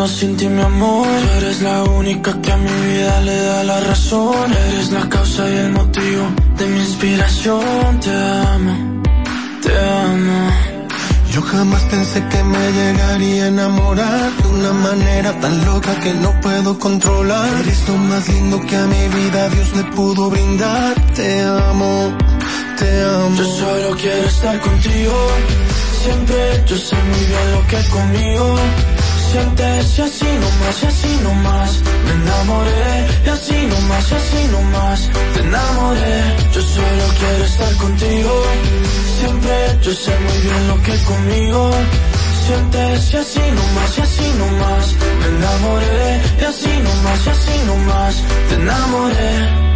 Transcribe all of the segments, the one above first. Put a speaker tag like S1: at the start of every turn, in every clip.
S1: viviendo sin ti, mi amor. Tú eres la única que a mi vida le da la razón. Eres la causa y el motivo de mi inspiración. Te amo, te amo.
S2: Yo jamás pensé que me llegaría a enamorar de una manera tan loca que no puedo controlar. Eres lo más lindo que a mi vida Dios le pudo brindar. Te amo, te amo.
S1: Yo solo quiero estar contigo. Siempre yo sé muy bien lo que es conmigo. Sientes y así nomás, y así nomás. Me enamoré y así nomás, y así nomás. Te enamoré. Yo solo quiero estar contigo. Siempre yo sé muy bien lo que es conmigo. Sientes y así nomás, y así nomás. Me enamoré y así nomás, y así nomás. Te enamoré.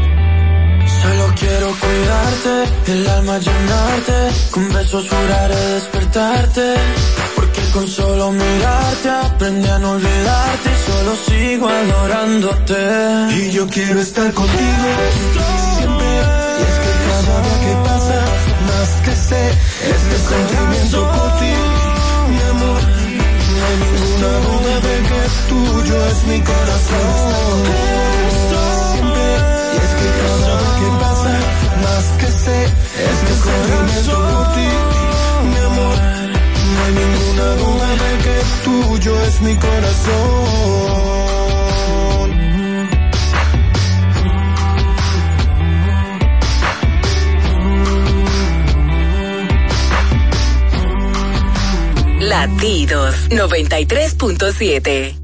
S1: Solo quiero cuidarte, el alma llenarte, con besos juraré despertarte, porque con solo mirarte aprendí a no olvidarte y solo sigo adorándote.
S2: Y yo quiero estar contigo siempre, y es que cada día que pasa, más que sé, es mi sentimiento por ti, mi amor. No hay ninguna duda de que tuyo es mi corazón. más que sé es que sentimiento por ti, mi amor. No hay ninguna que tuyo es mi corazón.
S3: Latidos 93.7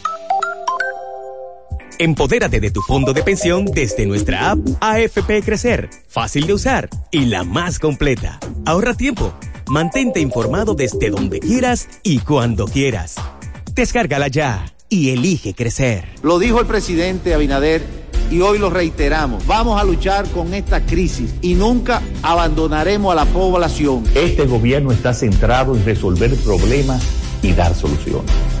S4: Empodérate de tu fondo de pensión desde nuestra app AFP Crecer, fácil de usar y la más completa. Ahorra tiempo, mantente informado desde donde quieras y cuando quieras. Descárgala ya y elige crecer.
S5: Lo dijo el presidente Abinader y hoy lo reiteramos. Vamos a luchar con esta crisis y nunca abandonaremos a la población.
S6: Este gobierno está centrado en resolver problemas y dar soluciones.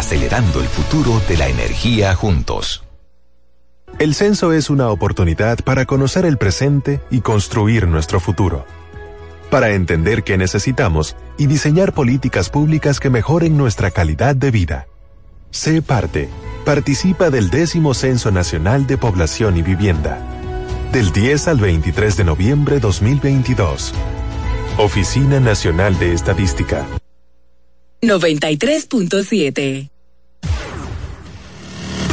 S7: acelerando el futuro de la energía juntos.
S8: El censo es una oportunidad para conocer el presente y construir nuestro futuro. Para entender qué necesitamos y diseñar políticas públicas que mejoren nuestra calidad de vida. Sé parte. Participa del décimo Censo Nacional de Población y Vivienda. Del 10 al 23 de noviembre 2022. Oficina Nacional de Estadística.
S3: 93.7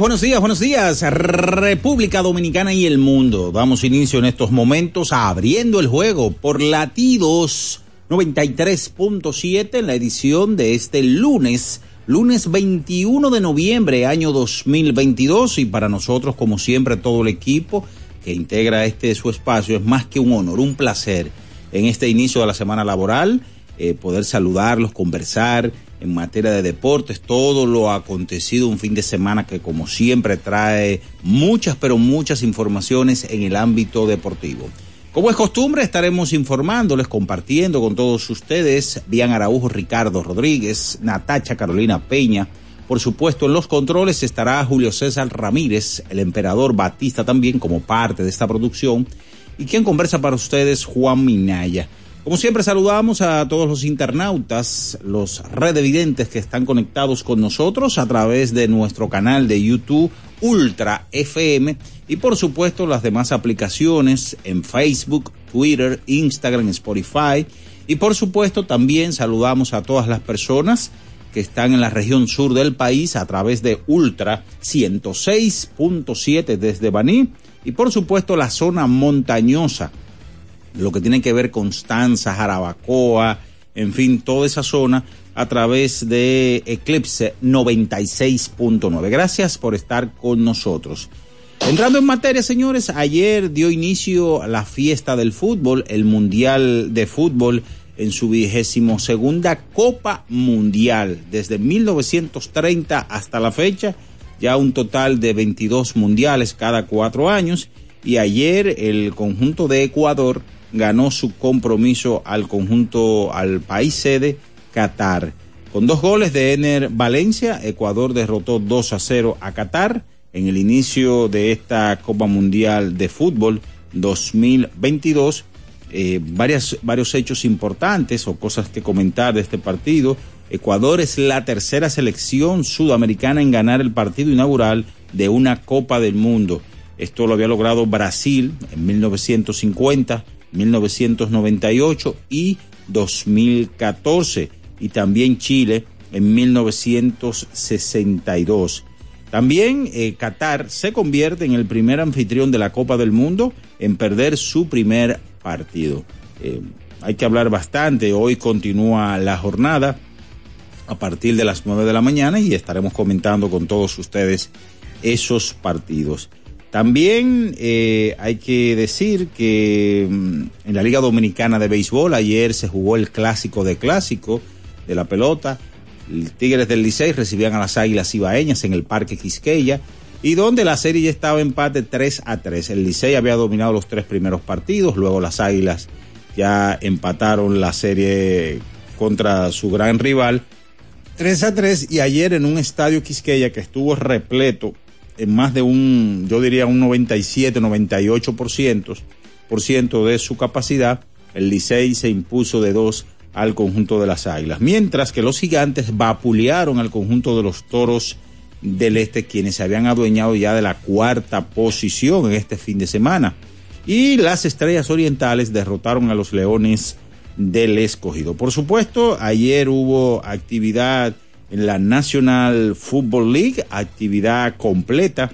S9: Buenos días, buenos días, República Dominicana y el mundo. Damos inicio en estos momentos abriendo el juego por latidos 93.7 en la edición de este lunes, lunes 21 de noviembre, año 2022. Y para nosotros, como siempre, todo el equipo que integra este su espacio es más que un honor, un placer en este inicio de la semana laboral, eh, poder saludarlos, conversar en materia de deportes, todo lo acontecido un fin de semana que como siempre trae muchas, pero muchas informaciones en el ámbito deportivo. Como es costumbre, estaremos informándoles, compartiendo con todos ustedes, Bian Araujo, Ricardo Rodríguez, Natacha Carolina Peña. Por supuesto, en los controles estará Julio César Ramírez, el emperador Batista también como parte de esta producción. Y quien conversa para ustedes, Juan Minaya. Como siempre saludamos a todos los internautas, los redevidentes que están conectados con nosotros a través de nuestro canal de YouTube Ultra FM y por supuesto las demás aplicaciones en Facebook, Twitter, Instagram, Spotify. Y por supuesto también saludamos a todas las personas que están en la región sur del país a través de Ultra 106.7 desde Baní y por supuesto la zona montañosa lo que tiene que ver Constanza, Jarabacoa, en fin, toda esa zona a través de Eclipse 96.9. Gracias por estar con nosotros. Entrando en materia, señores, ayer dio inicio la fiesta del fútbol, el Mundial de Fútbol en su vigésimo segunda Copa Mundial. Desde 1930 hasta la fecha, ya un total de 22 mundiales cada cuatro años. Y ayer el conjunto de Ecuador ganó su compromiso al conjunto, al país sede, Qatar. Con dos goles de Ener Valencia, Ecuador derrotó 2 a 0 a Qatar en el inicio de esta Copa Mundial de Fútbol 2022. Eh, varias, varios hechos importantes o cosas que comentar de este partido. Ecuador es la tercera selección sudamericana en ganar el partido inaugural de una Copa del Mundo. Esto lo había logrado Brasil en 1950, 1998 y 2014 y también Chile en 1962. También eh, Qatar se convierte en el primer anfitrión de la Copa del Mundo en perder su primer partido. Eh, hay que hablar bastante, hoy continúa la jornada a partir de las 9 de la mañana y estaremos comentando con todos ustedes esos partidos. También eh, hay que decir que mm, en la Liga Dominicana de Béisbol ayer se jugó el clásico de clásico de la pelota. Los Tigres del Licey recibían a las Águilas Ibaeñas en el Parque Quisqueya y donde la serie ya estaba empate 3 a 3. El Licey había dominado los tres primeros partidos, luego las Águilas ya empataron la serie contra su gran rival 3 a 3 y ayer en un estadio Quisqueya que estuvo repleto en más de un, yo diría un 97, 98% por ciento de su capacidad, el Licey se impuso de dos al conjunto de las Águilas, mientras que los gigantes vapulearon al conjunto de los Toros del Este, quienes se habían adueñado ya de la cuarta posición en este fin de semana. Y las Estrellas Orientales derrotaron a los Leones del Escogido. Por supuesto, ayer hubo actividad en la National Football League, actividad completa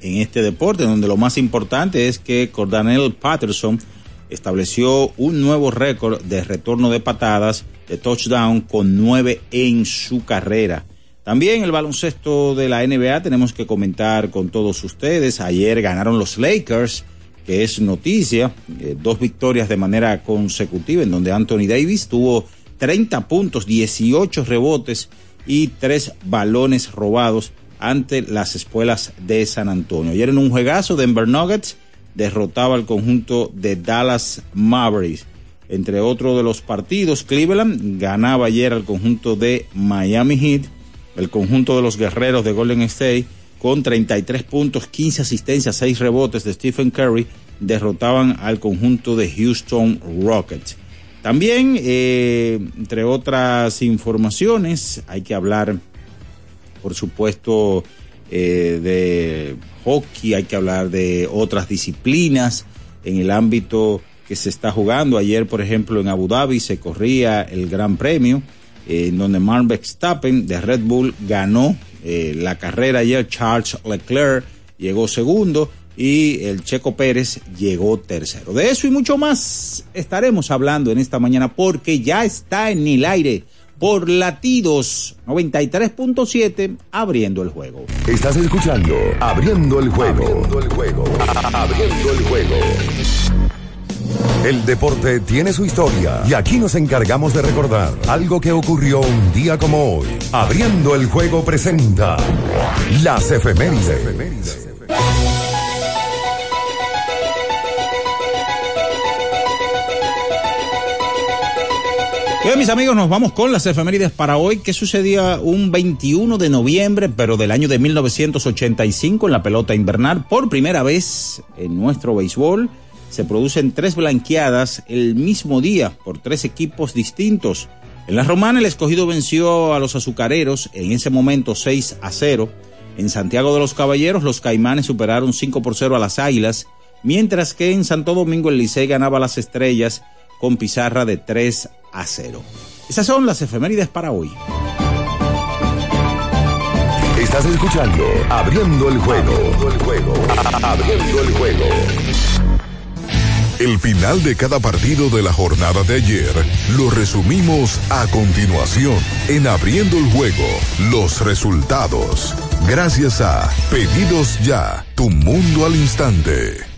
S9: en este deporte, donde lo más importante es que Cordanel Patterson estableció un nuevo récord de retorno de patadas de touchdown con nueve en su carrera. También el baloncesto de la NBA tenemos que comentar con todos ustedes. Ayer ganaron los Lakers, que es noticia, eh, dos victorias de manera consecutiva en donde Anthony Davis tuvo 30 puntos, 18 rebotes y 3 balones robados ante las espuelas de San Antonio. Ayer en un juegazo, Denver Nuggets derrotaba al conjunto de Dallas Mavericks. Entre otros de los partidos, Cleveland ganaba ayer al conjunto de Miami Heat, el conjunto de los guerreros de Golden State, con 33 puntos, 15 asistencias, 6 rebotes de Stephen Curry, derrotaban al conjunto de Houston Rockets. También, eh, entre otras informaciones, hay que hablar, por supuesto, eh, de hockey, hay que hablar de otras disciplinas en el ámbito que se está jugando. Ayer, por ejemplo, en Abu Dhabi se corría el Gran Premio, eh, en donde Mark Verstappen de Red Bull ganó eh, la carrera ayer. Charles Leclerc llegó segundo y el Checo Pérez llegó tercero. De eso y mucho más estaremos hablando en esta mañana porque ya está en el aire por latidos 93.7 abriendo el juego.
S10: Estás escuchando Abriendo el juego. Abriendo el juego. Abriendo el juego. El deporte tiene su historia y aquí nos encargamos de recordar algo que ocurrió un día como hoy. Abriendo el juego presenta las efemérides.
S9: Bien, mis amigos, nos vamos con las efemérides para hoy. ¿Qué sucedía un 21 de noviembre, pero del año de 1985 en la pelota invernal? Por primera vez en nuestro béisbol se producen tres blanqueadas el mismo día por tres equipos distintos. En la romana el escogido venció a los azucareros en ese momento 6 a 0. En Santiago de los Caballeros los caimanes superaron 5 por 0 a las águilas, mientras que en Santo Domingo el Licey ganaba a las estrellas con pizarra de 3 a 0. Esas son las efemérides para hoy.
S10: Estás escuchando Abriendo el juego. Abriendo el juego. Abriendo el juego.
S11: El final de cada partido de la jornada de ayer lo resumimos a continuación en Abriendo el juego, los resultados. Gracias a Pedidos Ya, tu mundo al instante.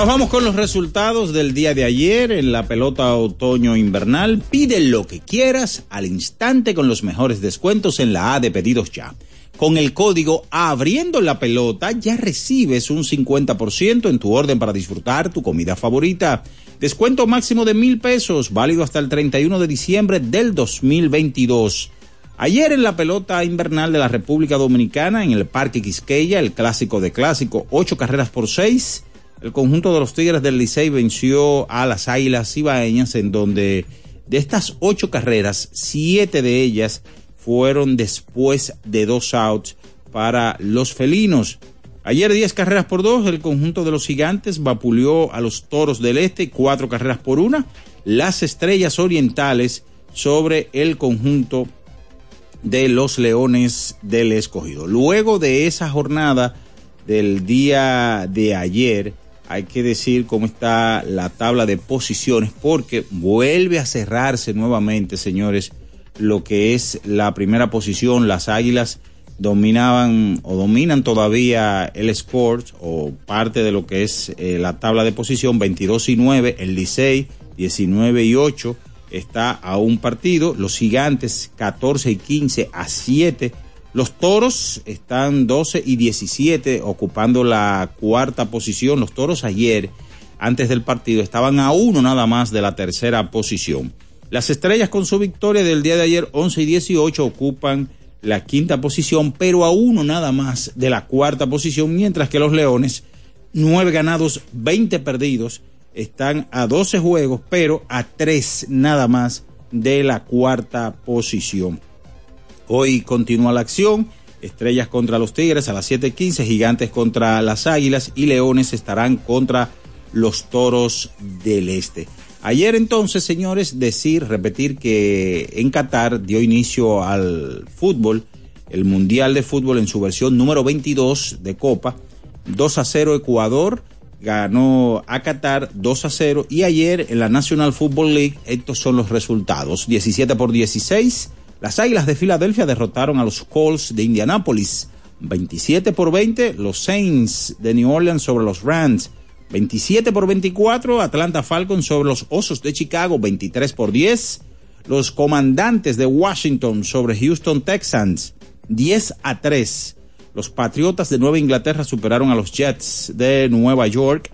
S9: Nos vamos con los resultados del día de ayer en la pelota otoño invernal. Pide lo que quieras al instante con los mejores descuentos en la A de pedidos ya. Con el código abriendo la pelota ya recibes un 50% en tu orden para disfrutar tu comida favorita. Descuento máximo de mil pesos, válido hasta el 31 de diciembre del 2022. Ayer en la pelota invernal de la República Dominicana, en el Parque Quisqueya, el clásico de clásico, ocho carreras por seis el conjunto de los Tigres del Licey venció a las Águilas Ibaeñas, en donde de estas ocho carreras, siete de ellas fueron después de dos outs para los felinos. Ayer diez carreras por dos, el conjunto de los gigantes vapuleó a los toros del este, cuatro carreras por una. Las estrellas orientales sobre el conjunto de los leones del escogido. Luego de esa jornada del día de ayer, hay que decir cómo está la tabla de posiciones, porque vuelve a cerrarse nuevamente, señores, lo que es la primera posición. Las Águilas dominaban o dominan todavía el Sport o parte de lo que es eh, la tabla de posición 22 y 9, el Licey 19 y 8 está a un partido, los Gigantes 14 y 15 a 7 los toros están 12 y 17 ocupando la cuarta posición. Los toros ayer, antes del partido, estaban a uno nada más de la tercera posición. Las estrellas con su victoria del día de ayer 11 y 18 ocupan la quinta posición, pero a uno nada más de la cuarta posición, mientras que los leones, 9 ganados, 20 perdidos, están a 12 juegos, pero a 3 nada más de la cuarta posición. Hoy continúa la acción. Estrellas contra los Tigres a las 7:15, Gigantes contra las Águilas y Leones estarán contra los Toros del Este. Ayer entonces, señores, decir, repetir que en Qatar dio inicio al fútbol, el Mundial de Fútbol en su versión número 22 de Copa. 2 a 0 Ecuador ganó a Qatar 2 a 0 y ayer en la National Football League estos son los resultados. 17 por 16 las Águilas de Filadelfia derrotaron a los Colts de Indianápolis 27 por 20, los Saints de New Orleans sobre los Rams 27 por 24, Atlanta Falcons sobre los Osos de Chicago 23 por 10, los Comandantes de Washington sobre Houston Texans 10 a 3. Los Patriotas de Nueva Inglaterra superaron a los Jets de Nueva York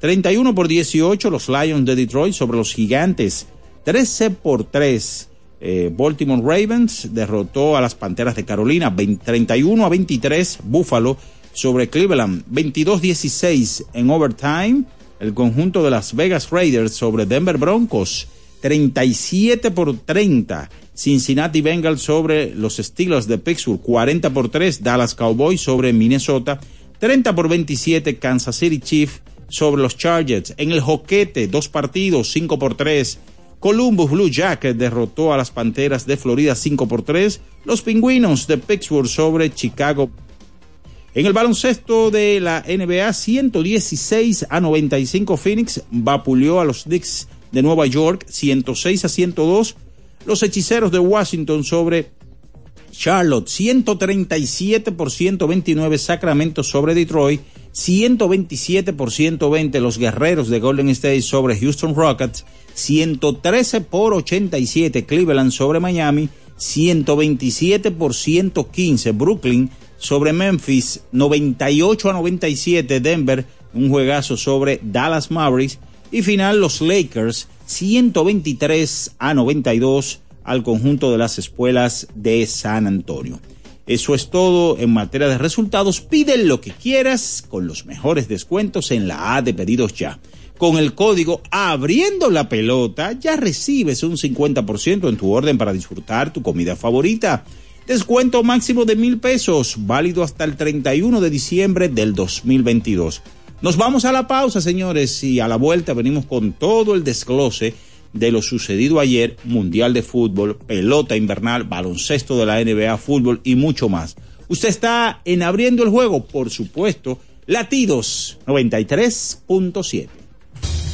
S9: 31 por 18, los Lions de Detroit sobre los Gigantes 13 por 3. Eh, Baltimore Ravens derrotó a las Panteras de Carolina 31 a 23 Buffalo sobre Cleveland 22-16 en overtime el conjunto de las Vegas Raiders sobre Denver Broncos 37 por 30 Cincinnati Bengals sobre los Steelers de Pittsburgh 40 por 3 Dallas Cowboys sobre Minnesota 30 por 27 Kansas City Chiefs sobre los Chargers. En el joquete, dos partidos, 5 por 3. Columbus Blue Jacket derrotó a las Panteras de Florida 5 por 3. Los Pingüinos de Pittsburgh sobre Chicago. En el baloncesto de la NBA, 116 a 95 Phoenix vapuleó a los Knicks de Nueva York, 106 a 102. Los Hechiceros de Washington sobre Charlotte, 137 por 129 Sacramento sobre Detroit, 127 por 120 los Guerreros de Golden State sobre Houston Rockets, 113 por 87 Cleveland sobre Miami, 127 por 115 Brooklyn sobre Memphis, 98 a 97 Denver, un juegazo sobre Dallas Mavericks y final los Lakers 123 a 92 al conjunto de las escuelas de San Antonio. Eso es todo en materia de resultados. Pide lo que quieras con los mejores descuentos en la A de pedidos ya. Con el código abriendo la pelota ya recibes un 50% en tu orden para disfrutar tu comida favorita. Descuento máximo de mil pesos, válido hasta el 31 de diciembre del 2022. Nos vamos a la pausa, señores, y a la vuelta venimos con todo el desglose de lo sucedido ayer, Mundial de Fútbol, pelota invernal, baloncesto de la NBA, fútbol y mucho más. Usted está en abriendo el juego, por supuesto, latidos 93.7.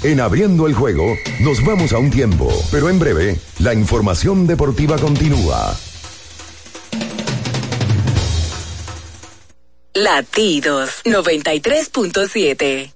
S10: En abriendo el juego, nos vamos a un tiempo, pero en breve, la información deportiva continúa.
S3: Latidos 93.7.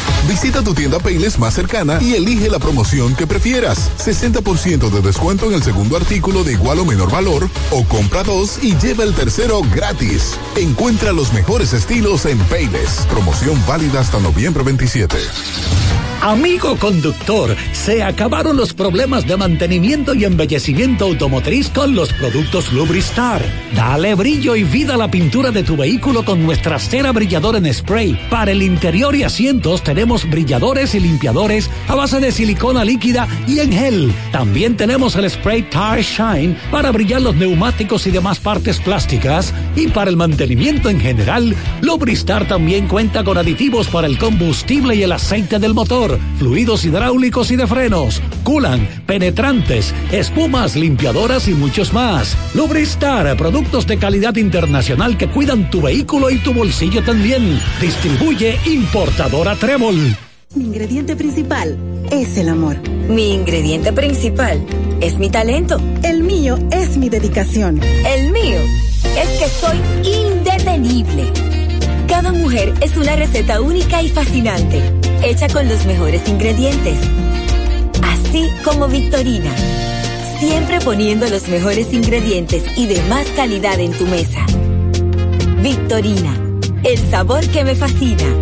S11: Visita tu tienda Payless más cercana y elige la promoción que prefieras. 60% de descuento en el segundo artículo de igual o menor valor o compra dos y lleva el tercero gratis. Encuentra los mejores estilos en Payless. Promoción válida hasta noviembre 27.
S12: Amigo conductor, se acabaron los problemas de mantenimiento y embellecimiento automotriz con los productos Lubristar. Dale brillo y vida a la pintura de tu vehículo con nuestra cera brilladora en spray. Para el interior y asientos tenemos brilladores y limpiadores a base de silicona líquida y en gel. También tenemos el spray Tire Shine para brillar los neumáticos y demás partes plásticas. Y para el mantenimiento en general, Lubristar también cuenta con aditivos para el combustible y el aceite del motor fluidos hidráulicos y de frenos, culan, penetrantes, espumas, limpiadoras y muchos más. Lubristar, productos de calidad internacional que cuidan tu vehículo y tu bolsillo también. Distribuye importadora Trébol.
S13: Mi ingrediente principal es el amor.
S14: Mi ingrediente principal es mi talento.
S13: El mío es mi dedicación.
S14: El mío es que soy indetenible. Cada mujer es una receta única y fascinante hecha con los mejores ingredientes. Así como Victorina. Siempre poniendo los mejores ingredientes y de más calidad en tu mesa. Victorina, el sabor que me fascina.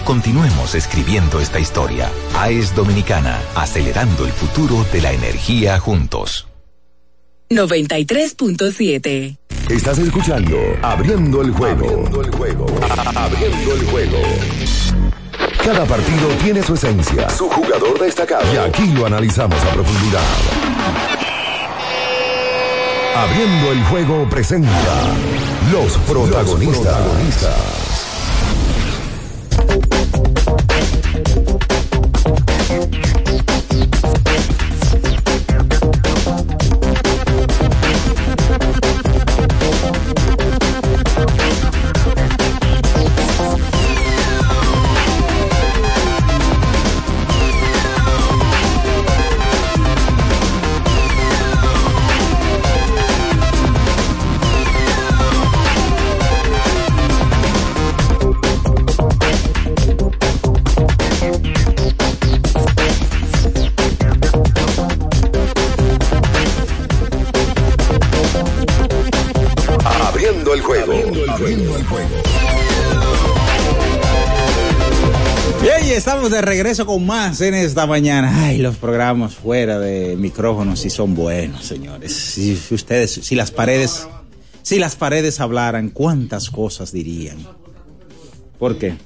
S7: Continuemos escribiendo esta historia. AES Dominicana, acelerando el futuro de la energía juntos.
S3: 93.7
S10: Estás escuchando Abriendo el juego. Abriendo el juego. Abriendo el juego. Cada partido tiene su esencia, su jugador destacado. Y aquí lo analizamos a profundidad. Abriendo el juego presenta los protagonistas. Los protagonistas. Abriendo
S9: estamos de regreso con más en esta mañana. Ay, los programas fuera de micrófonos sí son buenos, señores. Si, si ustedes, si las paredes, si las paredes hablaran, cuántas cosas dirían. ¿Por qué?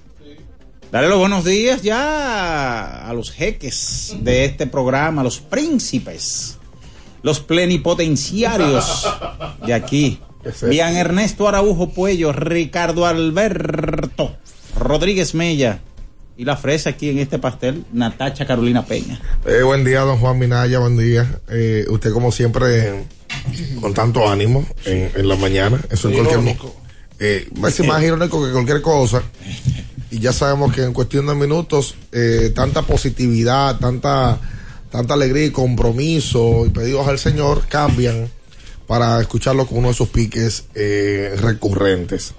S9: Dale los buenos días ya a los jeques de este programa, los príncipes, los plenipotenciarios de aquí. Bien Ernesto Araujo Puello, Ricardo Alberto Rodríguez Mella y la fresa aquí en este pastel, Natacha Carolina Peña.
S15: Eh, buen día, don Juan Minaya, buen día. Eh, usted como siempre con tanto ánimo en, en la mañana. Eso es cualquier
S16: Irónico.
S15: eh, es más irónico que cualquier cosa. Y ya sabemos que en cuestión de minutos, eh, tanta positividad, tanta, tanta alegría y compromiso y pedidos al Señor cambian para escucharlo con uno de sus piques eh, recurrentes.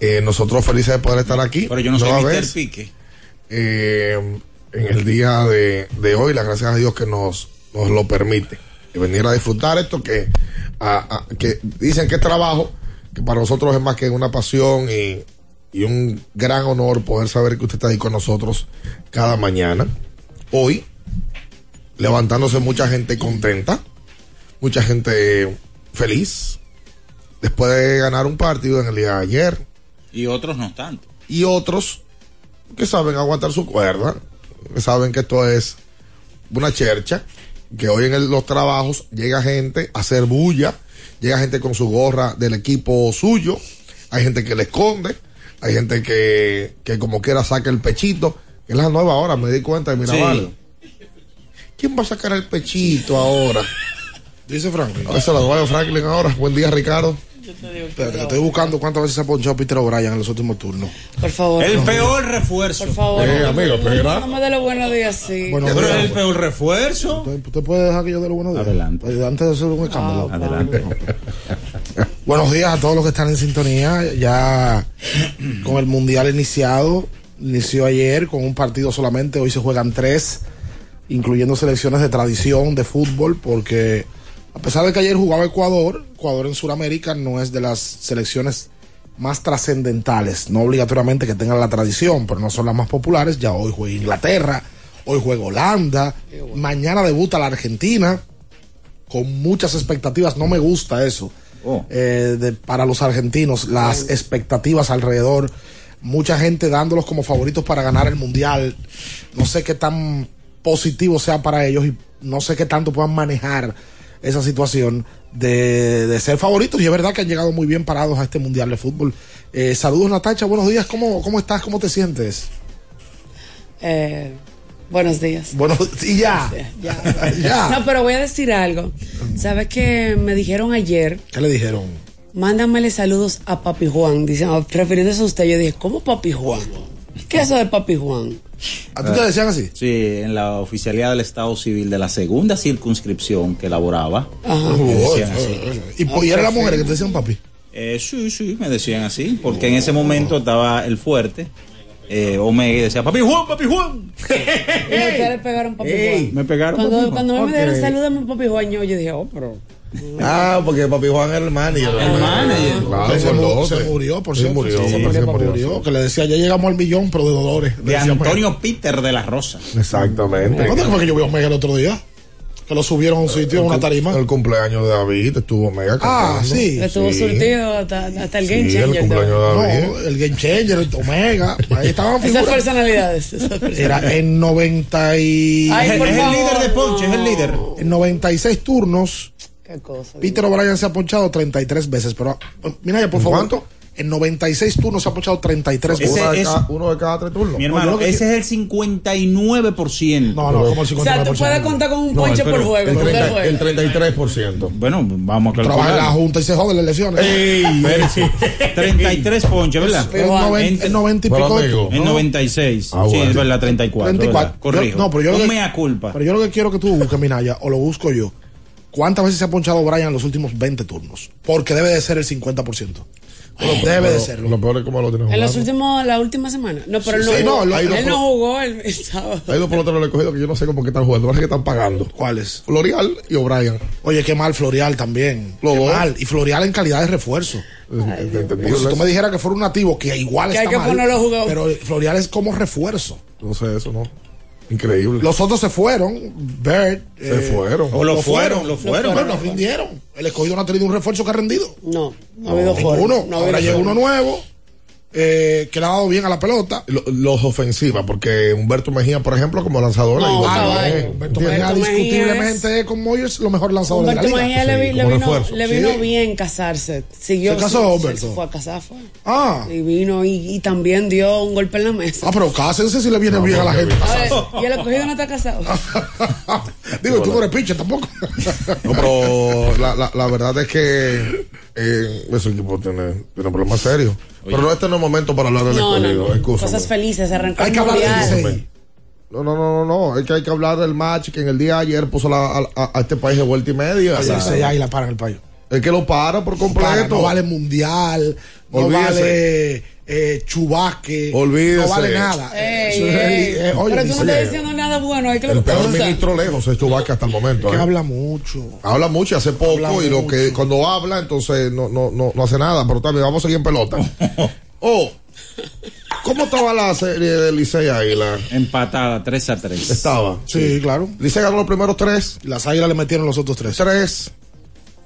S15: Eh, nosotros felices de poder estar aquí.
S9: Pero yo no soy Mr. Pique.
S15: Eh, en el día de, de hoy, las gracias a Dios que nos, nos lo permite. Y venir a disfrutar esto que, a- a- que dicen que es trabajo, que para nosotros es más que una pasión y, y un gran honor poder saber que usted está ahí con nosotros cada mañana. Hoy, levantándose mucha gente contenta, mucha gente feliz, después de ganar un partido en el día de ayer
S9: Y otros no tanto.
S15: y otros que saben aguantar su cuerda, que saben que esto es una chercha, que hoy en el- los trabajos llega gente a hacer bulla, llega gente con su gorra del equipo suyo, hay gente que le esconde, hay gente que, que como quiera saca el pechito, es la nueva ahora, me di cuenta de Mirabal. ¿Quién va a sacar el pechito ahora?
S16: Dice Franklin.
S15: Eso es la nueva Franklin ahora. Buen día, Ricardo.
S16: Espérate, que estoy buscando cuántas veces se ha ponchado Peter O'Brien en los últimos turnos.
S17: Por favor.
S9: El
S17: no.
S9: peor refuerzo.
S17: Por favor.
S15: Eh, amigo, espera.
S17: No me dé los buenos días, sí.
S16: Bueno,
S9: Pero es el peor refuerzo.
S16: ¿Usted, usted puede dejar que yo dé los buenos días?
S9: Adelante.
S16: Antes de hacer un escándalo.
S17: Ah,
S9: Adelante.
S16: Buenos días a todos los que están en sintonía. Ya con el mundial iniciado, inició ayer con un partido solamente. Hoy se juegan tres, incluyendo selecciones de tradición de fútbol, porque a pesar de que ayer jugaba Ecuador, Ecuador en Sudamérica no es de las selecciones más trascendentales, no obligatoriamente que tengan la tradición, pero no son las más populares. Ya hoy juega Inglaterra, hoy juega Holanda, mañana debuta la Argentina con muchas expectativas. No me gusta eso.
S9: Oh.
S16: Eh, de- para los argentinos, las expectativas alrededor. Mucha gente dándolos como favoritos para ganar el mundial. No sé qué tan positivo sea para ellos y no sé qué tanto puedan manejar esa situación de, de ser favoritos y es verdad que han llegado muy bien parados a este Mundial de Fútbol. Eh, saludos Natacha, buenos días, ¿Cómo, ¿cómo estás? ¿Cómo te sientes?
S17: Eh, buenos días.
S16: Bueno, y ya.
S17: Ya.
S16: Ya.
S17: No, pero voy a decir algo. ¿Sabes qué me dijeron ayer?
S16: ¿Qué le dijeron?
S17: Mándamele saludos a Papi Juan. Dicen, ah, refiriéndose a usted, yo dije, ¿cómo Papi Juan? ¿Qué es eso de Papi Juan?
S16: ¿A ti te decían así?
S9: Sí, en la oficialidad del Estado Civil de la segunda circunscripción que elaboraba.
S16: Ajá.
S9: me decían así.
S16: ¿Y, po- y era la mujer que te decían papi?
S9: Eh, sí, sí, me decían así, porque en ese momento estaba el fuerte, eh, Omega, y decía, papi Juan, papi Juan.
S17: Y a usted le pegaron Papi Juan.
S9: me pegaron
S17: Cuando,
S9: Papi Juan.
S17: cuando me dieron
S9: Ok.
S17: salúdame Papi Juan, yo, yo dije, oh, pero.
S15: Ah, porque Papi Juan era el manager.
S9: El manager.
S15: Claro,
S16: se, mu-
S15: gordote.
S16: se murió, por
S15: Sí,
S16: cierto.
S15: murió,
S16: Sí,
S15: me
S16: se murió,
S15: murió,
S16: murió, que le decía, ya llegamos al millón, pero de dolores.
S9: De
S16: decía
S9: Antonio Peter de la Rosa.
S15: Exactamente.
S16: ¿Cuándo fue que yo vi a Omega el otro día? Que lo subieron a un sitio, a una tarima.
S15: El cumpleaños de David estuvo mega
S16: Ah, sí.
S17: Estuvo surtido hasta, hasta el Game
S15: Sí, el
S17: Changer.
S15: cumpleaños de
S16: No,
S15: David.
S16: el Game Changer, el Omega. Ahí estaban
S17: Esas
S16: figuras.
S17: personalidades. esas personalidades.
S16: Era en 90 y...
S17: Ay,
S9: es el líder de Ponche, es el
S17: no.
S9: líder.
S16: En 96 turnos,
S17: Qué cosa.
S16: Peter O'Brien se ha ponchado 33 veces. Pero, mira ya, por
S15: ¿En
S16: favor.
S15: cuánto?
S16: En 96 turnos se ha ponchado 33
S9: Ese
S16: veces.
S15: Uno de,
S9: es-
S15: cada, uno de cada tres turnos.
S9: Mi hermano,
S16: que
S9: ese es el 59%.
S16: No, no, como el 59%.
S17: O sea, tú puedes contar con un
S15: No,
S17: ponche
S15: el-
S17: por juego.
S15: El,
S17: por
S15: 30
S17: juego.
S15: el 33%.
S9: Bueno, vamos a
S16: Trabaja en la
S9: calcular.
S16: Junta y se jode las elecciones.
S9: Espérese. 33 ponches, ¿verdad?
S16: En 90, en 90 y
S15: Pero,
S16: pico.
S15: amigo,
S9: En 96.
S15: Ah,
S9: sí,
S15: bueno.
S9: es verdad, 34.
S16: 34.
S9: ¿verdad? Corrijo.
S16: Yo- no, pero yo
S9: Un
S16: que-
S9: mea culpa.
S16: Pero yo lo que quiero que tú busques, Minaya, o lo busco yo. ¿Cuántas veces se ha ponchado Brian en los últimos 20 turnos? Porque debe de ser el 50%. Pero debe de serlo.
S15: Lo peor es cómo lo tienen
S17: En los últimos, la última semana. No, pero él no
S16: Sí,
S17: jugó.
S15: no, lo-
S17: él
S15: lo-
S17: no jugó el, el sábado.
S15: Hay dos peloteros recogidos que yo no sé cómo que están jugando. Parece que están pagando.
S16: ¿Cuáles?
S15: Florial y O'Brien.
S16: Oye, qué mal Florial también.
S15: Los
S16: Qué mal. Y Florial en calidad de refuerzo. Porque si tú me dijeras que fuera un nativo, que igual
S17: Que
S16: está
S17: hay que
S16: mal,
S17: ponerlo a jugar.
S16: pero Florial es como refuerzo.
S15: No sé, eso no. Increíble.
S16: Los otros se fueron. Bird.
S15: Se fueron.
S9: O lo fueron, lo fueron.
S16: Bueno, rindieron. El escogido no ha tenido un refuerzo que ha rendido.
S17: No, no ha habido.
S16: Ninguno.
S17: No
S16: Ahora llega uno nuevo. Eh, que le ha dado bien a la pelota.
S15: Lo- Los ofensivas, porque Humberto Mejía, por ejemplo, como lanzador,
S17: No,
S15: ahí va
S17: caballo.
S15: bien.
S16: Humberto
S15: ¿Entiendes?
S16: Mejía discutiblemente es con Moyers lo mejor lanzador de
S17: Humberto
S16: la liga.
S17: Mejía le, vi-
S15: Sí,
S17: le
S15: como
S17: vino, le vino
S16: Sí.
S17: bien casarse. Siguió.
S16: ¿Se casó,
S17: sí,
S16: Humberto?
S17: Se fue a casar, fue.
S16: Ah,
S17: Y vino y, y también dio un golpe en la mesa.
S16: ah, pero cásense si le viene bien a la gente.
S17: A ver, y el escogido no está casado.
S16: Digo, y tú no eres pinche tampoco.
S15: No, pero la, la, la verdad es que eh, ese equipo tiene, tiene problemas serios. Pero no, este no es momento para hablar del
S17: No, no,
S15: escogido.
S17: no. Cosas felices. Arrancó
S16: Hay que hablar. Licey.
S15: No, no, no, no, no. Es que hay que hablar del match que en el día de ayer puso la- a, a- a este país de vuelta y media.
S16: Licey ahí la para en el payo.
S15: Es que lo para por completo.
S16: Para, no vale mundial, no
S15: Olvídese.
S16: vale eh, chubasque,
S15: Olvídese.
S16: no vale nada.
S17: Ey, ey.
S16: eh, oye,
S17: pero tú no estás diciendo nada bueno. Hay que
S15: El peor ministro lejos es Chubaca hasta el momento.
S16: que
S15: ¿eh?
S16: habla mucho.
S15: Habla mucho y hace poco
S16: Habla
S15: y lo
S16: mucho.
S15: que cuando habla entonces no, no, no, no hace nada, pero también vamos a seguir en pelota. oh, ¿cómo estaba la serie de Licey Águila?
S9: Empatada, 3 a 3.
S15: Estaba.
S16: Sí, claro.
S15: Licey ganó los primeros tres,
S16: Las águilas le metieron los otros tres.
S15: tres.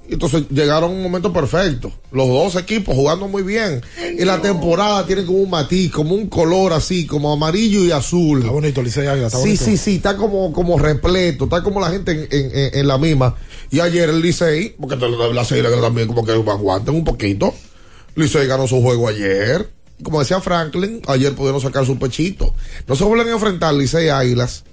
S15: Y entonces llegaron a un momento perfecto. Los dos equipos jugando muy bien. Y la temporada tiene como un matiz, como un color así, como amarillo y azul.
S16: Está bonito, Licey Águila, está
S15: Sí,
S16: bonito.
S15: sí, sí, está como, como repleto, está como la gente en, en- en- en la misma. Y ayer el Licey, porque la serie también como que aguanten un poquito. Licey ganó su juego ayer. Como decía Franklin, ayer pudieron sacar su pechito. No se vuelven a enfrentar Licey Águilas.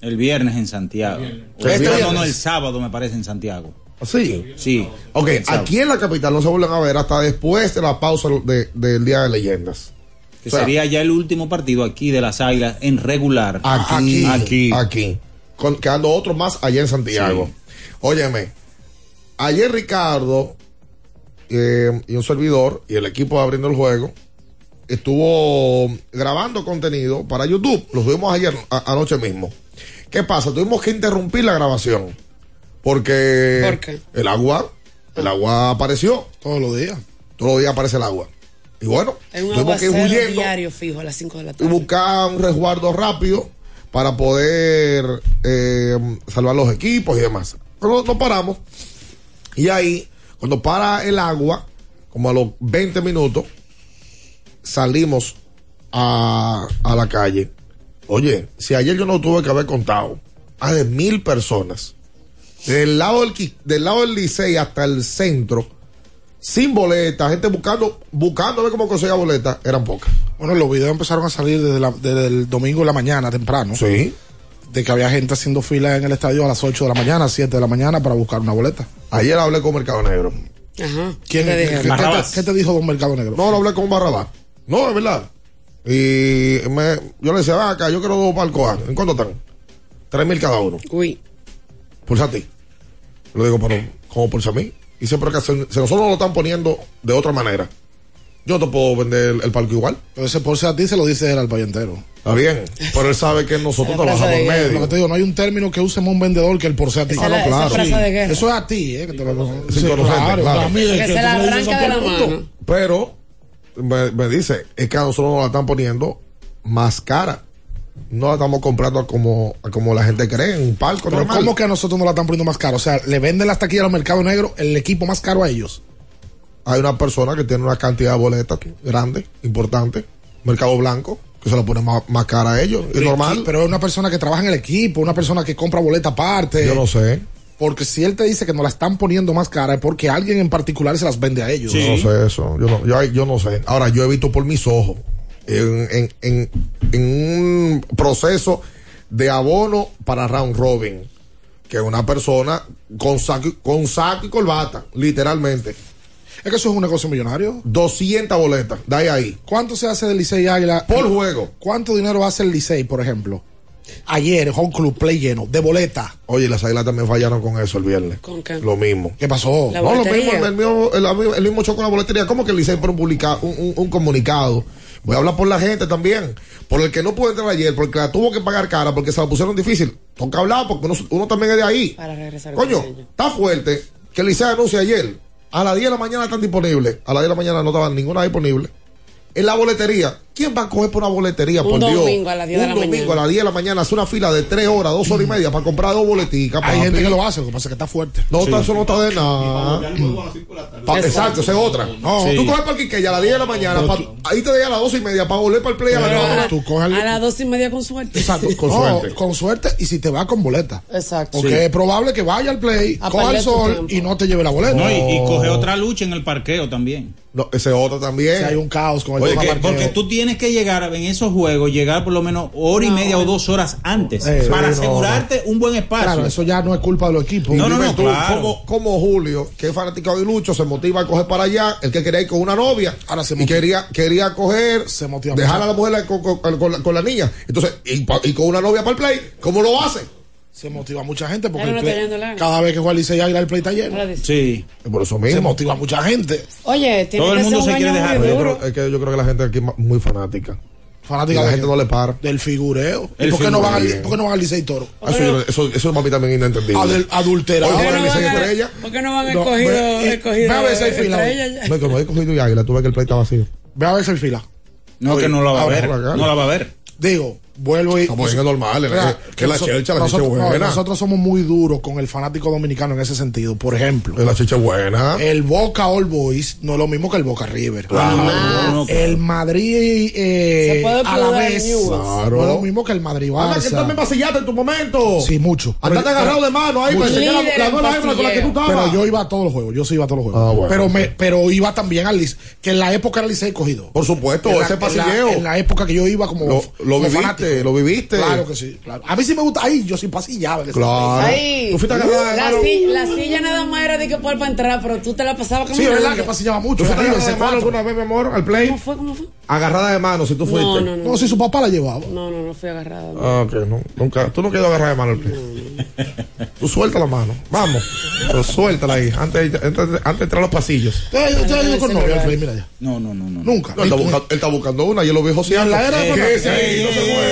S9: El viernes en Santiago.
S15: Este
S9: el- no, no, el sábado me parece en Santiago.
S15: Sí.
S9: Sí.
S15: Ok, aquí en la capital no se vuelven a ver hasta después de la pausa de- del Día de Leyendas.
S9: Que
S15: O sea,
S9: sería ya el último partido aquí de las águilas en regular.
S15: Aquí,
S9: Aquí.
S15: aquí. Con, quedando otro más allá en Santiago. Óyeme, ayer Ricardo eh, y un servidor y el equipo de abriendo el juego estuvo grabando contenido para YouTube. Lo subimos ayer, a- anoche mismo. ¿Qué pasa? Tuvimos que interrumpir la grabación. Porque
S17: ¿Por qué?
S15: el agua, el agua apareció.
S16: Todos los días.
S15: Todos los días aparece el agua. Y bueno, tuvimos que ir huyendo
S17: diario fijo a las 5 de la
S15: y
S17: tarde.
S15: buscar un resguardo rápido para poder eh, salvar los equipos y demás. Pero no paramos. Y ahí, cuando para el agua, como a los 20 minutos, salimos a, a la calle. Oye, si ayer yo no tuve que haber contado, a de mil personas del lado del, del lado del Licey hasta el centro, sin boleta, gente buscando, buscando a ver cómo conseguía boleta, eran pocas.
S16: Bueno, los videos empezaron a salir desde, la- desde el domingo en la mañana, temprano.
S15: Sí.
S16: De que había gente haciendo fila en el estadio a las 8 de la mañana, 7 de la mañana para buscar una boleta.
S15: Ayer hablé con Mercado Negro.
S17: Ajá.
S16: ¿Quién,
S17: ¿Qué te
S16: qué-
S17: dijeron?
S16: qué-
S15: Barrabás.
S16: qué te dijo Don Mercado Negro?
S15: No, lo hablé con Barrabás. No, es verdad. Y me- yo le decía, va acá, yo quiero dos palcos. ¿En cuánto están? Tres mil cada uno.
S17: Uy.
S15: Pulsa a ti. Le digo, pero, ¿cómo pulsa a mí? Y siempre que se, se nosotros lo están poniendo de otra manera. Yo no te puedo vender el, el palco igual.
S16: Pero ese por a ti se lo dice él al payentero.
S15: Está bien. Pero él sabe que nosotros trabajamos
S16: de
S15: en medio.
S16: Lo que te digo, no hay un término que usemos un vendedor que el por sea a ti.
S17: Esa esa.
S16: Eso es a ti, ¿eh? Que te lo,
S15: Sí,
S16: Sí, claro,
S15: claro.
S16: mí de
S17: Que
S16: que
S17: se la arranca de la mano.
S15: Pero me, me dice, es que a nosotros nos la están poniendo más cara. No la estamos comprando como, como la gente cree en un palco
S16: Pero
S15: normal.
S16: ¿cómo que a nosotros nos la están poniendo más caro? O sea, le venden las taquillas a los mercados negros el equipo más caro a ellos.
S15: Hay una persona que tiene una cantidad de boletas grande, importante, mercado blanco, que se la pone más, más cara a ellos. Es normal.
S16: Pero es una persona que trabaja en el equipo, una persona que compra boleta aparte.
S15: Yo no sé.
S16: Porque si él te dice que nos la están poniendo más cara es porque alguien en particular se las vende a ellos.
S15: Yo no sé eso. Yo no, yo, yo no sé. Ahora, yo he visto por mis ojos en, en, en, en un proceso de abono para round robin que una persona con saco, con saco y corbata, literalmente.
S16: Es que eso es un negocio millonario.
S15: 200 boletas, de ahí ahí.
S16: ¿Cuánto se hace del Licey Águila?
S15: Por juego.
S16: ¿Cuánto dinero hace el Licey, por ejemplo? Ayer, Home Club Play lleno, de boleta.
S15: Oye, las águilas también fallaron con eso el viernes.
S17: ¿Con qué?
S15: Lo mismo.
S16: ¿Qué pasó?
S17: La
S15: No, lo mismo, el, mismo, el, el mismo choco con la boletería. ¿Cómo que el Licey publica- un, un- un comunicado? Voy a hablar por la gente también. Por el que no pudo entrar ayer, porque la tuvo que pagar cara, porque se la pusieron difícil. Toca hablar, porque uno, uno también es de ahí.
S17: Para regresar.
S15: Coño, está fuerte que el Licey anuncia ayer. A las 10 de la mañana están disponibles. A las 10 de la mañana no estaban ninguna disponible. En la boletería. ¿Quién va a coger por una boletería?
S17: Un
S15: por Dios?
S17: domingo a las 10 de
S15: Un
S17: la
S15: domingo
S17: mañana.
S15: a las 10 de la mañana. Hace una fila de 3 horas, 2 horas y media para comprar dos boleticas.
S16: Hay
S15: papi.
S16: gente que lo hace, lo que pasa es que está fuerte.
S15: No, eso no está de nada. Exacto, esa es otra. No,
S16: Sí.
S15: tú coges para Quiqueya a las 10 de la mañana, pa- ahí te dejas a las 12 y media para volver para el play a las
S16: Pero
S15: 9.
S16: tú coges el-
S17: A las dos y media con suerte.
S16: Exacto,
S15: Con
S16: no,
S15: suerte.
S16: Con suerte y si te va con boleta.
S17: Exacto.
S16: Porque es probable que vaya al play,
S17: A
S16: coja el sol
S17: tiempo.
S16: y no te lleve la boleta.
S9: No, y, y coge otra lucha en el parqueo también.
S15: No, ese es otro también.
S16: Si hay un caos con el
S9: Oye,
S16: tema
S9: que- porque tú tienes que llegar en esos juegos, llegar por lo menos hora y media o dos horas antes
S16: Eh,
S9: para
S16: sí, no,
S9: asegurarte un buen espacio.
S16: Claro, eso ya no es culpa de los equipos.
S9: No, no, no,
S15: tú,
S9: claro.
S15: como, como Julio, que es fanático de Lucho, se motiva a coger para allá, el que quería ir con una novia,
S16: Ahora se
S15: y
S16: motiva.
S15: quería, quería coger,
S16: Se motiva
S15: dejar
S16: mucho.
S15: a la mujer con, con- con la, con la niña. Entonces, y, pa- y con una novia para el play, ¿cómo lo hace?
S16: Se motiva mucha gente porque
S17: no
S16: play- cada vez que juega el Licey Águila el play está lleno.
S9: Sí.
S15: Por eso
S16: Se
S15: mismo.
S16: motiva mucha gente.
S17: Oye, tiene
S9: Todo el mundo
S17: ser un
S9: se quiere dejar,
S15: Yo creo, es que yo creo que la gente aquí es muy fanática. Y
S16: Fanática
S15: la
S16: de
S15: gente no le para.
S16: del figureo. ¿Y por qué, no van al, por qué no van al Licey Toro?
S15: Eso, yo- eso, eso para mí también es inentendible.
S16: Adel- adulterado.
S17: ¿Por qué no van a-
S15: Estrella.
S17: ¿Por qué no van a
S16: No,
S17: escogido,
S16: ve-
S17: escogido
S16: ve a ver si hay fila.
S17: estrella ya?
S15: No, como he cogido y águila, tú ves que el play está vacío.
S16: Ve a ver si hay fila.
S9: No, que no la va a ver. No la va a ver.
S16: Digo, vuelvo y.
S15: Estamos en el normal,
S16: Mira,
S15: eh, que la
S16: nosotros-
S15: chelcha, la chicha
S16: no,
S15: buena.
S16: nosotros somos muy duros con el fanático dominicano en ese sentido. Por ejemplo,
S15: La chicha buena.
S16: el Boca All Boys no es lo mismo que el Boca River.
S9: no,
S16: El Madrid eh,
S17: Se puede
S16: a la vez.
S15: Claro.
S16: no es lo mismo que el Madrid
S15: Anda, que tú también
S16: Barça.
S15: vacillaste en tu momento.
S16: Sí, mucho.
S15: Andate
S16: Pero-
S15: agarrado de mano ahí para
S16: Mucho.
S15: enseñar la,
S17: Líder
S15: la
S17: en
S15: nueva hembra con la que tú estabas.
S16: Pero yo iba a todos los juegos, yo sí iba a todos los juegos.
S15: Ah, bueno.
S16: pero, me, pero iba también al Licey, que en la época era Licey cogido.
S15: Por supuesto,
S16: En la-
S15: ese
S16: en la-
S15: pasilleo.
S16: En la, época que yo iba como,
S15: Lo- lo
S16: como
S15: viviste, lo viviste.
S16: Claro que sí. Claro. A mí sí me gusta. Ahí yo sí pasillaba.
S15: Claro.
S17: Ahí.
S15: Tú fuiste agarrada de
S17: La, si- la silla nada más era de que para entrar, pero tú te la pasabas como
S16: Sí, es verdad que pasillaba mucho.
S15: ¿Tú fuiste agarrada de mano alguna vez, mi amor, al play?
S17: ¿Cómo fue? ¿Cómo fue?
S15: Agarrada de mano, si tú fuiste.
S17: No, no, no.
S16: No, si su papá la llevaba.
S17: No, no, no fui agarrada.
S15: Ah, ok, no. Nunca. Tú no quedas agarrada de mano al play. Tú suelta la mano. Vamos. Pero suéltala ahí. Antes, antes, antes de entrar a los pasillos.
S16: Usted usted ha ido con novia al play, mira ya.
S9: No, no, no, no.
S16: Nunca.
S15: No, él, está buscando, él está buscando una y yo lo veo joseando.
S16: la era
S15: Que no se.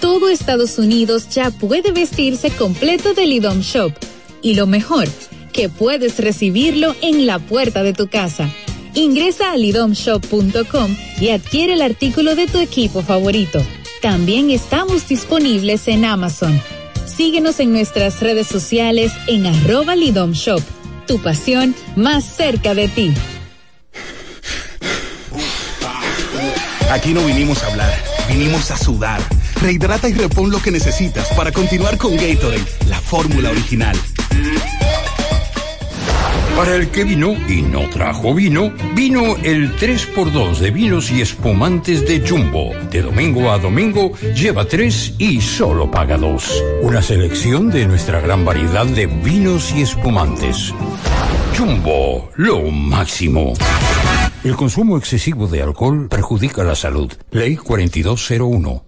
S18: Todo Estados Unidos ya puede vestirse completo del IDOM Shop. Y lo mejor, que puedes recibirlo en la puerta de tu casa. Ingresa a lidomshop.com y adquiere el artículo de tu equipo favorito. También estamos disponibles en Amazon. Síguenos en nuestras redes sociales en arroba Lidom Shop. Tu pasión más cerca de ti.
S19: Aquí no vinimos a hablar, vinimos a sudar. Rehidrata y repon lo que necesitas para continuar con Gatorade, la fórmula original.
S20: Para el que vino y no trajo vino, vino el 3x2 de vinos y espumantes de Jumbo. De domingo a domingo, lleva 3 y solo paga 2. Una selección de nuestra gran variedad de vinos y espumantes. Jumbo, lo máximo. El consumo excesivo de alcohol perjudica la salud. Ley 4201.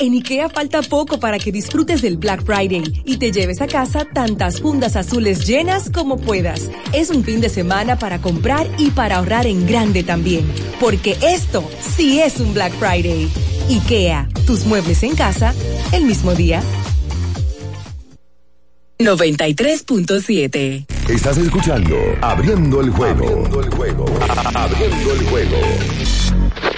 S21: En IKEA falta poco para que disfrutes del Black Friday y te lleves a casa tantas fundas azules llenas como puedas. Es un fin de semana para comprar y para ahorrar en grande también, porque esto sí es un Black Friday. IKEA, tus muebles en casa el mismo día.
S3: 93.7
S10: Estás escuchando Abriendo el juego. Abriendo el juego. Abriendo el juego.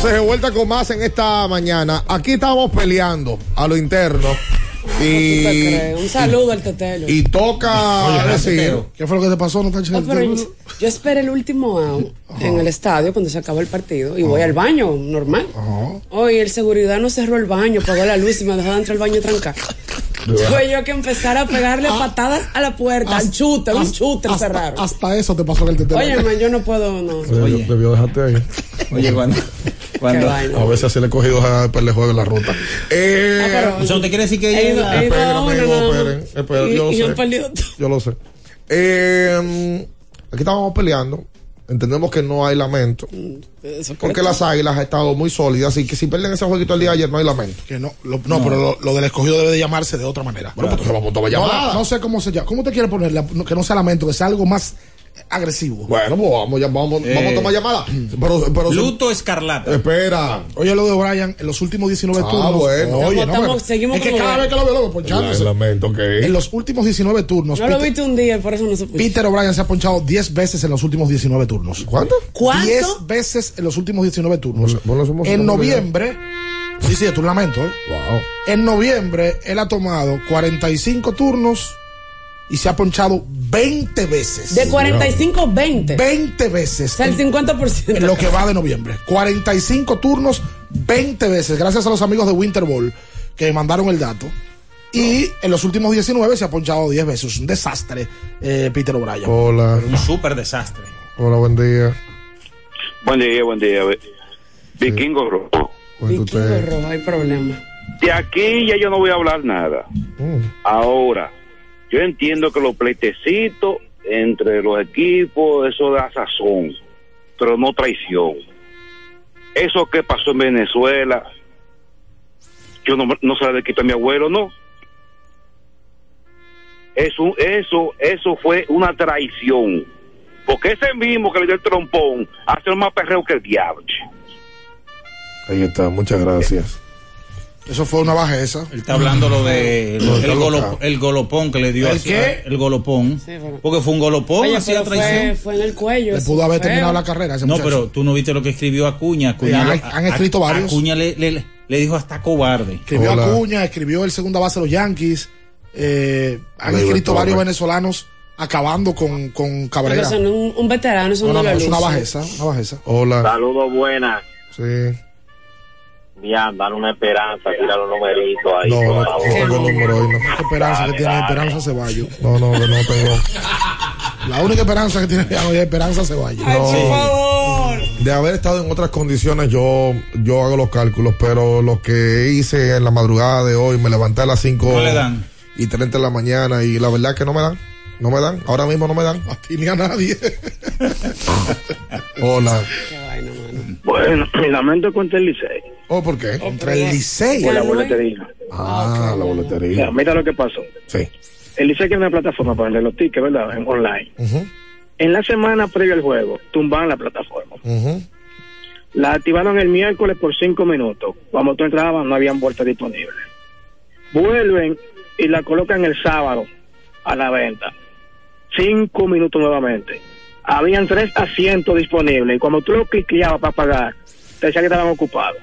S15: Entonces de vuelta con más en esta mañana. Aquí estamos peleando a lo interno. Y,
S17: Un saludo al tetelo.
S15: y toca decir.
S16: ¿Qué fue lo que te pasó, no
S17: No, pero yo, yo esperé el último out en el estadio cuando se acabó el partido y voy al baño, normal. Hoy el seguridad no cerró el baño, apagó la luz y me dejó entrar al baño trancar. Fue yo que empezar a pegarle patadas a la puerta, al chute, un chute
S16: hasta,
S17: cerraron.
S16: hasta eso te pasó en el tetelo.
S17: Oye, man, yo no puedo, no.
S16: Oye, debió dejarte ahí.
S9: Oye, cuando.
S17: Vaina.
S15: A veces así le he cogido a perder juego en la ruta. Eh,
S17: Ah, pero-
S9: O sea, ¿usted quiere decir que
S17: He ido- he ido
S15: Esperen, amigo, esperen, esperen,
S17: Y-
S15: yo lo sé. Yo lo sé. Eh, Aquí estábamos peleando. Entendemos que no hay lamento. Porque las águilas han estado muy sólidas. Así que si pierden ese jueguito el día de ayer, no hay lamento.
S16: Que no, lo- no, pero lo, lo del escogido debe de llamarse de otra manera.
S15: Bueno, pues entonces vamos a tomar
S16: No, no sé cómo se llama. ¿Cómo te quiere poner? La- que no sea lamento, que sea algo más agresivo.
S15: Bueno, pues vamos, ya- vamos,
S16: Eh.
S15: vamos a tomar llamada. Pero, pero
S9: Luto escarlata.
S15: Espera.
S16: Oye, lo de O'Brien, en los últimos 19
S15: Ah,
S16: turnos.
S15: bueno.
S16: Oye,
S17: Estamos-
S16: no,
S17: seguimos
S16: es que cada vez que lo veo, lo veo ponchándose.
S15: El lamento que
S16: En los últimos 19 turnos,
S17: No lo
S16: Peter,
S17: viste un día, por eso no se
S16: Peter O'Brien se ha ponchado 10 veces en los últimos 19 turnos.
S15: ¿Cuánto?
S17: ¿Cuánto?
S16: 10 veces en los últimos 19 turnos.
S15: Bueno, somos
S16: en noviembre, sí, sí, es un lamento, ¿eh?
S15: Wow.
S16: En noviembre, él ha tomado 45 turnos y se ha ponchado 20 veces.
S17: De 45, 20.
S16: 20 veces.
S17: O sea, el 50%.
S16: En lo que va de noviembre. 45 turnos, 20 veces. Gracias a los amigos de Winter Ball que me mandaron el dato. Y en los últimos 19 se ha ponchado 10 veces. Un desastre, eh, Peter O'Brien.
S15: Hola.
S9: Un súper desastre.
S15: Hola, buen día.
S22: Buen día, buen día. Vikingo Rojo.
S15: Cuenta
S17: Vikingo
S15: usted.
S17: rojo, hay problema.
S22: De aquí ya yo no voy a hablar nada.
S15: Mm.
S22: Ahora, yo entiendo que los pleitecitos entre los equipos, eso da sazón, pero no traición. Eso que pasó en Venezuela, yo no, no sé de quito a mi abuelo, no. Eso, eso, eso fue una traición. Porque ese mismo que le dio el trompón hace más perreo que el diablo.
S15: Ahí está, muchas gracias.
S16: Eso fue una bajeza.
S9: Él está hablando lo de
S15: Lo
S9: el, golo- golopón que le dio
S16: ¿El
S9: a-
S16: qué?
S9: el golopón
S17: pero-
S9: porque fue un golopón
S17: Oye,
S9: hacía
S17: fue,
S9: traición
S17: fue en el cuello.
S16: Le pudo haber terminado la carrera ese
S9: no
S16: muchacho.
S9: pero tú no viste lo que escribió Acuña Acuña,
S16: han- han escrito varios.
S9: Acuña le, le, le dijo hasta cobarde
S16: Escribió
S15: Hola.
S16: Acuña, escribió el segunda base de los Yankees. eh, han escrito varios venezolanos acabando con, con
S17: Pero
S16: Cabrera.
S17: eso no es un, un veterano, eso
S16: No,
S17: no,
S16: no, es una bajeza, una bajeza.
S15: Hola.
S22: Saludos buenas.
S15: Sí.
S22: Bien, dar una esperanza, tirar los numeritos ahí.
S15: No, no, no tengo el número hoy, no.
S16: La esperanza que tiene. Esperanza Ceballos.
S15: No, no, que no tengo.
S16: La única esperanza que tiene es Esperanza Ceballos.
S17: Ay, por
S15: No.
S17: favor.
S15: De haber estado en otras condiciones, yo, yo hago los cálculos, pero lo que hice en la madrugada de hoy, me levanté a las 5
S9: No le dan.
S15: y 30 de la mañana y la verdad que no me dan. No me dan. Ahora mismo no me dan.
S16: A ti ni a nadie.
S15: Hola.
S22: Bueno, lamento contra el Licey.
S15: ¿Oh, por qué?
S16: Contra el Licey.
S22: Por la boletería.
S15: Ah, la
S22: Mira,
S15: boletería.
S22: mira lo que pasó.
S15: Sí.
S22: El Licey tiene una plataforma para vender los tickets, ¿verdad? En online. En la semana previa al juego, tumban la plataforma. La activaron el miércoles por cinco minutos. Cuando tú entrabas, no habían vueltas disponibles. Vuelven y la colocan el sábado a la venta. Cinco minutos nuevamente. Habían tres asientos disponibles. Y cuando tú lo cliqueabas para pagar, te decía que estaban ocupados.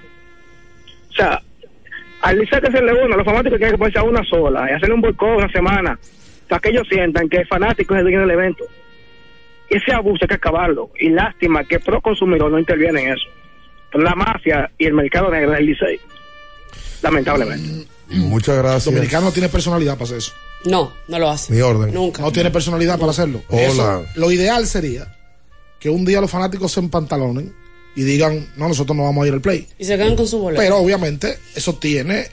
S22: O sea, al Licey que se le una, los fanáticos tienen que ponerse a una sola y hacerle un boicot una semana para que ellos sientan que el fanático es el dueño del evento. Ese abuso hay que acabarlo. Y lástima que pro consumidor no interviene en eso. La mafia y el mercado negro del Licey. Lamentablemente.
S15: Muchas gracias.
S16: Dominicano no tiene personalidad para hacer eso.
S17: No, no lo hace.
S15: Mi orden.
S17: Nunca.
S16: No tiene personalidad para hacerlo.
S15: Hola.
S16: Eso, lo ideal sería que un día los fanáticos se empantalonen y digan, no, nosotros no vamos a ir al play.
S17: Y se quedan con su boleto.
S16: Pero obviamente eso tiene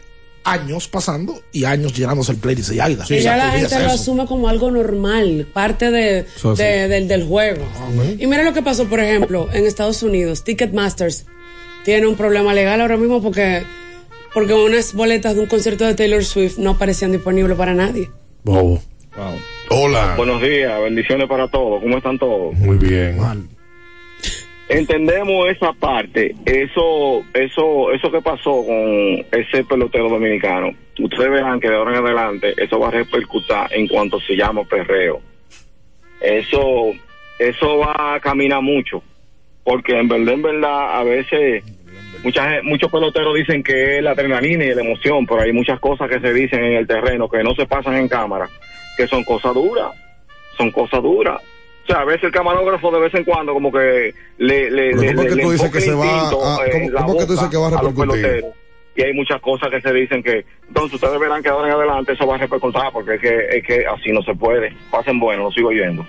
S16: años pasando y años llenándose el play y Águila.
S17: y ya la gente lo asume como algo normal, parte de,
S16: sí.
S17: del, del juego. Y mira lo que pasó, por ejemplo, en Estados Unidos. Ticketmasters tiene un problema legal ahora mismo porque, porque unas boletas de un concierto de Taylor Swift no aparecían disponibles para nadie.
S15: Bobo. Hola.
S22: Buenos días, bendiciones para todos. ¿Cómo están todos?
S15: Muy bien.
S22: Entendemos esa parte, eso, eso, eso que pasó con ese pelotero dominicano. Ustedes verán que de ahora en adelante eso va a repercutir en cuanto se llama perreo. Eso, eso va a caminar mucho, porque en verdad, en verdad, a veces muchas, muchos peloteros dicen que es la adrenalina y la emoción, pero hay muchas cosas que se dicen en el terreno que no se pasan en cámara, que son cosas duras, son cosas duras. O sea, a veces el camarógrafo de vez en cuando como que le... le
S15: ¿cómo que tú dices que se va a- cómo- que tú dices
S22: boca
S15: que va a
S22: los
S15: repercutir?
S22: peloteros. Y hay muchas cosas que se dicen que
S23: Entonces ustedes verán que ahora en adelante eso va a repercutir porque es que, es que así no se puede. Pasen bueno, lo sigo oyendo.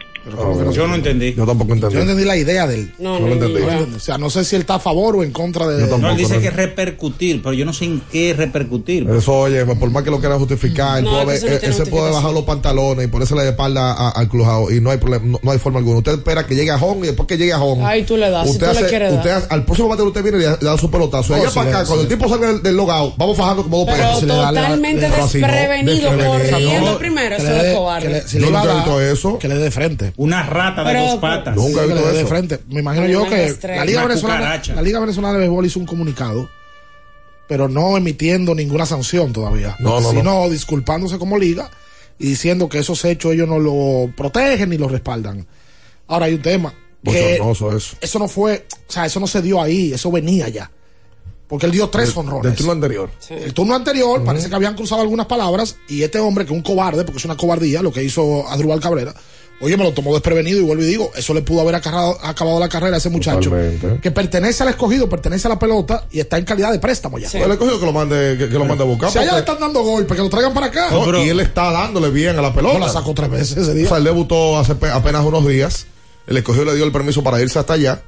S9: Yo no entendí.
S15: Yo tampoco entendí.
S16: Yo no entendí la idea de él.
S17: No,
S15: No lo entendí.
S16: O sea, no sé si él está a favor o en contra de.
S9: No, él dice que repercutir, pero yo no sé en qué repercutir.
S15: Eso, oye, por más que lo quiera justificar, él,
S9: No,
S15: puede-
S9: no
S15: él- él se puede bajar los pantalones y ponerse la espalda al crujado y no hay problema, no, no hay forma alguna. Usted espera que llegue a home y después que llegue a home.
S17: Ay, tú le das, si
S15: usted
S17: tú le quieres
S15: usted
S17: dar.
S15: hace- al próximo bateo usted viene y le da, su pelotazo.
S16: No,
S15: allá
S16: si
S15: para acá,
S16: si
S15: cuando el tipo salga del, del logado, vamos fajando como dos
S17: Pero totalmente desprevenido, corriendo primero,
S16: que
S17: eso
S16: le
S17: es cobarde.
S15: Yo
S16: le iba a
S15: nunca he visto eso.
S16: Que le dé de frente.
S9: Una rata de dos patas.
S15: Nunca he visto
S16: dé de
S15: eso.
S16: frente. Me imagino yo que la Liga, Venezolana, la Liga Venezolana de Béisbol hizo un comunicado, pero no emitiendo ninguna sanción todavía.
S15: No, no,
S16: sino
S15: no.
S16: disculpándose como liga y diciendo que esos hechos ellos no lo protegen ni lo respaldan. Ahora hay un tema. Que
S15: eso.
S16: eso no fue, o sea, eso no se dio ahí, eso venía ya. Porque él dio tres
S15: Del-
S16: honrones.
S15: Del turno anterior.
S16: El turno anterior parece que habían cruzado algunas palabras y este hombre, que es un cobarde, porque es una cobardía lo que hizo Adrubal Cabrera, oye, me lo tomó desprevenido y vuelvo y digo, eso le pudo haber acarrado- acabado la carrera a ese muchacho
S15: Totalmente.
S16: que pertenece al escogido, pertenece a la pelota y está en calidad de préstamo ya.
S17: Sí.
S15: Él le cogió que lo mande, que, que lo mande a buscar.
S16: Si allá le están dando golpes, que lo traigan para acá.
S15: No, y él está dándole bien a la pelota.
S16: No la sacó tres veces ese día.
S15: O sea, él debutó hace pe- apenas unos días. El escogido le dio el permiso para irse hasta allá.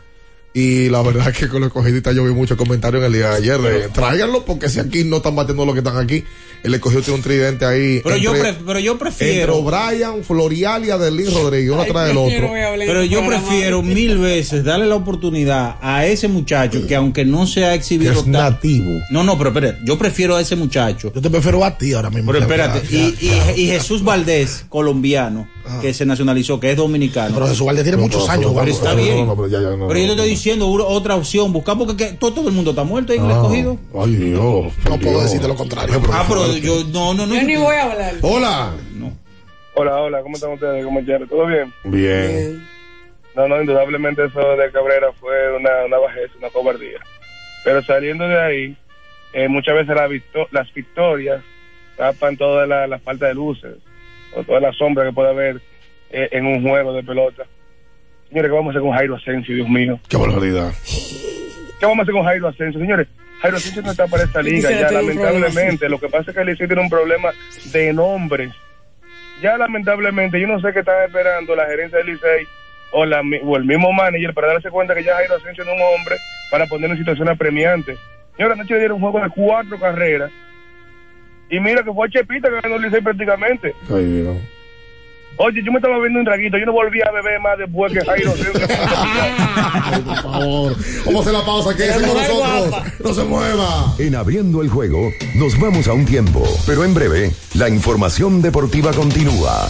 S15: Y la verdad es que con los escogidistas yo vi muchos comentarios en el día de ayer de tráiganlo porque si aquí no están batiendo lo que están aquí. El escogido tiene un tridente ahí.
S9: Pero yo,
S15: entre-
S9: pref- pero yo
S15: Entre
S9: prefiero.
S15: O'Brien, Florial y Adelín Rodríguez, uno del
S17: yo
S15: otro.
S9: Pero yo prefiero mil veces darle la oportunidad a ese muchacho que aunque no se ha
S15: Que
S9: exhibido
S15: es nativo.
S9: No, no, pero espérate, yo prefiero a ese muchacho.
S16: Yo te prefiero a ti ahora mismo.
S9: Pero espérate, y- y Jesús Valdés, colombiano, que se nacionalizó, que es dominicano.
S16: Pero Jesús Valdés tiene muchos años
S9: Pero está bien.
S15: pero ya, ya, no,
S9: Pero yo te
S15: no,
S9: estoy diciendo otra opción, buscar porque que todo, todo el mundo está muerto ahí en el
S15: Ah,
S9: escogido.
S15: Ay, Dios.
S16: No puedo decirte lo contrario.
S9: Ah, pero yo no, no, no.
S17: Yo ni voy a hablar.
S15: Hola.
S23: Hola, hola, ¿cómo están ustedes? ¿Cómo están? ¿Todo bien?
S15: Bien.
S23: No, no, indudablemente eso de Cabrera fue una, una bajeza, una cobardía. Pero saliendo de ahí, eh, muchas veces la victo- las victorias tapan toda la, la falta de luces toda la sombra que puede haber eh, en un juego de pelota. Señores, ¿qué vamos a hacer con Jairo Asensio, Dios mío?
S15: Qué barbaridad.
S23: ¿Qué vamos a hacer con Jairo Asensio? Señores, Jairo Asensio no está para esta liga ya, lamentablemente. Lo que pasa es que el Licey tiene un problema de nombres. Ya lamentablemente, yo no sé qué están esperando la gerencia del Licey o, la, o el mismo manager para darse cuenta que ya Jairo Asensio no es un hombre para poner en situación apremiante. Señora, anoche le dieron un juego de cuatro carreras y mira que fue Chepita que ganó el Licey prácticamente.
S15: Ay, Dios.
S23: Oye, yo me estaba viendo un traguito, yo no volví a beber más después que Jairo.
S15: Ay, por favor. Vamos a hacer la pausa. Quédese con nosotros.
S17: guapa.
S15: No se mueva.
S10: En abriendo el juego, nos vamos a un tiempo, pero en breve, la información deportiva continúa.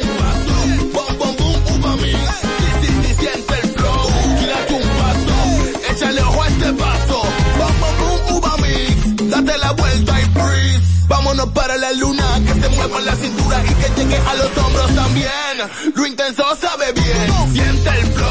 S2: Date la vuelta y freeze. Vámonos para la luna, que se mueva la cintura y que llegue a los hombros también. Lo intenso sabe bien. Siente el flow.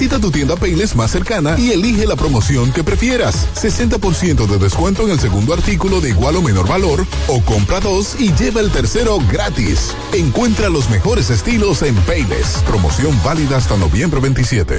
S11: Visita tu tienda Payless más cercana y elige la promoción que prefieras. 60% de descuento en el segundo artículo de igual o menor valor o compra dos y lleva el tercero gratis. Encuentra los mejores estilos en Payless. Promoción válida hasta noviembre 27.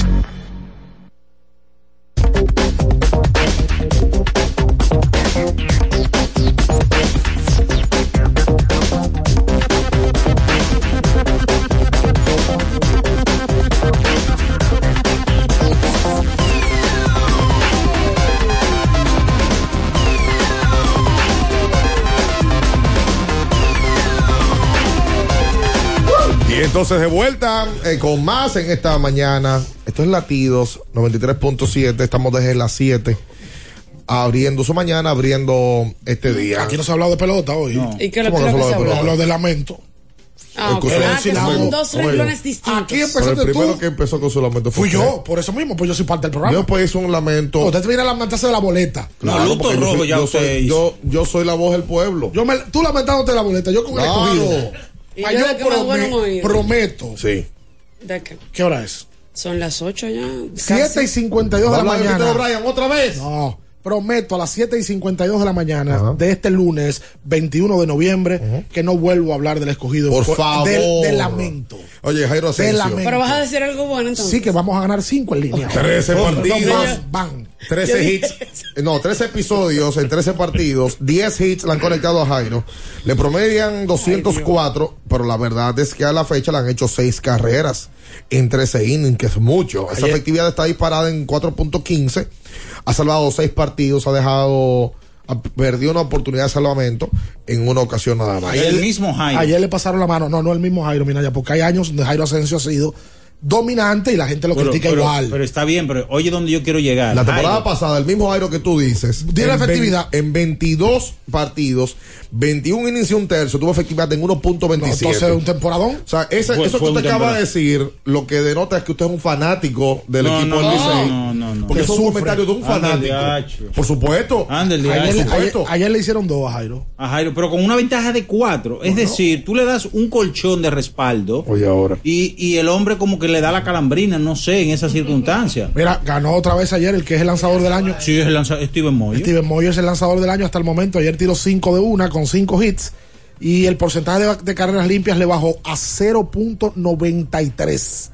S15: Entonces de vuelta eh, con más en esta mañana. Esto es Latidos 93.7. Estamos desde las 7 abriendo su mañana, abriendo este día.
S16: Aquí no se ha hablado de pelota hoy.
S17: ¿Y qué lo
S15: ¿Cómo
S17: que
S15: no se
S17: se
S15: de
S17: habló?
S16: Hablo de lamento.
S17: Ah, ok.
S15: Con
S17: Ah, que son dos
S15: bueno.
S17: renglones distintos.
S16: Aquí
S15: Pero
S16: empezaste
S15: el primero
S16: tú.
S15: que empezó con su lamento
S16: Fui
S15: fue
S16: yo, por eso mismo, pues yo soy parte del programa.
S15: Yo pues hice un lamento.
S16: Usted te viene a lamentarse de la boleta.
S15: Claro, porque yo soy- yo soy, yo, yo soy la voz del pueblo.
S16: Yo me, tú lamentándote de la boleta, yo con el
S15: Claro.
S16: escogido.
S17: Y
S16: Ah,
S17: yo
S16: yo
S17: de
S16: prome-
S17: oído.
S16: prometo.
S15: Sí.
S17: ¿De qué?
S16: ¿Qué hora es?
S17: Son las 8 ya.
S16: 7 y 52 de la
S15: de
S16: mañana.
S15: Peter O'Brien otra vez.
S16: No, prometo a las 7 y 52 de la mañana de este lunes 21 de noviembre que no vuelvo a hablar del escogido.
S15: Por favor.
S16: Del, del lamento.
S15: Oye, Jairo Asensio.
S16: lamento.
S17: Pero vas a decir algo bueno entonces.
S16: Sí, que vamos a ganar 5 en línea.
S15: 13
S16: No, no,
S15: partidos.
S16: van, van.
S15: 13 hits, no, 13 episodios en 13 partidos, 10 hits le han conectado a Jairo. Le promedian 204, pero la verdad es que a la fecha le han hecho 6 carreras en 13 innings, que es mucho. Esa
S16: Ayer-
S15: efectividad está disparada en 4.15. Ha salvado 6 partidos, ha dejado, ha perdido una oportunidad de salvamento en una ocasión nada más.
S9: El mismo Jairo.
S16: Ayer le pasaron la mano. No, no el mismo Jairo Minaya, porque hay años donde Jairo Asensio ha sido dominante y la gente lo
S9: Pero,
S16: critica
S9: pero-
S16: igual.
S9: pero está bien, pero oye donde yo quiero llegar.
S15: La temporada
S9: Jairo.
S15: pasada, el mismo Jairo que tú dices. En
S16: efectividad.
S15: en 22 partidos, 21 innings y un tercio, tuvo efectividad en 1.27.
S16: No, entonces un temporadón.
S15: O sea, ese-
S9: Fue-
S15: eso
S9: fue
S15: que usted acaba de decir, lo que denota es que usted es un fanático del
S9: No,
S15: equipo
S9: no,
S15: del
S9: no,
S15: Licey.
S9: no, no, no.
S15: Porque es un comentario de un fanático. Por supuesto.
S9: Anda el
S16: Ayer, ayer-
S15: supuesto.
S16: ayer le hicieron dos a Jairo.
S9: A Jairo, pero con una ventaja de cuatro. Es decir, tú le das un colchón de respaldo
S15: Oye, ahora.
S9: y, y el hombre como que le da la calambrina, no sé, en esas circunstancias.
S16: Mira, ganó otra vez ayer el que es el lanzador del año.
S9: Sí, es el lanza- Steven Moyer.
S16: Steven Moyer es el lanzador del año hasta el momento. Ayer tiró 5 de una con 5 hits. Y el porcentaje de, de carreras limpias le bajó a 0.93.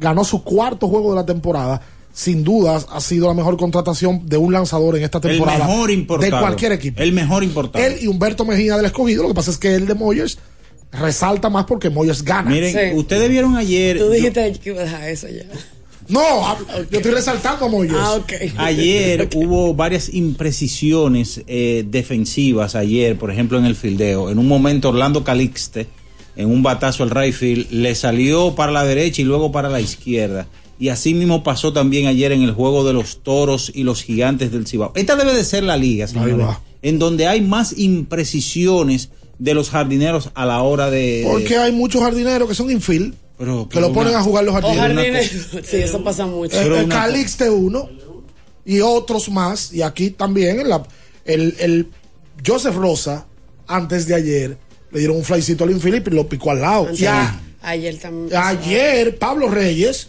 S16: Ganó su cuarto juego de la temporada. Sin dudas ha sido la mejor contratación de un lanzador en esta
S9: El
S16: temporada.
S9: mejor importado.
S16: De cualquier equipo.
S9: El mejor importado.
S16: Él y Humberto Mejía del escogido. Lo que pasa es que el de Moyers resalta más porque Moyers gana.
S9: Miren,
S17: Sí.
S9: ustedes vieron ayer.
S17: Tú
S9: yo-
S17: dijiste que iba a dejar eso ya.
S16: No, a- yo estoy resaltando a Moyers.
S17: Ah, ok.
S9: Ayer hubo varias imprecisiones eh, defensivas ayer, por ejemplo en el fildeo. En un momento Orlando Calixte, en un batazo al right field, le salió para la derecha y luego para la izquierda. Y así mismo pasó también ayer en el juego de los toros y los gigantes del Cibao. Esta debe de ser la liga, señores, en donde hay más imprecisiones de los jardineros a la hora de...
S16: Porque hay muchos jardineros que son infield.
S9: Pero-
S16: que lo ponen a jugar los jardineros.
S17: Sí, eso pasa mucho.
S16: El,
S9: Pero
S16: el Calixte uno y otros más. Y aquí también en la- el, el Joseph Rosa, antes de ayer, le dieron un flycito al infield y lo picó al lado.
S17: Antes-
S16: Ya,
S17: Ayer también.
S16: ayer Pablo Reyes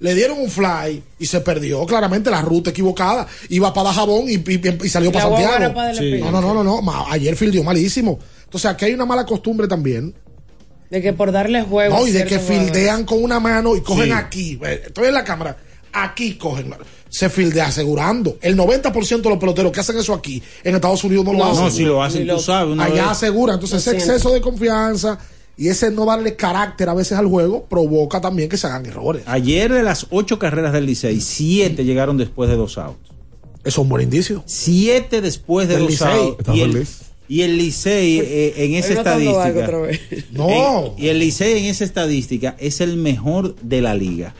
S16: le dieron un fly y se perdió claramente la ruta equivocada. Iba para Dajabón y, y- y salió para Santiago.
S17: para
S9: Sí.
S16: No, no, no, no, no. Ayer fildió malísimo. Entonces aquí hay una mala costumbre también
S17: De que por darle juego. a
S16: No, y de que fildean con una mano y cogen
S9: Sí.
S16: aquí. Eh, Estoy en la cámara. Aquí cogen. Se fildea asegurando. El 90% de los peloteros que hacen eso aquí en Estados Unidos no lo hacen.
S9: no, si lo hacen, tú sabes. una
S16: Allá
S9: vez-
S16: asegura. Entonces, ese exceso de confianza y ese no darle carácter a veces al juego provoca también que se hagan errores.
S9: Ayer de las ocho carreras del Licey, siete llegaron después de dos outs.
S16: Eso es un buen indicio.
S9: Siete después de
S16: Del
S9: dos
S16: Licey.
S9: outs.
S16: Está
S9: Y el,
S16: feliz.
S9: Y el Licey eh, en esa
S17: Estoy notando algo
S9: estadística.
S16: No.
S9: En- y el Licey en esa estadística es el mejor de la liga.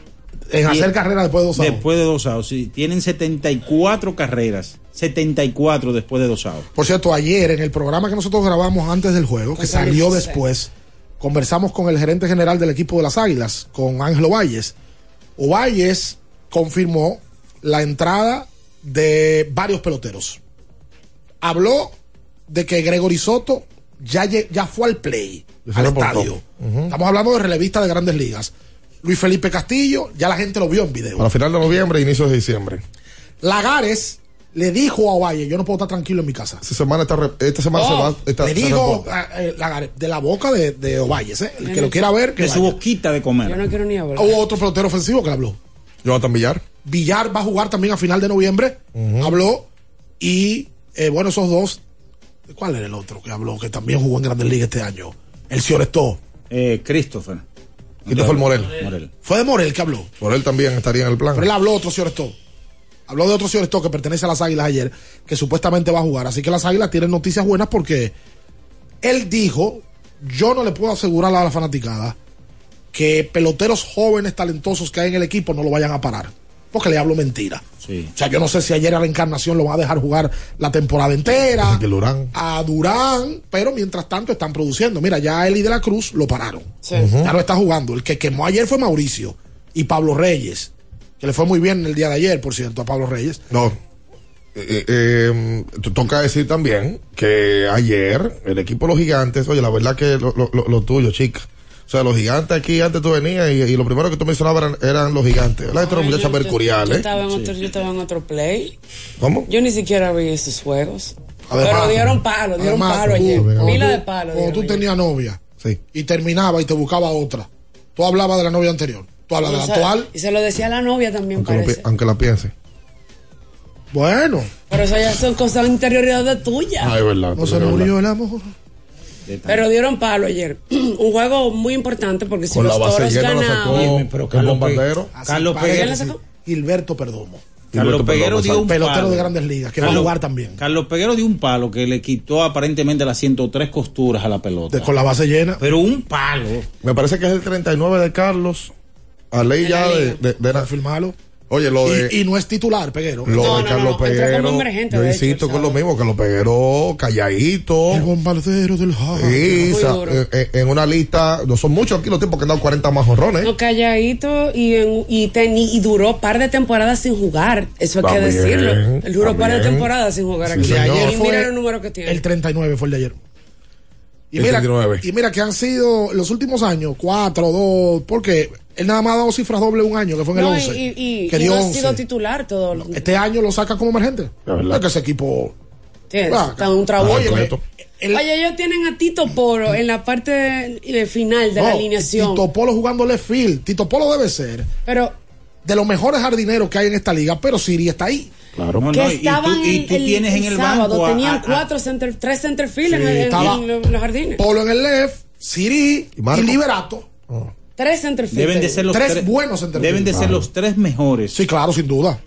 S16: En hacer carrera después de dos outs.
S9: Después de dos outs. sí. Tienen 74 carreras. 74 después de dos outs.
S16: Por cierto, ayer en el programa que nosotros grabamos antes del juego, que
S9: Félix
S16: salió después, conversamos con el gerente general del equipo de las Águilas, con Ángelo Valles. Valles confirmó la entrada de varios peloteros. Habló de que Gregory Soto ya, ya fue al play, al estadio. Estamos hablando de relevistas de grandes ligas. Luis Felipe Castillo, ya la gente lo vio en video.
S15: Para final de noviembre, inicio de diciembre.
S16: Lagares le dijo a Valle, yo no puedo estar tranquilo en mi casa.
S15: Esta semana, está esta semana se va. esta-
S16: le dijo eh, Lagares, de la boca de, de Ovalles, ¿eh? el que lo quiera ver. Que
S9: De su boquita de comer.
S17: Yo no quiero ni hablar.
S16: Hubo otro pelotero ofensivo que le habló.
S15: Jonathan Villar.
S16: Villar va a jugar también a final de noviembre. Habló. Y eh, bueno, esos dos. ¿Cuál era el otro que habló? Que también jugó en Grandes Ligas este año. El Ciorestó.
S9: Eh, Christopher.
S15: Christopher Morel.
S9: Morel.
S16: Fue de Morel que habló.
S15: Morel también estaría en el plan.
S16: Pero él habló otro Ciorestó. Habló de otro Ciorestó que pertenece a las Águilas ayer, que supuestamente va a jugar. Así que las Águilas tienen noticias buenas porque él dijo, yo no le puedo asegurar a la fanaticada que peloteros jóvenes, talentosos que hay en el equipo no lo vayan a parar. Porque le hablo mentira.
S9: Sí.
S16: O sea, yo no sé si ayer a la encarnación lo va a dejar jugar la temporada entera.
S15: Que Durán.
S16: A Durán, pero mientras tanto están produciendo. Mira, ya Eli de la Cruz lo pararon. Ya no está jugando. El que quemó ayer fue Mauricio y Pablo Reyes, que le fue muy bien el día de ayer, por cierto, a Pablo Reyes.
S15: No. Eh, eh, to- toca decir también que ayer el equipo de los gigantes, oye, la verdad que lo- lo tuyo, chica. O sea, los gigantes aquí antes tú venías y, y lo primero que tú mencionabas eran, eran los gigantes. La gente muchacha mercurial,
S17: Yo
S15: ¿eh?
S17: estaba, en otro, yo estaba en otro play.
S15: ¿Cómo?
S17: Yo ni siquiera vi esos juegos.
S16: Además-
S17: Pero dieron palo, dieron
S16: además,
S17: palo ayer. Pila
S16: tú-
S17: de palo.
S16: Cuando tú tenías novia
S15: Sí.
S16: y terminaba y te buscaba otra, tú hablabas de la novia anterior. Tú hablas de la actual.
S17: Y se lo decía a la novia también,
S15: Aunque, lo
S17: parece.
S15: aunque la piense.
S16: Bueno,
S17: Pero eso ya son cosas interioridades tuyas.
S15: Ay, verdad.
S16: no se murió el amor.
S17: Pero dieron palo ayer. Un juego muy importante porque si
S15: Con la
S17: los
S15: base
S17: toros
S15: la
S17: ganaban.
S15: sacó
S9: Dime, pero Carlos.
S16: Así
S9: Carlos
S16: parece.
S17: ¿Quién la sacó?
S16: Gilberto Perdomo.
S9: Carlos Peguero dio un
S16: Pelotero
S9: palo.
S16: de grandes ligas, que va a
S9: Carlos-
S16: jugar también.
S9: Carlos Peguero dio un palo que le quitó aparentemente las 103 costuras a la pelota.
S16: De- con la base llena.
S9: Pero un palo.
S15: Me parece que es el 39 de Carlos. A ley ya
S17: la
S15: de, de, de-
S16: Para firmarlo.
S15: Oye, lo de.
S16: Y, y no es titular, Peguero.
S15: Lo
S17: No,
S15: de
S17: no,
S15: Carlos
S17: no,
S15: Peguero. yo
S17: hecho,
S15: insisto
S17: el
S15: con lo mismo, que lo Peguero calladito.
S16: El bombardero del.
S15: Sí, eh, eh, en una lista, no son muchos aquí los tipos que han dado 40 más jorrones.
S17: No, calladito y, en- y, teni- y duró par de temporadas sin jugar. Eso hay que decirlo. Él duró par de temporadas sin jugar
S15: Sí,
S17: aquí.
S15: señor.
S16: ayer
S17: y
S16: fue
S17: mira los números que tiene.
S16: El 39 fue el de ayer. Y
S15: El
S16: mira,
S15: 39.
S16: y mira que han sido los últimos años, cuatro, dos, porque él nada más ha dado cifras doble un año, que fue en
S17: No,
S16: el
S17: y,
S16: 11.
S17: y, y-
S16: que
S17: y
S16: dio
S17: no ha
S16: 11.
S17: sido titular todo. lo-
S16: Este año lo saca como emergente.
S15: La verdad.
S16: Es que ese equipo.
S17: Tiene-
S16: Ah,
S17: está un trabajo.
S16: Oye, el-
S17: Oye, ellos tienen a Tito Poro en la parte final de la alineación.
S16: Tito Polo jugando left field. Tito Polo debe ser
S17: Pero
S16: de los mejores jardineros que hay en esta liga, pero Siri está ahí.
S9: Claro, no,
S17: que
S9: no, y tú,
S17: estaban
S9: y tú
S17: el,
S9: tienes en el
S17: sábado,
S9: banco a-
S17: tenían
S9: a- a-
S17: cuatro center, tres centerfield en,
S16: Sí,
S17: en- los jardines.
S16: Polo en el left, Siri
S15: ¿Y?
S16: Liberato.
S17: Tres centerfield.
S9: deben de ser los
S16: Tres
S9: tres,
S16: buenos centerfield.
S9: deben de ser los tres mejores.
S16: Sí, claro, sin duda.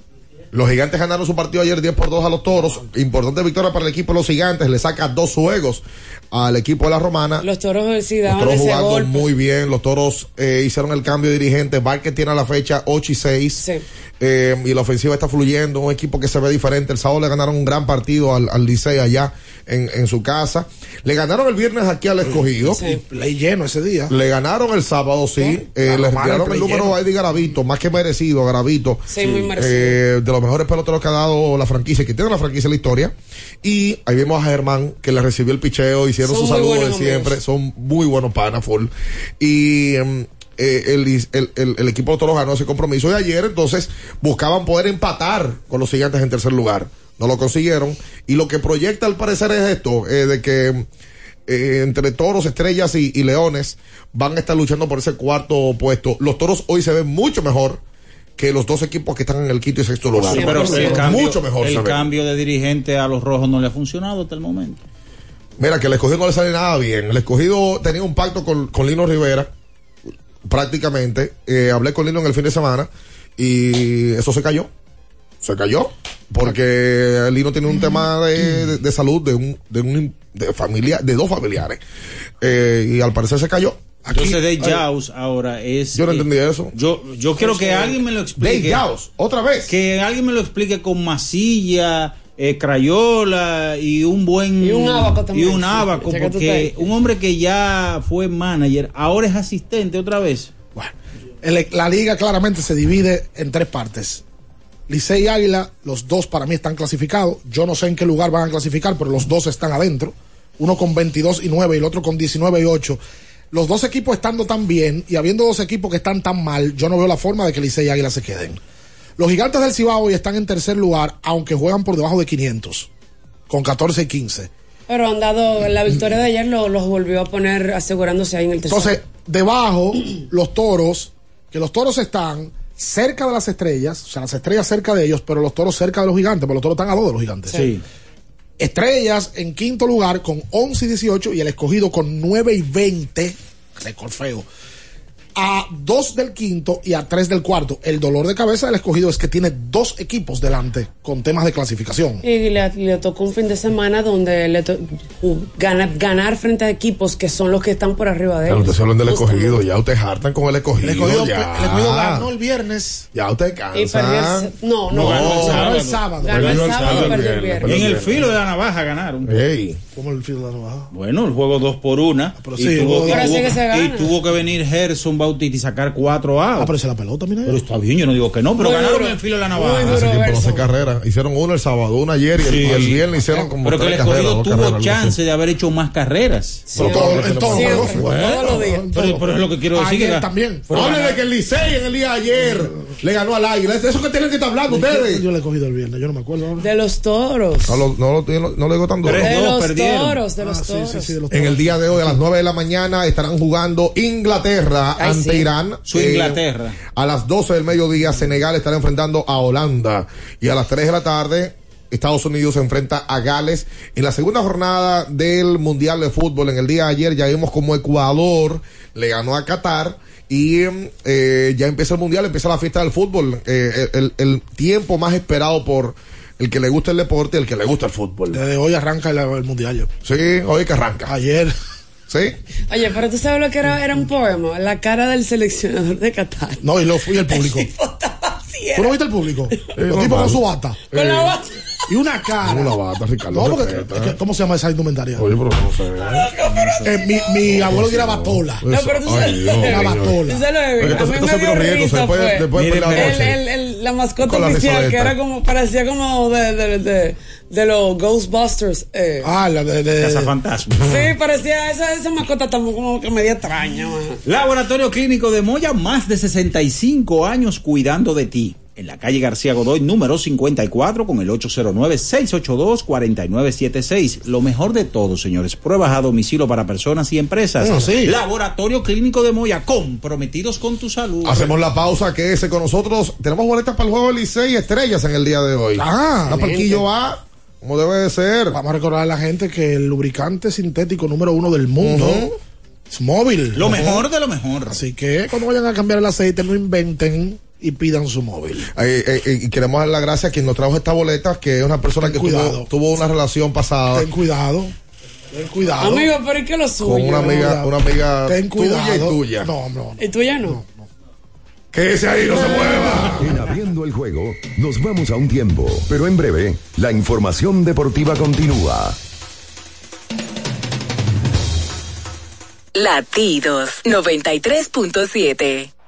S15: Los gigantes ganaron su partido ayer 10 por 2 a los toros. Importante victoria para el equipo de los gigantes. Le saca dos juegos al equipo de la romana.
S17: Los toros sí
S15: Los toros jugando
S17: golpe.
S15: muy bien. Los toros eh, hicieron el cambio de dirigente. Vázquez tiene a la fecha 8 y 6.
S17: Sí.
S15: Eh, y la ofensiva está fluyendo. Un equipo que se ve diferente. El sábado le ganaron un gran partido al, al Licey allá en, en su casa. Le ganaron el viernes aquí al escogido.
S17: Sí.
S16: Play lleno ese día.
S15: Le ganaron el sábado, sí. Eh, le retiraron
S16: el
S15: el número a Eddie Garavito, más que merecido, Garavito.
S17: Sí, muy merecido.
S15: Eh, de los mejores peloteros que ha dado la franquicia, que tiene la franquicia en la historia. Y ahí vimos a Germán, que le recibió el picheo, hicieron
S17: Son muy
S15: saludos de siempre.
S17: amigos.
S15: Son muy buenos panas, full. Y em, eh, el, el, el- el equipo de Toros ganó ese compromiso de ayer, entonces buscaban poder empatar con los gigantes en tercer lugar. No lo consiguieron. Y lo que proyecta al parecer es esto, eh, de que eh, entre toros, estrellas y, y leones van a estar luchando por ese cuarto puesto. Los toros hoy se ven mucho mejor que los dos equipos que están en el quinto y sexto lugar.
S9: Sí, pero el cambio,
S15: mucho mejor
S9: el cambio de dirigente a los rojos no le ha funcionado hasta el momento.
S15: Mira, que el escogido no le sale nada bien. El escogido tenía un pacto con, con Lino Rivera, prácticamente. Eh, hablé con Lino en el fin de semana y eso se cayó. Se cayó. Porque Lino tiene un tema de, de- de salud de un, de un de familia, de dos familiares. Eh, y al parecer se cayó.
S9: Entonces, Dave
S15: ay,
S9: Jaus ahora es.
S15: Yo no
S9: eh,
S15: entendí eso.
S9: Yo, yo quiero que alguien me lo explique.
S15: Dave Jaus, otra vez.
S9: Que alguien me lo explique con masilla, eh, crayola y un buen.
S17: Y un abaco
S9: Y
S17: también.
S9: un abaco, porque
S17: estás ahí.
S9: un hombre que ya fue manager, ahora es asistente otra vez.
S16: El- la liga claramente se divide en tres partes. Licey y Águila, los dos para mí están clasificados. Yo no sé en qué lugar van a clasificar, pero los dos están adentro. Uno con 22 y 9 y el otro con 19 y 8. Los dos equipos estando tan bien y habiendo dos equipos que están tan mal, yo no veo la forma de que Licey y Águila se queden. Los gigantes del Cibao hoy están en tercer lugar, aunque juegan por debajo de 500, con 14 y 15.
S17: Pero han dado, la victoria de ayer lo- los volvió a poner asegurándose ahí en el tercero.
S16: Entonces, debajo, los toros, que los toros están cerca de las estrellas, o sea, las estrellas cerca de ellos, pero los toros cerca de los gigantes, porque los toros están a dos de los gigantes.
S9: Sí.
S16: Estrellas en quinto lugar con 11 y 18 y el escogido con 9 y 20, récord feo. A dos del quinto y a tres del cuarto. El dolor de cabeza del escogido es que tiene dos equipos delante con temas de clasificación.
S17: Y le, le tocó un fin de semana donde le to- uh, gana- ganar frente a equipos que son los que están por arriba de
S15: Pero
S17: ellos.
S15: ustedes hablan del escogido, ya ustedes hartan con el escogido.
S16: El escogido,
S15: ya.
S16: el escogido ganó el viernes.
S15: Ya usted
S17: Y
S15: cansa.
S17: perdió el, se- no, no,
S15: No,
S17: ganó,
S15: ganó
S16: el sábado.
S17: Ganó el
S15: Perdió el
S17: sábado,
S15: sábado,
S17: perdió el
S15: el
S17: viernes.
S9: Y en el filo de la navaja ganaron.
S15: Ey.
S16: Como el filo de la navaja.
S9: Bueno, el juego dos por una.
S16: pero
S9: y,
S16: sí,
S9: tuvo,
S16: el
S9: y
S16: juego-
S9: tuvo-
S17: Pero sí que se gana.
S9: y tuvo que venir Gerson Bautista y sacar cuatro outs.
S16: Ah, pero esa es la pelota, mira.
S9: Pero está bien, yo no digo que no, pero
S17: Muy
S9: ganaron
S17: duro.
S9: en el filo de la navaja.
S15: no hace carrera. Hicieron uno el sábado, uno ayer y el,
S9: Sí.
S15: y el viernes hicieron como
S9: Pero que el
S15: tres carreras,
S9: escogido tuvo
S15: carreras,
S9: chance
S15: así.
S9: de haber hecho más carreras.
S16: Pero todo- en
S17: todos los días.
S9: Pero, pero es lo que quiero decir.
S16: Ayer
S9: que ga-
S16: también.
S15: Hable de que el Licey en el día de ayer le ganó al Águila. Es Eso que tienen que estar hablando ustedes.
S16: Yo le he cogido el viernes, yo no me acuerdo.
S17: De los toros.
S15: No, lo- no, lo- no, no le digo tan duro.
S17: De los
S9: perdieron.
S17: toros, de los
S16: Ah, sí,
S17: toros.
S16: sí, sí, los
S15: En el día de hoy, a las 9 de la mañana, estarán jugando Inglaterra ante
S17: sí.
S15: Irán.
S9: Su
S15: Eh,
S9: Inglaterra.
S15: a las 12 del mediodía, Senegal estará enfrentando a Holanda. Y a las 3 de la tarde, Estados Unidos se enfrenta a Gales. En la segunda jornada del Mundial de Fútbol, en el día de ayer, ya vimos como Ecuador le ganó a Qatar. Y eh, ya empieza el Mundial, empieza la fiesta del fútbol. Eh, el, el tiempo más esperado por el que le gusta el deporte y el que le gusta el fútbol.
S16: Desde hoy arranca el, el mundial. yo.
S15: Sí, hoy que arranca.
S16: Ayer.
S15: Sí.
S17: Oye, pero tú sabes lo que era, era un poema, la cara del seleccionador de Qatar.
S16: No, y lo fui el público. ¿Tú no viste el público? Los tipos con su bata.
S17: Con la bata.
S16: Y una cara.
S15: Una bata, Ricardo.
S16: No, porque,
S15: respeta.
S16: es que, ¿Cómo se llama esa indumentaria?
S15: Oye, pero no sé.
S16: Eh, mi, mi abuelo diera batola.
S17: No, pero tú sabes,
S15: Ay, Dios
S16: Una
S15: mío.
S16: batola.
S17: tú sabes lo que
S15: entonces- vino después después de la noche.
S17: la mascota oficial que era como, parecía como de, de, de, de los Ghostbusters. Eh.
S16: Ah, la de. de
S9: Casa Fantasma.
S17: Sí, parecía, esa, esa mascota también como que media extraña, man.
S9: Laboratorio Clínico de Moya, más de 65 años cuidando de ti. En la calle García Godoy, número 54, con el 809-682-4976. Lo mejor de todo, señores. Pruebas a domicilio para personas y empresas.
S16: Bueno, sí.
S9: Laboratorio Clínico de Moya, comprometidos con tu salud.
S15: Hacemos la pausa, quédese con nosotros. Tenemos boletas para el juego de Licey y Estrellas en el día de hoy.
S16: Ah,
S15: la parquillo va como debe de ser.
S16: Vamos a recordar a la gente que el lubricante sintético número uno del mundo es móvil.
S9: Lo mejor de lo mejor.
S16: Así que cuando vayan a cambiar el aceite, no inventen y pidan su móvil.
S15: Eh, eh, eh, y queremos dar las gracias a quien nos trajo esta boleta, que es una persona
S16: Ten
S15: que
S16: cuidado.
S15: tuvo, tuvo una relación pasada
S16: Ten cuidado. Ten cuidado.
S17: Amigo, pero ¿y qué lo suyo?
S15: con una amiga, una amiga
S16: Ten cuidado.
S15: tuya y tuya.
S16: No, no.
S17: ¿Y tuya no?
S15: Quédese ahí, no se mueva.
S10: En abriendo el juego, nos vamos a un tiempo, pero en breve, la información deportiva continúa.
S3: Latidos 93.7.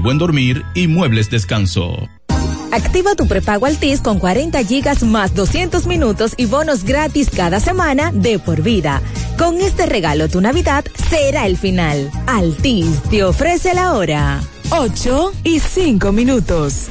S24: buen dormir y muebles descanso.
S21: Activa tu prepago Altis con 40 gigas más 200 minutos y bonos gratis cada semana de por vida. Con este regalo tu Navidad será el final. Altis te ofrece la hora. 8 y 5 minutos.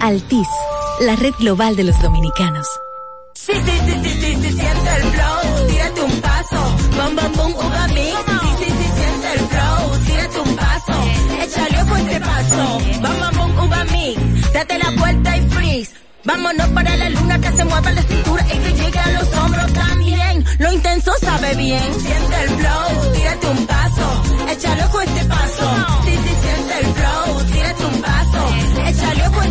S21: Altis, la red global de los dominicanos.
S2: Sí, sí, sí, sí, sí, sí, siente el flow, tírate un paso, bam, bam, boom, uva mix. Sí, sí, sí, siente el flow, tírate un paso, échale ojo este paso, bam, bam, boom, uva mix. Date la vuelta y freeze. Vámonos para la luna que se mueva la cintura y que llegue a los hombros también. Lo intenso sabe bien. Siente el flow, tírate un paso, échale ojo este paso. Sí, sí,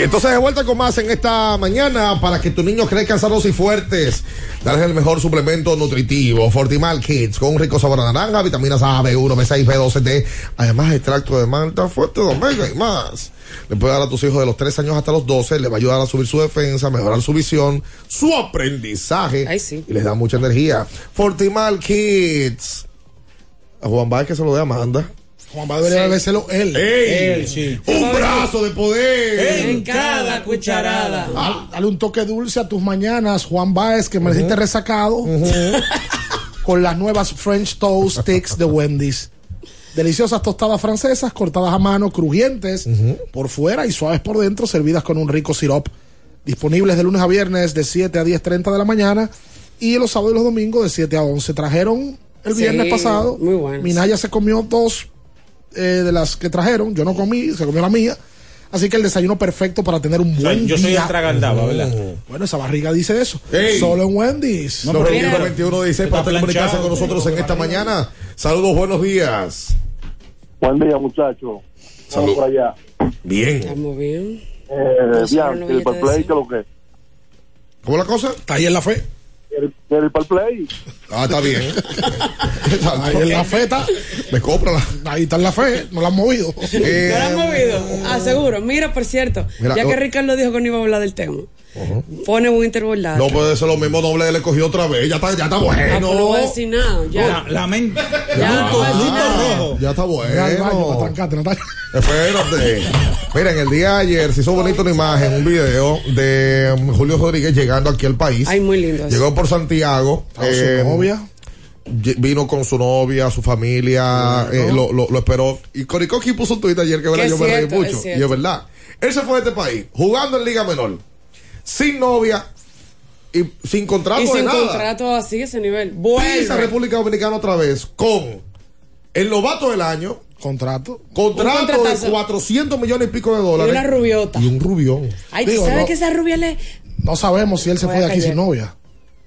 S15: Y entonces de vuelta con más en esta mañana para que tus niños crezcan sanos y fuertes. Darles el mejor suplemento nutritivo. Fortimal Kids con un rico sabor a naranja, vitaminas A, B1, B6, B12, D. Además, extracto de malta, fuerte de omega y más. Le puede dar a tus hijos de los 3 años hasta los 12. Le va a ayudar a subir su defensa, mejorar su visión, su aprendizaje. Y les da mucha energía. Fortimal Kids. A Juan que se lo dé Amanda.
S16: Juan va a debería bebérselo él.
S15: Ey,
S16: él, sí.
S15: Un brazo de poder.
S16: En cada cucharada. Dale, dale un toque dulce a tus mañanas, Juan Baez, que me dijiste resacado. Con las nuevas French Toast Sticks de Wendy's. Deliciosas tostadas francesas cortadas a mano, crujientes por fuera y suaves por dentro, servidas con un rico sirop. Disponibles de lunes a viernes de 7 a 10.30 de la mañana y los sábados y los domingos de 7 a 11. Trajeron el
S17: Sí,
S15: viernes pasado.
S17: muy buenos.
S15: Minaya se comió dos
S16: eh, de las que trajeron. Yo no comí, se comió la mía. Así que el desayuno perfecto para tener un buen
S9: yo soy
S16: día.
S9: el tragaldaba, ¿verdad?
S16: Bueno, esa barriga dice eso.
S15: Ey.
S16: Solo en Wendy's.
S15: No, 21 21 16 para comunicarse con nosotros en esta mañana. Saludos, buenos días.
S25: Buen día, muchachos.
S15: Salud.
S25: Vamos por allá.
S15: Bien.
S17: Estamos bien.
S25: Eh, bien, el Play,
S17: cien.
S25: ¿qué es lo que?
S15: ¿Cómo la cosa?
S16: Está ahí en la fe.
S25: El, el Play.
S15: Ah, está bien.
S16: Ahí en la fe está.
S15: Me cómprala.
S16: Ahí está en la fe. No la han movido.
S15: Eh,
S17: ¿No lo han movido? Ah, seguro. Mira, por cierto,
S15: Mira,
S17: ya que
S15: oh.
S17: Ricardo dijo que no iba a hablar del tema, pone un intervolado.
S15: No puede ser lo mismo doble, le cogió otra vez. Ya está, ya está
S17: Ah, pues no voy a
S15: bueno.
S17: decir nada. Ya.
S9: La, lamento.
S17: Ya, no voy a decir nada.
S9: rojo.
S15: Ya está
S16: baño
S15: bueno.
S16: trancarte, Natalia.
S15: Espérate. Miren, el día de ayer se hizo bonito una imagen, un video de Julio Rodríguez llegando aquí al país.
S17: Ay, muy lindo. eso.
S15: Llegó por Santiago.
S16: Estaba su
S15: eh,
S16: novia.
S15: Vino con su novia, su familia, eh, lo, lo- lo esperó. Y Coricoqui puso un tuit ayer que verdad,
S17: Que
S15: yo me reí mucho.
S17: es
S15: Y es verdad. Él se fue de este país, jugando en Liga Menor, sin novia y sin contrato
S17: Y
S15: de
S17: sin
S15: nada.
S17: contrato así, ese nivel.
S15: Pisa
S17: Vuelve.
S15: República Dominicana otra vez con el novato del año,
S16: Contrato.
S15: contrato de
S17: contratazo.
S15: 400 millones y pico de
S17: Y
S15: dólares.
S17: una rubiota.
S15: Y un rubión.
S17: Ay,
S16: Digo,
S17: ¿tú sabes
S16: no.
S17: que esa rubia le.
S16: No sabemos si él se fue de
S17: a
S16: aquí sin novia.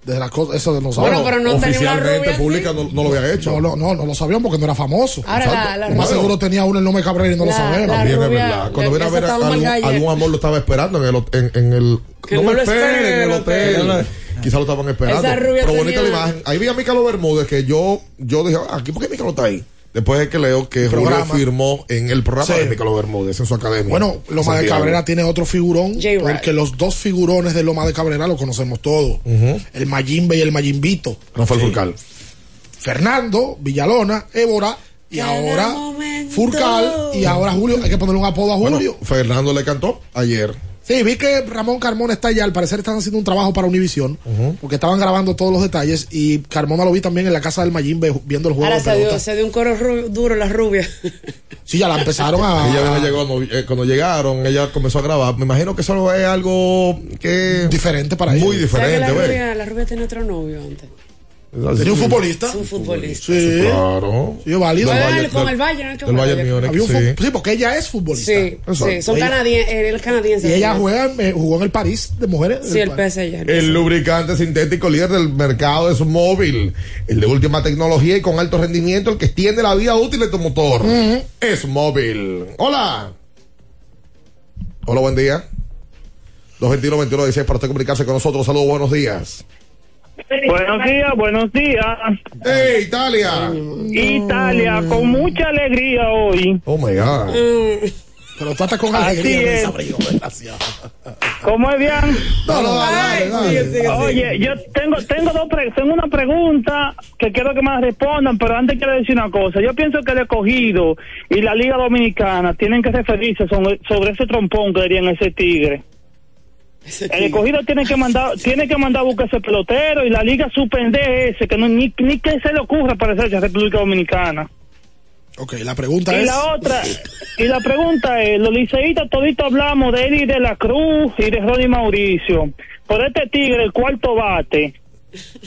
S16: Desde las cosas, eso no
S17: Bueno,
S16: sabemos.
S17: pero no tenía una
S15: Oficialmente pública no, no lo había hecho.
S16: No, no, no, no lo sabíamos porque no era famoso.
S17: Ahora la, la
S16: Lo más
S17: rubia-
S16: seguro tenía uno el nombre Cabrera y no lo
S17: La- la
S15: También es verdad. Cuando viene a ver algún, amor lo estaba esperando en el, en, en el
S17: Que
S15: no
S17: no
S15: me esperen en el hotel. Quizá lo estaban esperando.
S17: Esa rubia
S15: Pero bonita la imagen. Ahí vi a Mícalo Bermúdez que yo, yo dije, "Ah, aquí por qué Mícalo está ahí. Después de que leo que Julio firmó en el programa
S16: Sí.
S15: de Mícalo Bermúdez en su academia.
S16: Bueno, Loma de. Cabrera tiene otro figurón, porque los dos figurones de Loma de Cabrera lo conocemos todos. El Mayimbe y el Mayimbito.
S15: Rafael Furcal.
S16: Fernando, Villalona, Évora y
S17: Cada
S16: ahora
S17: momento.
S16: Furcal y ahora Julio. Hay que ponerle un apodo a
S15: Bueno,
S16: Julio.
S15: Fernando le cantó ayer.
S16: Sí, vi que Ramón Carmona está allá. Al parecer están haciendo un trabajo para Univisión, porque estaban grabando todos los detalles. Y Carmona lo vi también en la casa del Mayimbe viendo el juego
S17: Ahora
S16: de
S17: se dio, se dio un coro duro la rubia.
S16: Sí, ya la empezaron a.
S15: Ella llegó cuando, eh, cuando llegaron, ella comenzó a grabar. Me imagino que eso es algo que
S16: diferente para
S15: muy
S16: ella.
S17: ¿Sabes que
S15: diferente.
S17: la rubia, la rubia tenía otro novio antes?
S16: Tenía un futbolista.
S17: Un futbolista.
S16: Sí,
S15: Claro.
S16: sí, válido.
S15: Bayern-
S17: con el Bayern,
S15: del Bayern
S17: Bayern.
S15: Múnich,
S16: Había un
S15: sí.
S16: sí, porque ella es futbolista.
S17: Sí, sí, son
S16: Ella-
S17: canadienses, canadiense.
S16: Y ella juega, en- eh, jugó en el París de mujeres.
S17: Sí, el PSG.
S15: El lubricante sintético líder del mercado es móvil. El de última tecnología y con alto rendimiento, el que extiende la vida útil de tu motor. Es móvil. Hola. Hola, buen día. 221-21-16 para usted comunicarse con nosotros. Saludos, buenos días.
S26: Buenos días, buenos días.
S15: ¡Hey, Italia!
S26: Italia, con mucha alegría hoy.
S15: Oh my God.
S17: Mm.
S16: Pero tú estás con
S26: Así
S16: alegría en
S26: es.
S16: abrigo.
S26: ¿Cómo es bien?
S15: No, no, dale, dale, dale.
S26: Oye, yo tengo tengo dos pre- tengo una pregunta que quiero que me la respondan, pero antes quiero decir una cosa. Yo pienso que el escogido y la Liga Dominicana tienen que referirse sobre, sobre ese trompón que dirían ese tigre. El escogido tiene que mandar tiene que mandar a buscar ese pelotero y la liga suspende ese que no ni, ni que se le ocurra parecerse a República Dominicana.
S16: Ok, la pregunta
S26: Y
S16: es.
S26: la otra, y la pregunta es, los liceístas todito hablamos de Eddie de la Cruz y de Ronnie Mauricio. Por este tigre, el cuarto bate,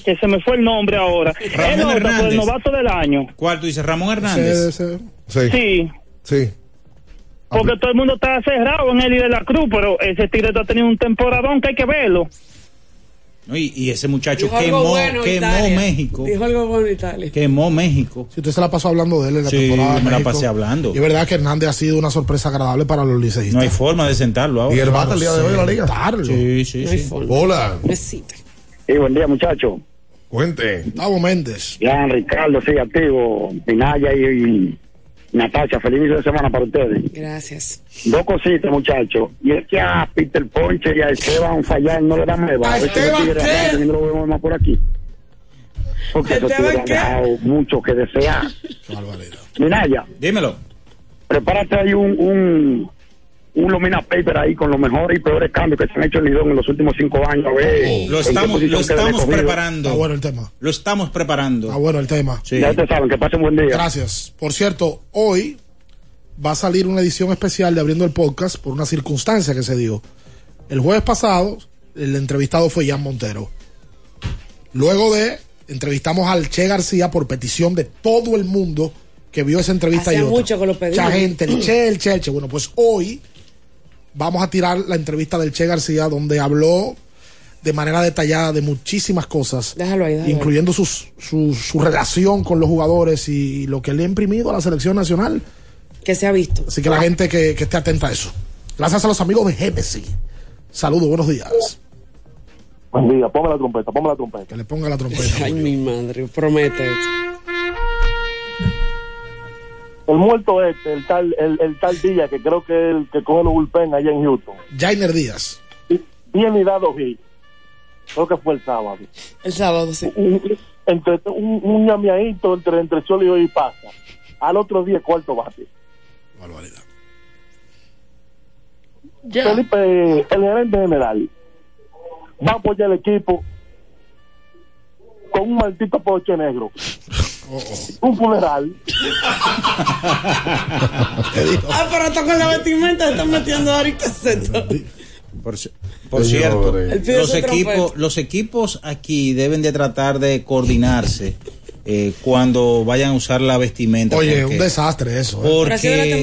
S26: que se me fue el nombre ahora,
S9: Ramón
S26: el otro por
S9: Hernández.
S26: el novato del año.
S9: ¿Cuál tú dices? Ramón Hernández.
S15: Sí,
S26: Sí. Porque todo el mundo está cerrado en Eddie de la Cruz, pero ese tigre está teniendo un temporadón que hay que verlo.
S9: Y, y ese muchacho
S17: Dijo
S9: quemó,
S17: bueno,
S9: quemó. México.
S17: Dijo algo bueno Italia.
S9: Quemó México.
S16: Si usted se la pasó hablando de él en la
S9: Sí,
S16: temporada.
S9: me la
S16: México.
S9: pasé hablando.
S16: Y es verdad que Hernández ha sido una sorpresa agradable para los liceístas.
S9: No hay forma de sentarlo ahora.
S15: ¿Y el bate el día de hoy en la liga?
S16: Sentarlo.
S9: Sí, sí,
S17: No hay
S9: sí.
S17: forma.
S15: Hola.
S17: Necesita.
S25: Sí, buen día, muchachos.
S15: Cuente.
S16: Gustavo Méndez.
S25: Ya, Ricardo, sí, activo. Minaya y, y Natacha, feliz inicio de semana para ustedes.
S17: Gracias.
S25: Dos cositas, muchachos. Y es que a Peter Ponche y a Esteban Fallar no le dan nueva.
S16: ¿A
S25: A ver si los
S16: Esteban qué?
S25: y no lo vemos más por aquí. Porque esos
S17: ¿Esteban
S25: tigres han
S17: qué?
S25: dejado mucho que desear. Minaya,
S9: Dímelo.
S25: prepárate ahí un, un, un Lomina Paper ahí con los mejores y peores cambios que se han hecho en Lidón en los últimos cinco años. A ver
S9: Lo estamos, lo estamos preparando.
S16: Está bueno el tema.
S9: Lo estamos preparando.
S16: Está bueno el tema.
S9: Sí.
S25: Ya ustedes saben, que pasen buen día.
S16: Gracias. Por cierto, hoy va a salir una edición especial de Abriendo el Podcast por una circunstancia que se dio. El jueves pasado, el entrevistado fue Jan Montero. Luego de, entrevistamos al Che García por petición de todo el mundo que vio esa entrevista
S17: Hacía
S16: y otra.
S17: mucho que lo pedí.
S16: Mucha gente, el Che, el Che, el Che. Bueno, pues hoy vamos a tirar la entrevista del Che García, donde habló de manera detallada de muchísimas cosas,
S17: Déjalo ahí, déjalo ahí.
S16: incluyendo sus- su, su relación con los jugadores y lo que le ha imprimido a la selección nacional.
S17: Que se ha visto.
S16: Así que la gente que, que esté atenta a eso. Gracias a los amigos de Genesis. Saludos, buenos días.
S27: Buen día, ponme la trompeta, ponme la trompeta.
S16: Que le ponga la trompeta.
S17: Ay, mi madre, promete.
S27: El muerto este, el tal, el, el tal día que creo que es el que coge los bullpen allá en Houston.
S16: Jainer Díaz.
S27: Bien y dado hit. Creo que fue el sábado.
S17: El sábado, sí.
S27: Un, entre, un, un ñameadito entre, entre sólido y pasa. Al otro día, cuarto bate.
S16: Barbaridad.
S27: Felipe, el gerente general, va a apoyar el equipo con un maldito poche negro. Un funeral.
S17: Ah, pero hasta con la vestimenta están metiendo ahora ¿qué es esto?
S9: Por, por cierto, los equipos, los equipos aquí deben de tratar de coordinarse eh, cuando vayan a usar la vestimenta.
S16: Oye,
S9: porque-
S16: un desastre eso. ¿eh?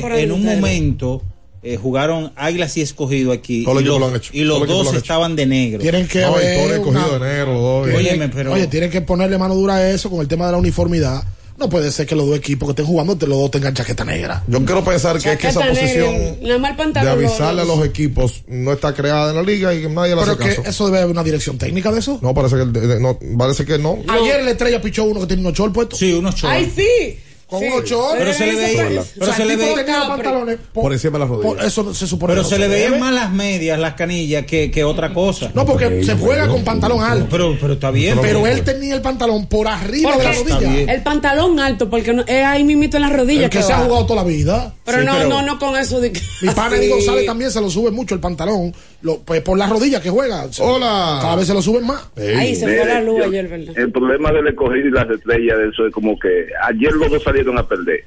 S9: Porque en un momento eh, jugaron Águilas y Escogido aquí y los,
S16: lo han hecho.
S9: y los dos
S16: lo han hecho.
S9: estaban de negro.
S16: Tienen que
S15: No,
S16: ver una-
S15: de
S9: Óyeme, pero-
S16: Oye, tienen que ponerle mano dura a eso con el tema de la uniformidad. No puede ser que los dos equipos que estén jugando te- los dos tengan chaqueta negra.
S15: Yo quiero pensar que es que esa posición de avisarle a
S17: lo-
S15: los equipos no está creada en la liga y que nadie
S16: Pero
S15: hace
S16: que
S15: caso.
S16: eso debe haber una dirección técnica de eso.
S15: No, parece que, el de- de- no, parece que no.
S16: Ayer la estrella pichó uno que tiene unos shorts puestos.
S9: Sí, unos shorts.
S17: ¡Ay, sí!
S16: Con
S17: Sí.
S16: unos shorts.
S9: Pero se le veía-
S16: O sea,
S9: se
S16: el
S9: le
S16: tipo
S9: veía-
S16: tenía los pantalones por,
S15: Por encima de las
S16: por-
S15: rodillas.
S16: eso se supone
S9: Pero se le veían más las medias, las canillas, que, que otra cosa.
S16: No, porque se juega con pantalón alto.
S9: Pero, pero está bien.
S16: Pero él tenía el pantalón por arriba de la rodilla.
S17: el pantalón alto, porque no, es ahí mismito en las rodillas
S16: El que
S17: que
S16: se ha jugado toda la vida.
S17: Pero
S16: Sí,
S17: no,
S16: pero-
S17: no, no con eso de que.
S16: Mi. Eddie González también se lo sube mucho el pantalón. Lo, pues por las rodillas que juega.
S15: Hola.
S16: Cada vez se lo suben más.
S17: Ahí se fue la luz ayer, ¿verdad?
S28: El problema del escogido y las estrellas de eso es como que ayer los dos salieron a perder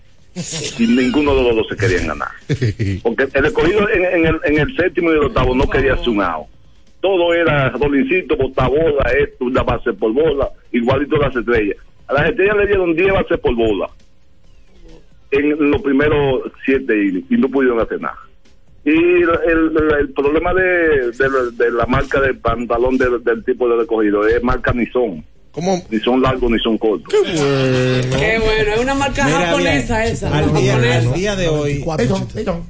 S28: y ninguno de los dos se querían ganar. Porque el escogido en, en el, en el séptimo y el octavo no quería hacer un out. Todo era rolincito, botabola, esto, una base por bola, igualito las estrellas. A las estrellas le dieron 10 bases por bola en los primeros siete y no pudieron hacer nada. Y el, el- el problema de, de la- de la marca del pantalón del, del tipo de recogido es marca ni son.
S15: ¿Cómo?
S28: Ni son largos ni son cortos.
S17: Qué bueno, es una marca
S9: Mira,
S17: japonesa
S9: bien,
S17: esa.
S9: al,
S17: ¿no?
S9: día,
S17: Japonesa.
S9: al día de hoy,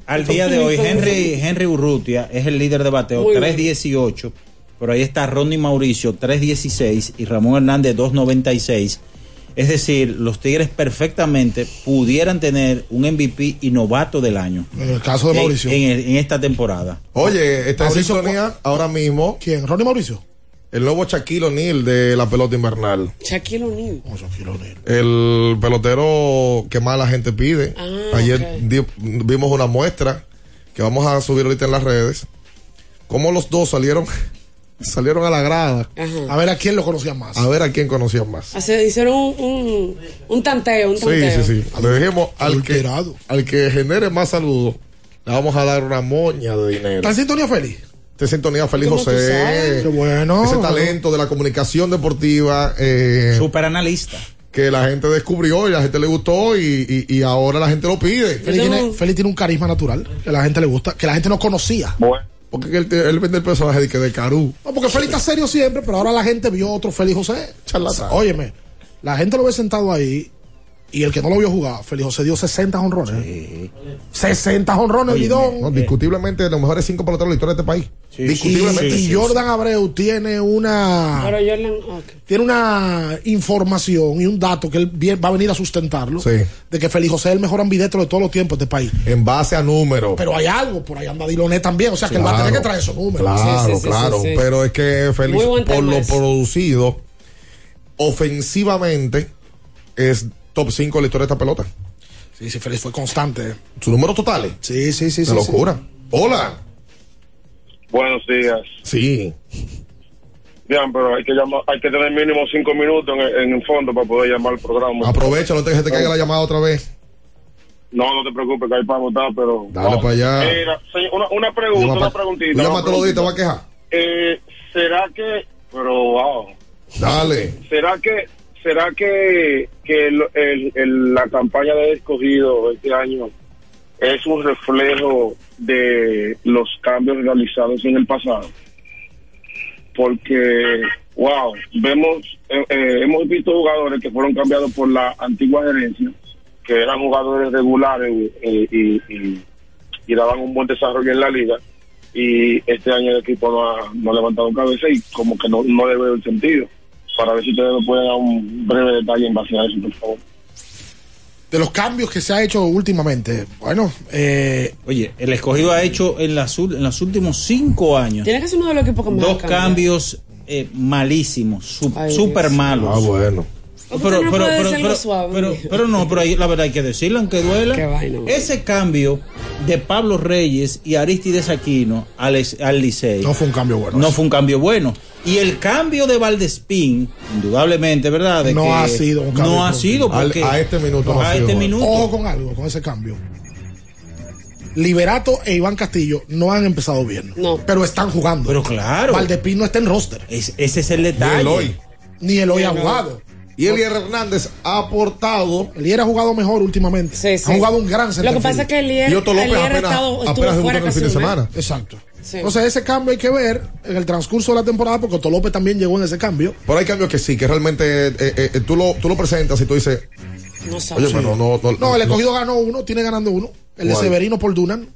S9: al día de hoy, Henry, Henry Urrutia es el líder de bateo,
S17: Muy
S9: 3.18. Pero ahí está Ronnie Mauricio, 3.16. Y Ramón Hernández, 2.96. Es decir, los Tigres perfectamente pudieran tener un MVP y novato del año.
S16: En el caso de
S9: En-
S16: Mauricio.
S9: En, en esta temporada.
S15: Oye, está en sintonía ahora mismo.
S16: ¿Quién? ¿Ronnie Mauricio?
S15: El nuevo Shaquille O'Neal de la pelota invernal.
S17: Shaquille O'Neal.
S15: El pelotero que más la gente pide.
S17: Ah,
S15: Ayer di- vimos una muestra que vamos a subir ahorita en las redes. Cómo los dos salieron salieron a la grada
S16: A ver a quién lo conocía más.
S15: a ver a quién conocían más.
S17: Hace- hicieron un, un, un tanteo, un
S15: Sí,
S17: tanteo.
S15: sí, sí. Le dijimos al que, al que genere más saludos, le vamos a dar una moña de dinero.
S16: ¿Está en sintonía feliz?
S15: Está en sintonía feliz
S16: ¿Cómo tú
S15: José.
S16: Qué bueno.
S15: Ese talento de la comunicación deportiva. Eh,
S9: Super analista.
S15: Que la gente descubrió y la gente le gustó y, y- y ahora la gente lo pide.
S16: Félix tiene, tiene un carisma natural que la gente le gusta, que la gente no conocía.
S15: Porque él, vende el personaje de, que de Carú.
S16: No, porque Félix está serio siempre, pero ahora la gente vio otro Félix José.
S15: Charlatán.
S16: Óyeme, la gente lo ve sentado ahí y el que no lo vio jugar, Félix José dio 60 honrones. 60 honrones,
S15: Oye,
S16: bidón.
S15: no, discutiblemente de los mejores cinco peloteros de la historia de este país. discutiblemente.
S16: y, y Jordan Abreu tiene una
S17: Pero Jordan, ok.
S16: tiene una información y un dato que él va a venir a sustentarlo
S15: Sí.
S16: de que Félix José es el mejor ambidetro de todos los tiempos de este país.
S15: En base a números.
S16: Pero hay algo, por ahí anda Diloné también, o sea que él va a tener que traer esos números.
S15: Claro, claro. Pero es que
S16: buen
S15: por lo producido, ofensivamente, es top 5 de la historia de esta pelota.
S16: Sí, sí, Félix fue constante.
S15: ¿Sus números totales?
S16: Sí, sí, sí. Sí,
S15: locura. Hola.
S27: Buenos días.
S15: Sí.
S27: Bien, pero hay que llamar, hay que tener mínimo cinco minutos en, el- en el fondo para poder llamar al programa.
S15: Aprovecha, no te dejes que te caiga la llamada otra vez.
S27: No, no te preocupes, que hay para votar, pero.
S15: Dale para allá.
S27: Mira, señor, una, una pregunta,
S15: Llama
S27: una preguntita.
S15: Días y te vas a quejar.
S27: Eh, ¿Será que. Pero, wow.
S15: Dale.
S27: ¿Será que,
S29: ¿será que, que la campaña de escogido este año es un reflejo de los cambios realizados en el pasado? Porque, wow, vemos, eh, eh, hemos visto jugadores que fueron cambiados por la antigua gerencia, que eran jugadores regulares eh, y daban un buen desarrollo en la liga. Y este año el equipo no ha, no ha levantado cabeza y como que no, no le veo el sentido. Para ver si ustedes me pueden dar un breve detalle en base a eso, por favor.
S16: De los cambios que se ha hecho últimamente, bueno, eh,
S9: Oye, el escogido ha hecho en, las, en los últimos cinco años
S17: Tiene que ser uno de los equipos que más
S9: dos
S17: cambiado.
S9: cambios eh, malísimos, su-
S17: Ay,
S9: súper
S17: Dios.
S9: malos.
S15: Ah, bueno.
S17: ¿Por qué usted no
S9: pero, pero no, pero ahí, la verdad hay que decirlo, aunque duela.
S17: Vaina,
S9: Ese cambio de Pablo Reyes y Aristides Aquino al, al Licey.
S16: no fue un cambio bueno.
S9: No fue un cambio bueno. Y el cambio de Valdespín, indudablemente, ¿verdad? De
S16: no
S9: que
S16: ha sido un cambio.
S9: No ha sido
S15: Al-
S9: porque
S15: a este minuto no ha
S9: a
S15: sido
S9: este minuto.
S16: Ojo con algo, con ese cambio. Liberato e Iván Castillo no han empezado bien.
S17: No.
S16: Pero están jugando.
S9: Pero claro.
S16: Valdepín no está en roster.
S9: Es- ese es el
S15: Ni
S9: detalle.
S15: Eloy.
S16: Ni ha
S17: no.
S15: Y Elier Hernández ha aportado.
S16: Elier ha jugado mejor últimamente.
S17: Sí, sí.
S16: Ha jugado un gran
S17: Lo que pasa es que Elier,
S15: Y Otto López
S17: Elier ha
S15: apenas,
S17: estado,
S15: apenas en el fin de semana.
S16: Exacto.
S17: Sí.
S16: Entonces ese cambio hay que ver en el transcurso de la temporada porque Otto López también llegó en ese cambio.
S15: Pero hay cambios que sí, que realmente eh, eh, eh, tú, lo, tú lo presentas y tú dices,
S17: No sabe.
S15: oye, pero no, no,
S16: No, el escogido ganó uno, tiene ganando uno. El de. Severino por Dunan.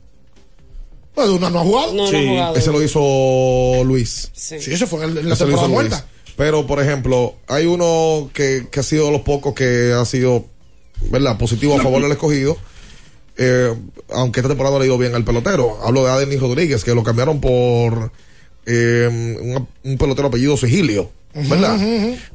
S16: Pues Dunan no ha jugado.
S17: No, no ha
S9: Sí,
S17: jugado.
S15: Ese lo hizo Luis.
S17: Sí.
S16: Sí, ese fue en, la
S15: Ese
S16: temporada
S15: Luis. Pero, por ejemplo, hay uno que, que ha sido de los pocos que ha sido, ¿verdad?, positivo a favor del escogido. Eh, aunque esta temporada le ha ido bien al pelotero. Hablo de Adenis Rodríguez, que lo cambiaron por eh, un, un pelotero apellido Sigilio. ¿Verdad?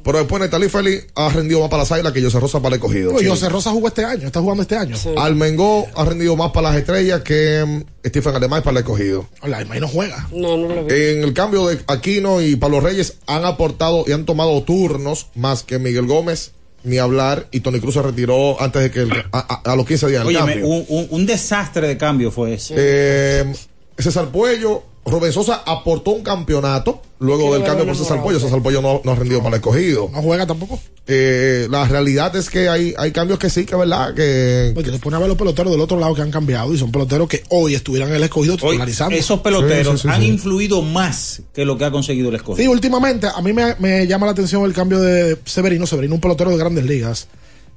S15: Pero después Netali Félix ha rendido más para las águilas que José Rosa para el escogido.
S16: Pues José Rosa jugó este año, está jugando este año.
S15: Almengó ha rendido más para las estrellas que mm, Stephen Además para el escogido.
S16: La Imai no juega.
S17: No, no lo vi.
S15: En el cambio de Aquino y Pablo Reyes han aportado y han tomado turnos más que Miguel Gómez, ni hablar, y Tony Cruz se retiró antes de que el- a, a- a los 15 días del
S9: Óyeme,
S15: cambio.
S9: un, un- un desastre de cambio fue ese.
S15: Eh, César Puello, Rubén Sosa aportó un campeonato luego del cambio por César
S17: no,
S15: Puello. César Puello no, no ha rendido para el escogido.
S16: No juega tampoco.
S15: Eh, la realidad es que hay, hay cambios que sí, que es verdad, que
S16: Porque te pone a ver los peloteros del otro lado que han cambiado y son peloteros que hoy estuvieran en el escogido
S9: Hoy,
S16: titularizando.
S9: esos peloteros
S15: Sí, sí, sí,
S9: han
S15: sí.
S9: influido más que lo que ha conseguido el
S16: Sí,
S9: escogido.
S16: últimamente a mí me, me llama la atención el cambio de Severino. Severino, un pelotero de grandes ligas.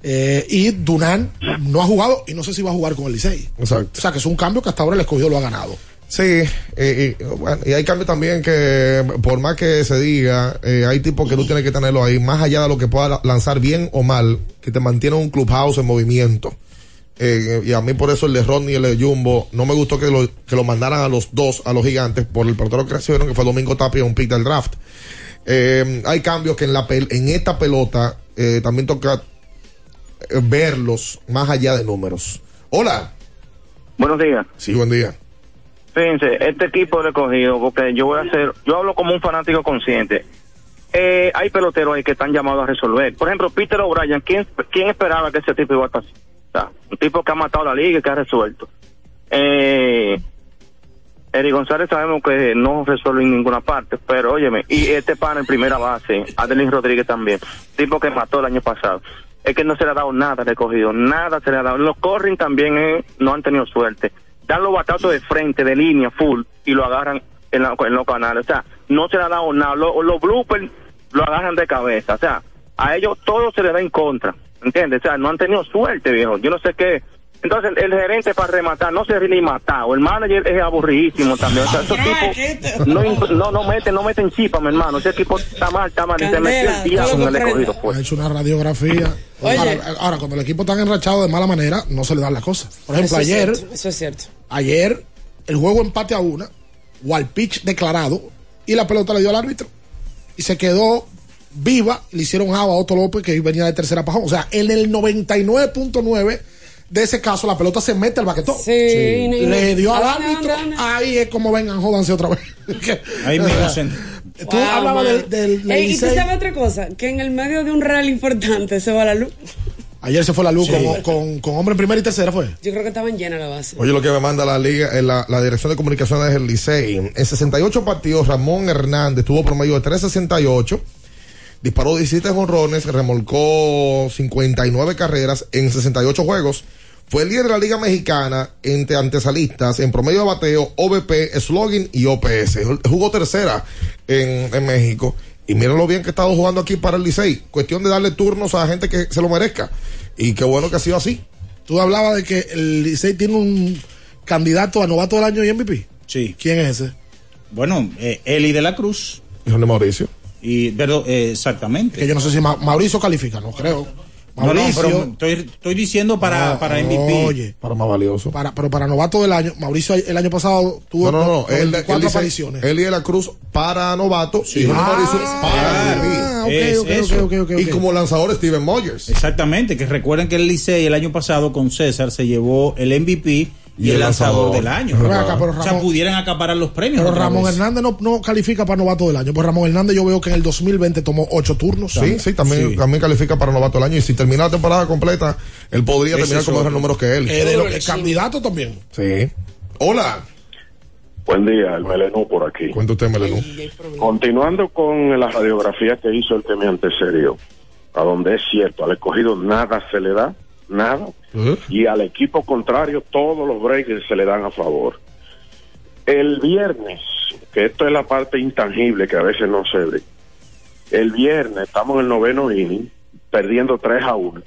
S16: Eh, y Dunan no ha jugado y no sé si va a jugar con el Licey.
S15: Exacto.
S16: O sea que es un cambio que hasta ahora el escogido lo ha ganado.
S15: Sí, eh, y, bueno, y hay cambios también que, por más que se diga, eh, hay tipos que tú tienes que tenerlo ahí, más allá de lo que pueda la- lanzar bien o mal, que te mantiene un clubhouse en movimiento. Eh, y a mí por eso el de Rodney y el de Jumbo, no me gustó que lo, que lo mandaran a los dos, a los gigantes, por el pelotero que recibieron, que fue Domingo Tapia, un pick del draft. Eh, hay cambios que en, la pel- en esta pelota eh, también toca verlos más allá de números. Hola.
S30: Buenos días.
S15: Sí, buen día.
S30: Fíjense, este equipo recogido, porque yo voy a hacer, yo hablo como un fanático consciente. Eh, hay peloteros ahí que están llamados a resolver. Por ejemplo, Peter O'Brien, ¿quién, ¿quién esperaba que ese tipo iba a estar un tipo que ha matado la liga y que ha resuelto. Eh, Eric González sabemos que no resuelve en ninguna parte, pero óyeme, y este pana en primera base, Adelis Rodríguez también, tipo que mató el año pasado. Es que no se le ha dado nada recogido, nada se le ha dado. Los corring también eh, no han tenido suerte. Dan los batazos de frente, de línea, full, y lo agarran en, la- en los canales. O sea, no se le ha dado nada. Los, los bloopers lo agarran de cabeza. O sea, a ellos todo se le da en contra. ¿Entiendes? O sea, no han tenido suerte, viejo. Yo no sé qué. Entonces, el, el gerente para rematar no se ni matado. El manager es aburridísimo también. O sea, esos tipos no, no, no meten, no meten chipa, mi hermano. Ese equipo está mal, está mal. Y se metió el día con el escogido. Pues.
S16: Ha hecho una radiografía. Ahora, ahora, cuando el equipo está enrachado de mala manera, no se le dan las cosas. Por ejemplo,
S17: Eso es
S16: ayer,
S17: cierto, eso es cierto.
S16: ayer, el juego empate a una, pitch declarado, y la pelota le dio al árbitro. Y se quedó viva, le hicieron java a Otto López, que venía de tercera pajón. O sea, en el 99.9 de ese caso, la pelota se mete al baquetón.
S17: Sí, y-
S16: Le dio al
S17: ¿A dónde,
S16: árbitro. Ahí es como vengan, jódanse otra vez.
S9: Ahí mismo se-
S16: Tú
S17: Wow,
S16: hablabas del, del- del
S17: Ey, y tú sabes otra cosa, que en el medio de un rally importante se va la luz.
S16: Ayer se fue la luz
S15: Sí.
S16: con, con, con hombre en primera y tercera, fue.
S17: Yo creo que estaban llenas la base.
S15: Oye, lo que me manda la liga, eh, la, la dirección de comunicaciones del Licey. En 68 partidos, Ramón Hernández tuvo promedio de 368, disparó 17 jonrones, remolcó 59 carreras en 68 juegos. Fue el líder de la Liga Mexicana entre antesalistas en promedio de bateo, OVP, slogan y OPS. Jugó tercera en, en México. Y miren lo bien que ha estado jugando aquí para el Licey. Cuestión de darle turnos a gente que se lo merezca. Y qué bueno que ha sido así.
S16: Tú hablabas de que el Licey tiene un candidato a novato del año y MVP.
S9: Sí.
S16: ¿Quién es ese?
S9: Bueno, eh, Eli de la Cruz.
S15: Hijo de Mauricio.
S9: Y, pero, eh, exactamente.
S16: Que yo no sé si Ma- Mauricio califica, no creo.
S9: No, no,
S16: Mauricio.
S9: pero estoy, estoy diciendo para,
S16: No,
S9: para MVP.
S16: Oye,
S15: Para más valioso.
S16: para, pero para novato del año, Mauricio el año pasado tuvo
S15: No, no, no. Él, él
S16: 94
S15: dice,
S16: apariciones.
S15: Eli de la Cruz para novato y Jorge
S16: Ah,
S15: Mauricio para
S16: ah,
S15: MVP.
S16: ok,
S9: Es
S16: ok,
S9: eso.
S16: ok, ok, ok,
S15: Y como lanzador Steven Moyers.
S9: Exactamente, que recuerden que el Licey el año pasado con César se llevó el MVP y, el lanzador, del año.
S16: Pero acá, pero
S9: o sea, pudieran acaparar los premios.
S16: Pero Ramón
S9: vez.
S16: Hernández no, no califica para novato del año. Pues Ramón Hernández yo veo que en el 2020 tomó ocho turnos.
S15: Sí, sí, también,
S9: Sí.
S15: también califica para novato del año. Y si termina la temporada completa, él podría
S9: Ese
S15: terminar con mejores números que él.
S16: Eh, de lo- el candidato también.
S15: Sí. Hola.
S29: Buen día, el Melenú por aquí.
S15: Cuenta usted, Melenú.
S29: Continuando con la radiografía que hizo el que me antecedió, a donde es cierto, al escogido nada se le da, nada, y al equipo contrario todos los breaks se le dan a favor. El viernes, que esto es la parte intangible que a veces no se ve, el viernes estamos en el noveno inning, perdiendo 3 a 1.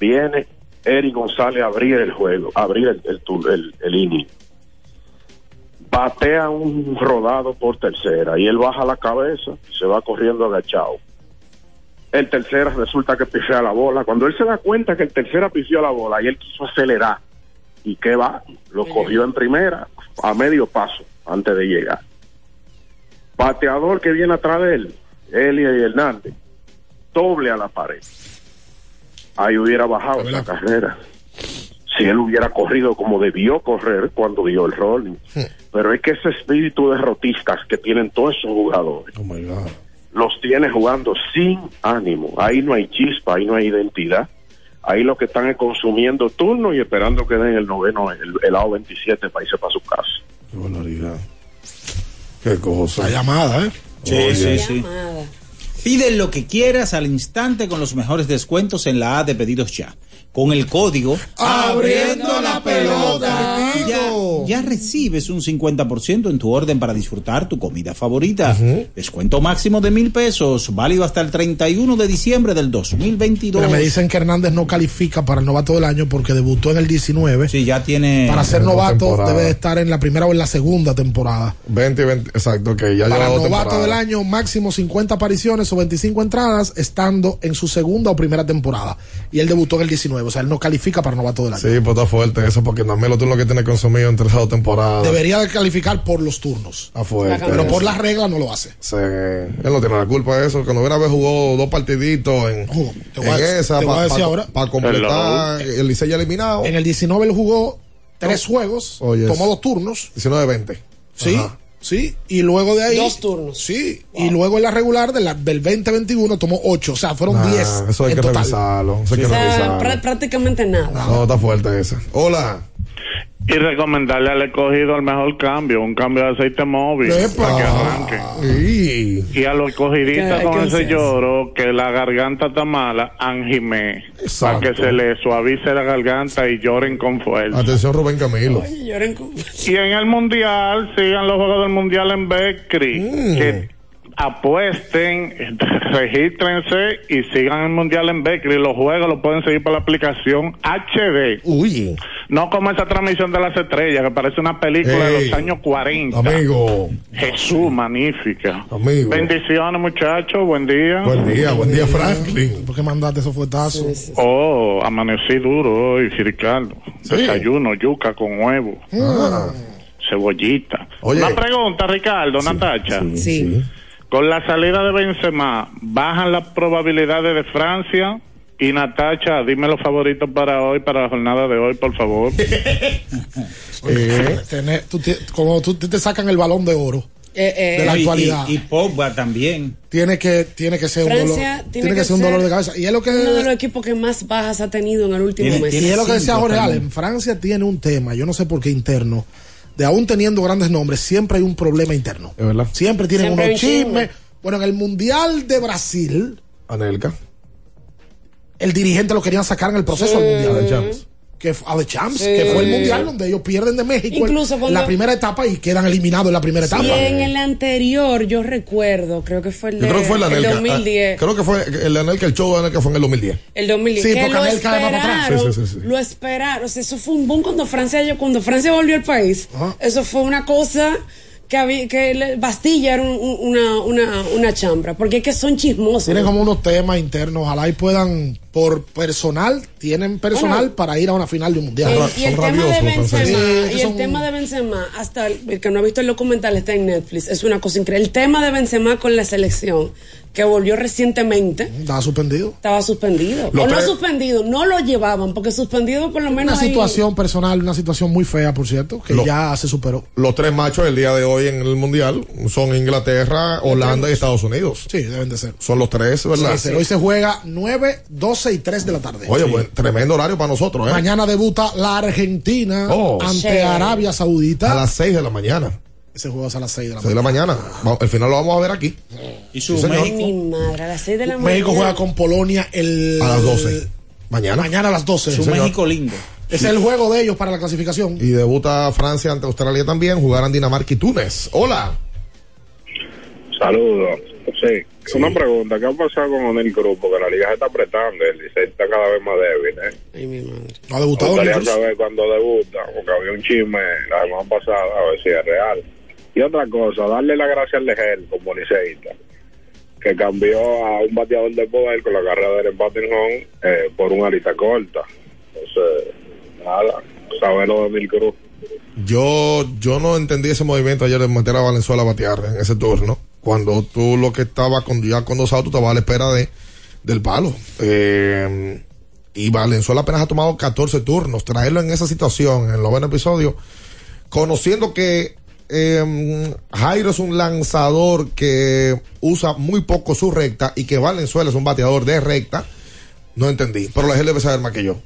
S29: Viene Eric González a abrir el juego, a abrir el, el, el inning batea un rodado por tercera y él baja la cabeza y se va corriendo agachado. El tercera resulta que pifea la bola. Cuando él se da cuenta que el tercera pifió la bola y él quiso acelerar, ¿y qué va? Lo cogió en primera a medio paso antes de llegar. Bateador que viene atrás de él, Elia y Hernández, doble a la pared. Ahí hubiera bajado la carrera. Si él hubiera corrido como debió correr cuando dio el rolling. Pero es que ese espíritu derrotistas que tienen todos esos jugadores, los tiene jugando sin ánimo. Ahí no hay chispa, ahí no hay identidad. Ahí lo que están es consumiendo turno y esperando que den el noveno, el, el lado 27 para irse para su casa.
S15: Qué barbaridad. Qué cosa.
S16: La llamada, ¿eh?
S9: Sí,
S15: Oye.
S9: sí, sí. Pide lo que quieras al instante con los mejores descuentos en la A de pedidos ya. Con el código
S16: Abriendo la pelota.
S9: ya, ya recibes un 50% en tu orden para disfrutar tu comida favorita. Descuento máximo de mil pesos, válido hasta el 31 de diciembre del 2022.
S16: Pero me dicen que Hernández no califica para el novato del año porque debutó en el 19.
S9: Sí, ya tiene.
S16: Para ser novato
S15: temporadas.
S16: debe de estar en la primera o en la segunda temporada.
S15: 20 y 20, exacto, que ya
S16: Para
S15: lleva
S16: novato del año, máximo 50 apariciones o 25 entradas, estando en su segunda o primera temporada. Y él debutó en el 19, o sea, él no califica para novato del año.
S15: Sí, pues está fuerte eso, porque también los turnos que tiene consumido entre esas dos temporadas.
S16: Debería de calificar por los turnos.
S15: Está fuerte.
S16: Pero por las reglas no lo hace.
S15: Sí, él no tiene la culpa de eso, que no hubiera jugó dos partiditos en,
S16: te voy a-
S15: en esa
S16: a
S15: para
S16: decir ahora.
S15: completar el Licey ya eliminado.
S16: En el 19 él jugó tres juegos, tomó dos turnos.
S15: 19-20.
S16: Sí,
S15: Ajá.
S16: sí. Y luego de ahí.
S17: Dos turnos.
S16: Sí. Y luego en la regular de la- del 2021 tomó ocho. O sea, fueron
S15: Nah,
S16: 10.
S15: Eso hay
S16: en
S15: que
S16: total.
S15: revisarlo. Eso hay que
S17: O sea,
S15: revisarlo.
S17: prá- prácticamente nada.
S15: No, está fuerte esa. Hola.
S31: Y recomendarle al escogido el mejor cambio, un cambio de aceite móvil para que arranque. Y a los escogidistas
S15: ¿Qué-
S31: con ese
S15: es
S31: lloro, que la garganta está mala, anjime, para que se le suavice la garganta y lloren con fuerza.
S15: Atención, Rubén Camilo.
S31: Y en el mundial, sigan los juegos del mundial en Becri,
S15: Mm.
S31: que apuesten, regístrense y sigan el mundial en Becri. Los juegos los pueden seguir por la aplicación HD.
S15: Uy.
S31: No como esa transmisión de las estrellas, que parece una película de los años 40.
S15: Amigo.
S31: Jesús, magnífica.
S15: Amigo.
S31: Bendiciones, muchachos. Buen día.
S15: Buen día, buen día, Franklin.
S16: ¿Por qué mandaste esos fuetazos?
S31: Oh, amanecí duro hoy, Ricardo.
S16: Sí.
S31: Desayuno, yuca con huevo.
S16: Ah.
S31: Cebollita.
S15: Oye.
S31: Una pregunta, Ricardo, Natacha.
S17: Sí.
S31: Con la salida de Benzema, ¿bajan las probabilidades de Francia? Y Natacha, dime los favoritos para hoy, para la jornada de hoy, por favor.
S16: Eh, tener- tú te- como tú te, sacan el balón de oro
S17: Eh, eh,
S16: de la actualidad.
S9: Y, y Pogba también.
S16: tiene que tiene que ser un dolor
S17: Francia
S16: tiene, que, ser un dolor de cabeza y es lo que
S17: uno de los equipos que más bajas ha tenido en el último
S9: Tiene-
S17: mes.
S16: y es lo que decía Jorge. Allen Francia tiene un tema yo no sé por qué interno de aún teniendo grandes nombres siempre hay un problema interno
S15: Es verdad.
S16: siempre tienen
S17: Siempre
S16: unos chismes
S17: chisme.
S16: Bueno, en el Mundial de Brasil,
S15: Anelka.
S16: el dirigente lo querían sacar en el proceso del Mundial. Que, a The Champs,
S17: Sí.
S16: que fue el Mundial donde ellos pierden de México en-
S17: Incluso
S16: en
S17: cuando-
S16: la primera etapa y quedan eliminados en la primera etapa.
S17: Y en el anterior, yo recuerdo, creo que fue el,
S15: Yo
S17: de,
S15: creo que fue
S17: el
S15: Anelka.
S17: 2010.
S15: Ah, Creo que fue el Anelka, el show de Anelka fue en el 2010.
S17: El 2010.
S15: Sí,
S17: que
S15: porque
S17: lo
S15: Anelka va para atrás.
S17: esperaron,
S15: Sí, sí, sí, sí.
S17: lo esperaron. O sea, eso fue un boom cuando Francia, cuando Francia volvió al país. Eso fue una cosa que había, que le- Bastilla era un- un- una, una, una chambra. Porque es que son chismosos.
S16: Tienen como unos temas internos, ojalá y puedan, por personal, tienen personal
S17: Bueno.
S16: para ir a una final de un mundial.
S17: El- y el tema de Benzema,
S16: Sí,
S17: y el
S16: son-
S17: tema de Benzema, hasta el, el que no ha visto el documental está en Netflix, es una cosa increíble. El tema de Benzema con la selección, que volvió recientemente,
S16: Estaba suspendido.
S17: estaba suspendido.
S16: Lo
S17: o no suspendido, no lo llevaban, porque suspendido por lo menos
S16: Una situación personal, una situación muy fea, por cierto, que
S15: Lo-
S16: ya se superó.
S15: Los tres machos el día de hoy en el Mundial son Inglaterra, Holanda y Estados Unidos.
S16: Sí, deben de ser.
S15: Son los tres, ¿verdad?
S16: Sí, Hoy se juega 9, 12 y 3 de la tarde.
S15: Oye, buen- tremendo horario para nosotros, ¿eh?
S16: Mañana debuta la Argentina
S15: Oh.
S16: ante
S15: Sí.
S16: Arabia Saudita.
S15: A las 6 de la mañana.
S16: Ese juego es a las 6 de la
S15: 6 de la mañana. Al final lo vamos a ver aquí.
S9: Y
S15: su
S17: mi madre, a las 6 de la mañana.
S16: México juega con Polonia el...
S15: A las 12. Mañana.
S16: Mañana a las 12.
S15: Su
S16: señor.
S15: México
S9: lindo.
S16: Ese es el juego de ellos para la clasificación.
S15: Y debuta Francia ante Australia también. Jugarán Dinamarca y Túnez. Hola.
S29: Saludos. Sí, una pregunta. ¿Qué ha pasado con Onel Cruz? Porque la liga se está apretando y el Licey está cada vez más débil, ¿eh?
S17: Ay, mi madre.
S16: No ha
S29: Me
S16: debutado
S29: gustaría
S16: Onel Cruz.
S29: saber cuándo debuta, porque había un chisme la semana pasada, a ver si es real. Y otra cosa, darle la gracia al Leger como liceísta, que cambió a un bateador de poder con la carrera de empate en home eh, por una lista corta. Entonces, nada, saber lo de Onel Cruz.
S15: Yo, yo no entendí ese movimiento ayer de meter a Valenzuela a batear en ese turno. Cuando tú lo que estaba con, ya con dos tú estabas a la espera de, del palo. Eh, y Valenzuela apenas ha tomado 14 turnos. Traerlo en esa situación, en el noveno episodio, conociendo que eh, Jairo es un lanzador que usa muy poco su recta y que Valenzuela es un bateador de recta, no entendí. Pero gente debe saber más que yo.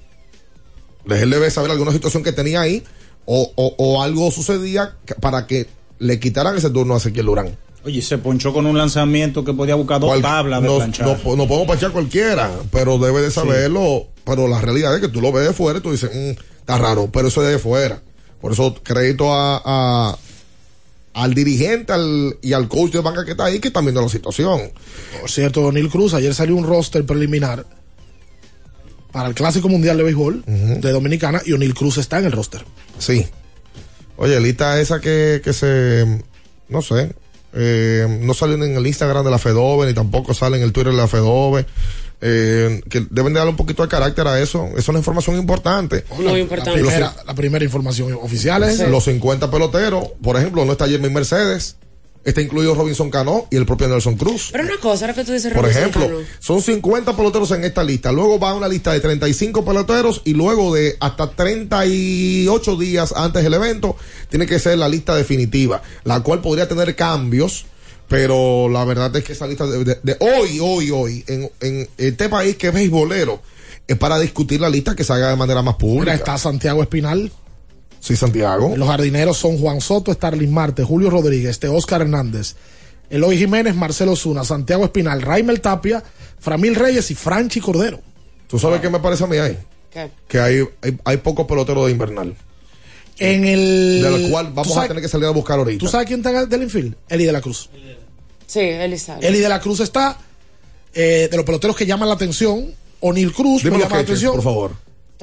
S15: Él debe saber alguna situación que tenía ahí o, o, o algo sucedía para que le quitaran ese turno a Ezequiel Durán.
S9: Oye, se ponchó con un lanzamiento que podía buscar dos
S15: Cual-
S9: tablas de
S15: no,
S9: planchar.
S15: no, no podemos planchar cualquiera, pero debe de saberlo. Pero la realidad es que tú lo ves de fuera y tú dices, "Mm, está raro, pero eso es de fuera. Por eso crédito a, a- al dirigente al, y al coach de banca que está ahí que están viendo la situación.
S16: Por cierto, O'Neill Cruz, ayer salió un roster preliminar para el Clásico Mundial de Béisbol de Dominicana y O'Neill Cruz está en el roster.
S15: Sí. Oye, lista esa que, que se, no sé, eh, no sale en el Instagram de la Fedove, ni tampoco sale en el Twitter de la Fedove. Eh, que deben de darle un poquito de carácter a eso. Eso es una información importante.
S17: Muy importante.
S16: La primera, la primera información oficial es
S15: Los 50 peloteros, por ejemplo, no está Jeremy Mercedes, está incluido Robinson Cano y el propio Nelson Cruz.
S17: Pero una cosa, ahora que tú dices
S15: Por
S17: Robinson
S15: ejemplo,
S17: Cano.
S15: son 50 peloteros en esta lista. Luego va una lista de 35 peloteros y luego de hasta 38 días antes del evento tiene que ser la lista definitiva, la cual podría tener cambios. Pero la verdad es que esa lista de, de- de hoy, hoy, hoy, en, en este país que es beisbolero, es para discutir la lista que se haga de manera más
S16: Mira,
S15: pública.
S16: está Santiago Espinal.
S15: Sí, Santiago.
S16: Los jardineros son Juan Soto, Starlin Marte, Julio Rodríguez, este Oscar Hernández, Eloy Jiménez, Marcelo Zuna, Santiago Espinal, Raimel Tapia, Framil Reyes y Franchi Cordero.
S15: ¿Tú sabes qué me parece a mí ahí?
S17: ¿Qué?
S15: Que hay, hay, hay pocos peloteros de invernal.
S16: En el.
S15: De lo cual
S16: ¿Tú
S15: vamos a tener que salir a buscar ahorita.
S16: ¿Tú sabes quién está del infield? Eli de la Cruz.
S17: Sí, Elizabeth.
S16: Eli de la Cruz está eh, de los peloteros que llaman la atención. O'Neill Cruz
S15: Dime
S16: me llama la atención.
S15: por favor.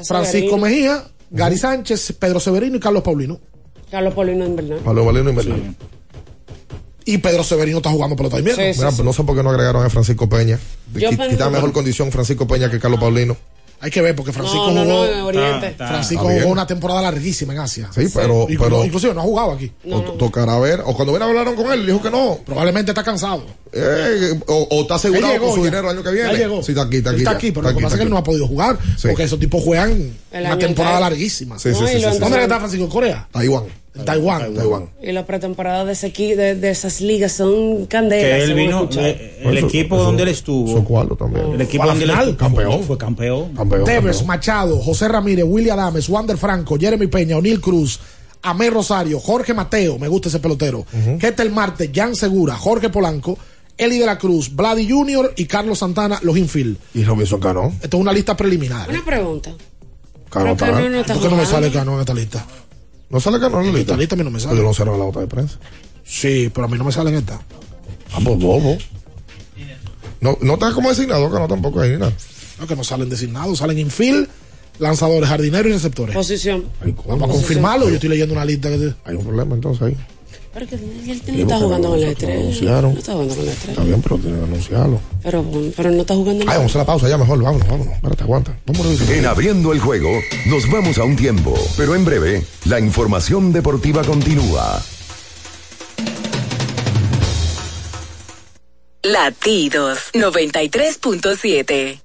S16: Francisco. Mejía, Gary Sánchez, Pedro Severino y Carlos Paulino.
S17: Carlos Paulino en verdad.
S15: Pablo Valeno invernal.
S16: Y Pedro Severino está jugando pelota de invierno.
S17: Sí, sí,
S15: Mira, no sé por qué no agregaron a Francisco Peña.
S17: Yo pensé-
S15: Quita mejor condición Francisco Peña que Carlos Paulino.
S16: Hay que ver porque Francisco
S17: No, no,
S16: jugó.
S17: Oriente.
S9: Está-
S15: Está
S16: una temporada larguísima en Asia.
S15: Sí, pero, pero
S16: inclusive no ha jugado aquí.
S17: No,
S15: o-
S17: no.
S15: tocará ver. O cuando ven hablaron con él, dijo que no.
S16: Probablemente está cansado.
S15: Eh, o, o está asegurado
S16: llegó
S15: con su
S16: ya.
S15: dinero el año que viene.
S16: Ya llegó.
S15: Sí, está aquí, está
S16: Él
S15: aquí.
S16: está
S15: ya.
S16: aquí, pero
S15: Está
S16: lo que pasa es que él no ha podido jugar
S15: Sí.
S16: porque esos tipos juegan una temporada larguísima.
S15: Sí, sí, sí, sí, sí.
S16: ¿Dónde está Francisco Corea?
S15: Taiwán.
S16: Taiwán.
S15: Taiwán.
S17: Y la pretemporada de, ese equi- de, de esas ligas son candelas.
S9: que él vino, eh, el
S15: Eso-
S9: equipo
S15: eso-
S9: donde él estuvo,
S15: cuarto también.
S9: el equipo donde él
S16: final,
S9: estuvo,
S15: campeón.
S9: fue campeón.
S15: Campeón,
S16: Tevez,
S15: campeón.
S16: Machado, José Ramírez, William Adames, Wander Franco, Jeremy Peña, O'Neill Cruz, Amé Rosario, Jorge Mateo, me gusta ese pelotero, Ketel Marte, Jan Segura, Jorge Polanco, Eli de la Cruz, Vladi Jr. y Carlos Santana, los infield.
S15: Y Robinson Cano.
S16: Esto es una lista preliminar.
S17: Una pregunta.
S15: Cano
S17: Pero Cano
S15: está.
S17: no está
S16: ¿Por qué no me sale Cano en esta lista?
S15: ¿No sale Cano en la lista?
S16: Esta lista a mí no me sale.
S15: Yo no sé la nota de prensa.
S16: Sí, pero a mí no me sale en esta.
S15: Ah, pues bobo. No, no está como designado Cano tampoco ahí, nada.
S16: No, que no salen designados, salen infield, lanzadores, jardineros y receptores.
S17: Posición.
S16: Vamos a confirmarlo. Yo estoy leyendo una lista que
S15: Hay un problema entonces ahí.
S17: Pero que él no está jugando con la estrella. No está jugando con la estrella.
S15: Está bien, pero tienen que anunciarlo.
S17: Pero, pero no está jugando
S15: Ay, vamos a la pausa ya mejor. Vámonos, vámonos. Espérate, aguanta. Revisar.
S10: En abriendo el juego, nos vamos a un tiempo, pero en breve, la información deportiva continúa.
S3: Latidos 93.7.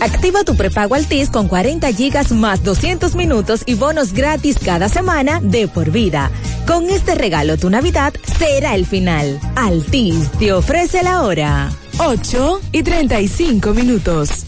S32: Activa tu prepago Altis con 40 gigas más 200 minutos y bonos gratis cada semana de por vida. Con este regalo tu Navidad será el final. Altis te ofrece la hora.
S33: 8 y 35 minutos.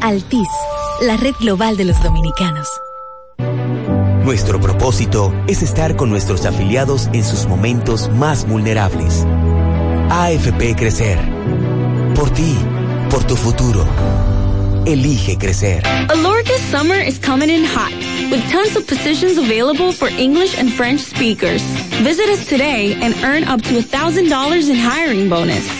S34: Altis, la red global de los dominicanos.
S35: Nuestro propósito es estar con nuestros afiliados en sus momentos más vulnerables. AFP Crecer. Por ti, por tu futuro. Elige crecer.
S36: Alorca's summer is coming in hot, with tons of positions available for English and French speakers. Visit us today and earn up to $1,000 in hiring bonus.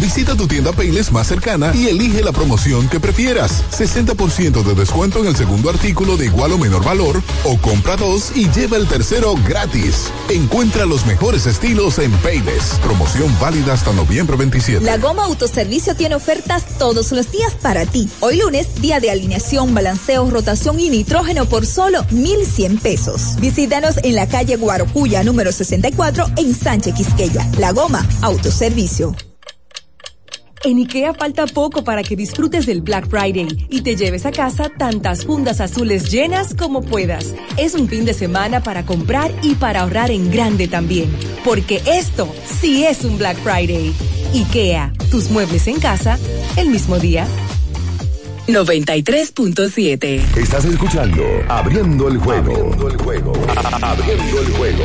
S11: Visita tu tienda Payless más cercana y elige la promoción que prefieras. 60% de descuento en el segundo artículo de igual o menor valor o compra dos y lleva el tercero gratis. Encuentra los mejores estilos en Payless. Promoción válida hasta noviembre 27.
S37: La Goma Autoservicio tiene ofertas todos los días para ti. Hoy lunes, día de alineación, balanceo, rotación y nitrógeno por solo 1,100 pesos. Visítanos en la calle Guarocuya, número 64, en Sánchez Quisqueya. La Goma Autoservicio.
S21: En IKEA falta poco para que disfrutes del Black Friday y te lleves a casa tantas fundas azules llenas como puedas. Es un fin de semana para comprar y para ahorrar en grande también, porque esto sí es un Black Friday. IKEA, tus muebles en casa el mismo día.
S3: 93.7.
S10: Estás escuchando Abriendo el juego. Abriendo el juego. Abriendo el juego.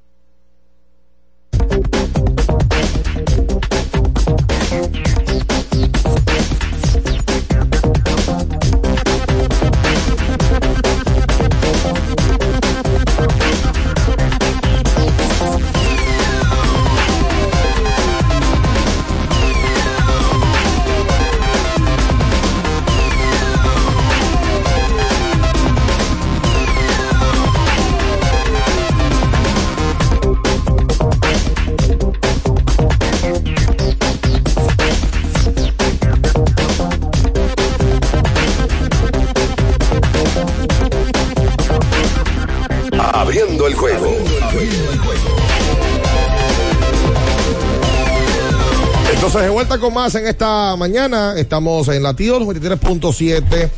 S15: De vuelta con más en esta mañana. Estamos en Latidos 23.7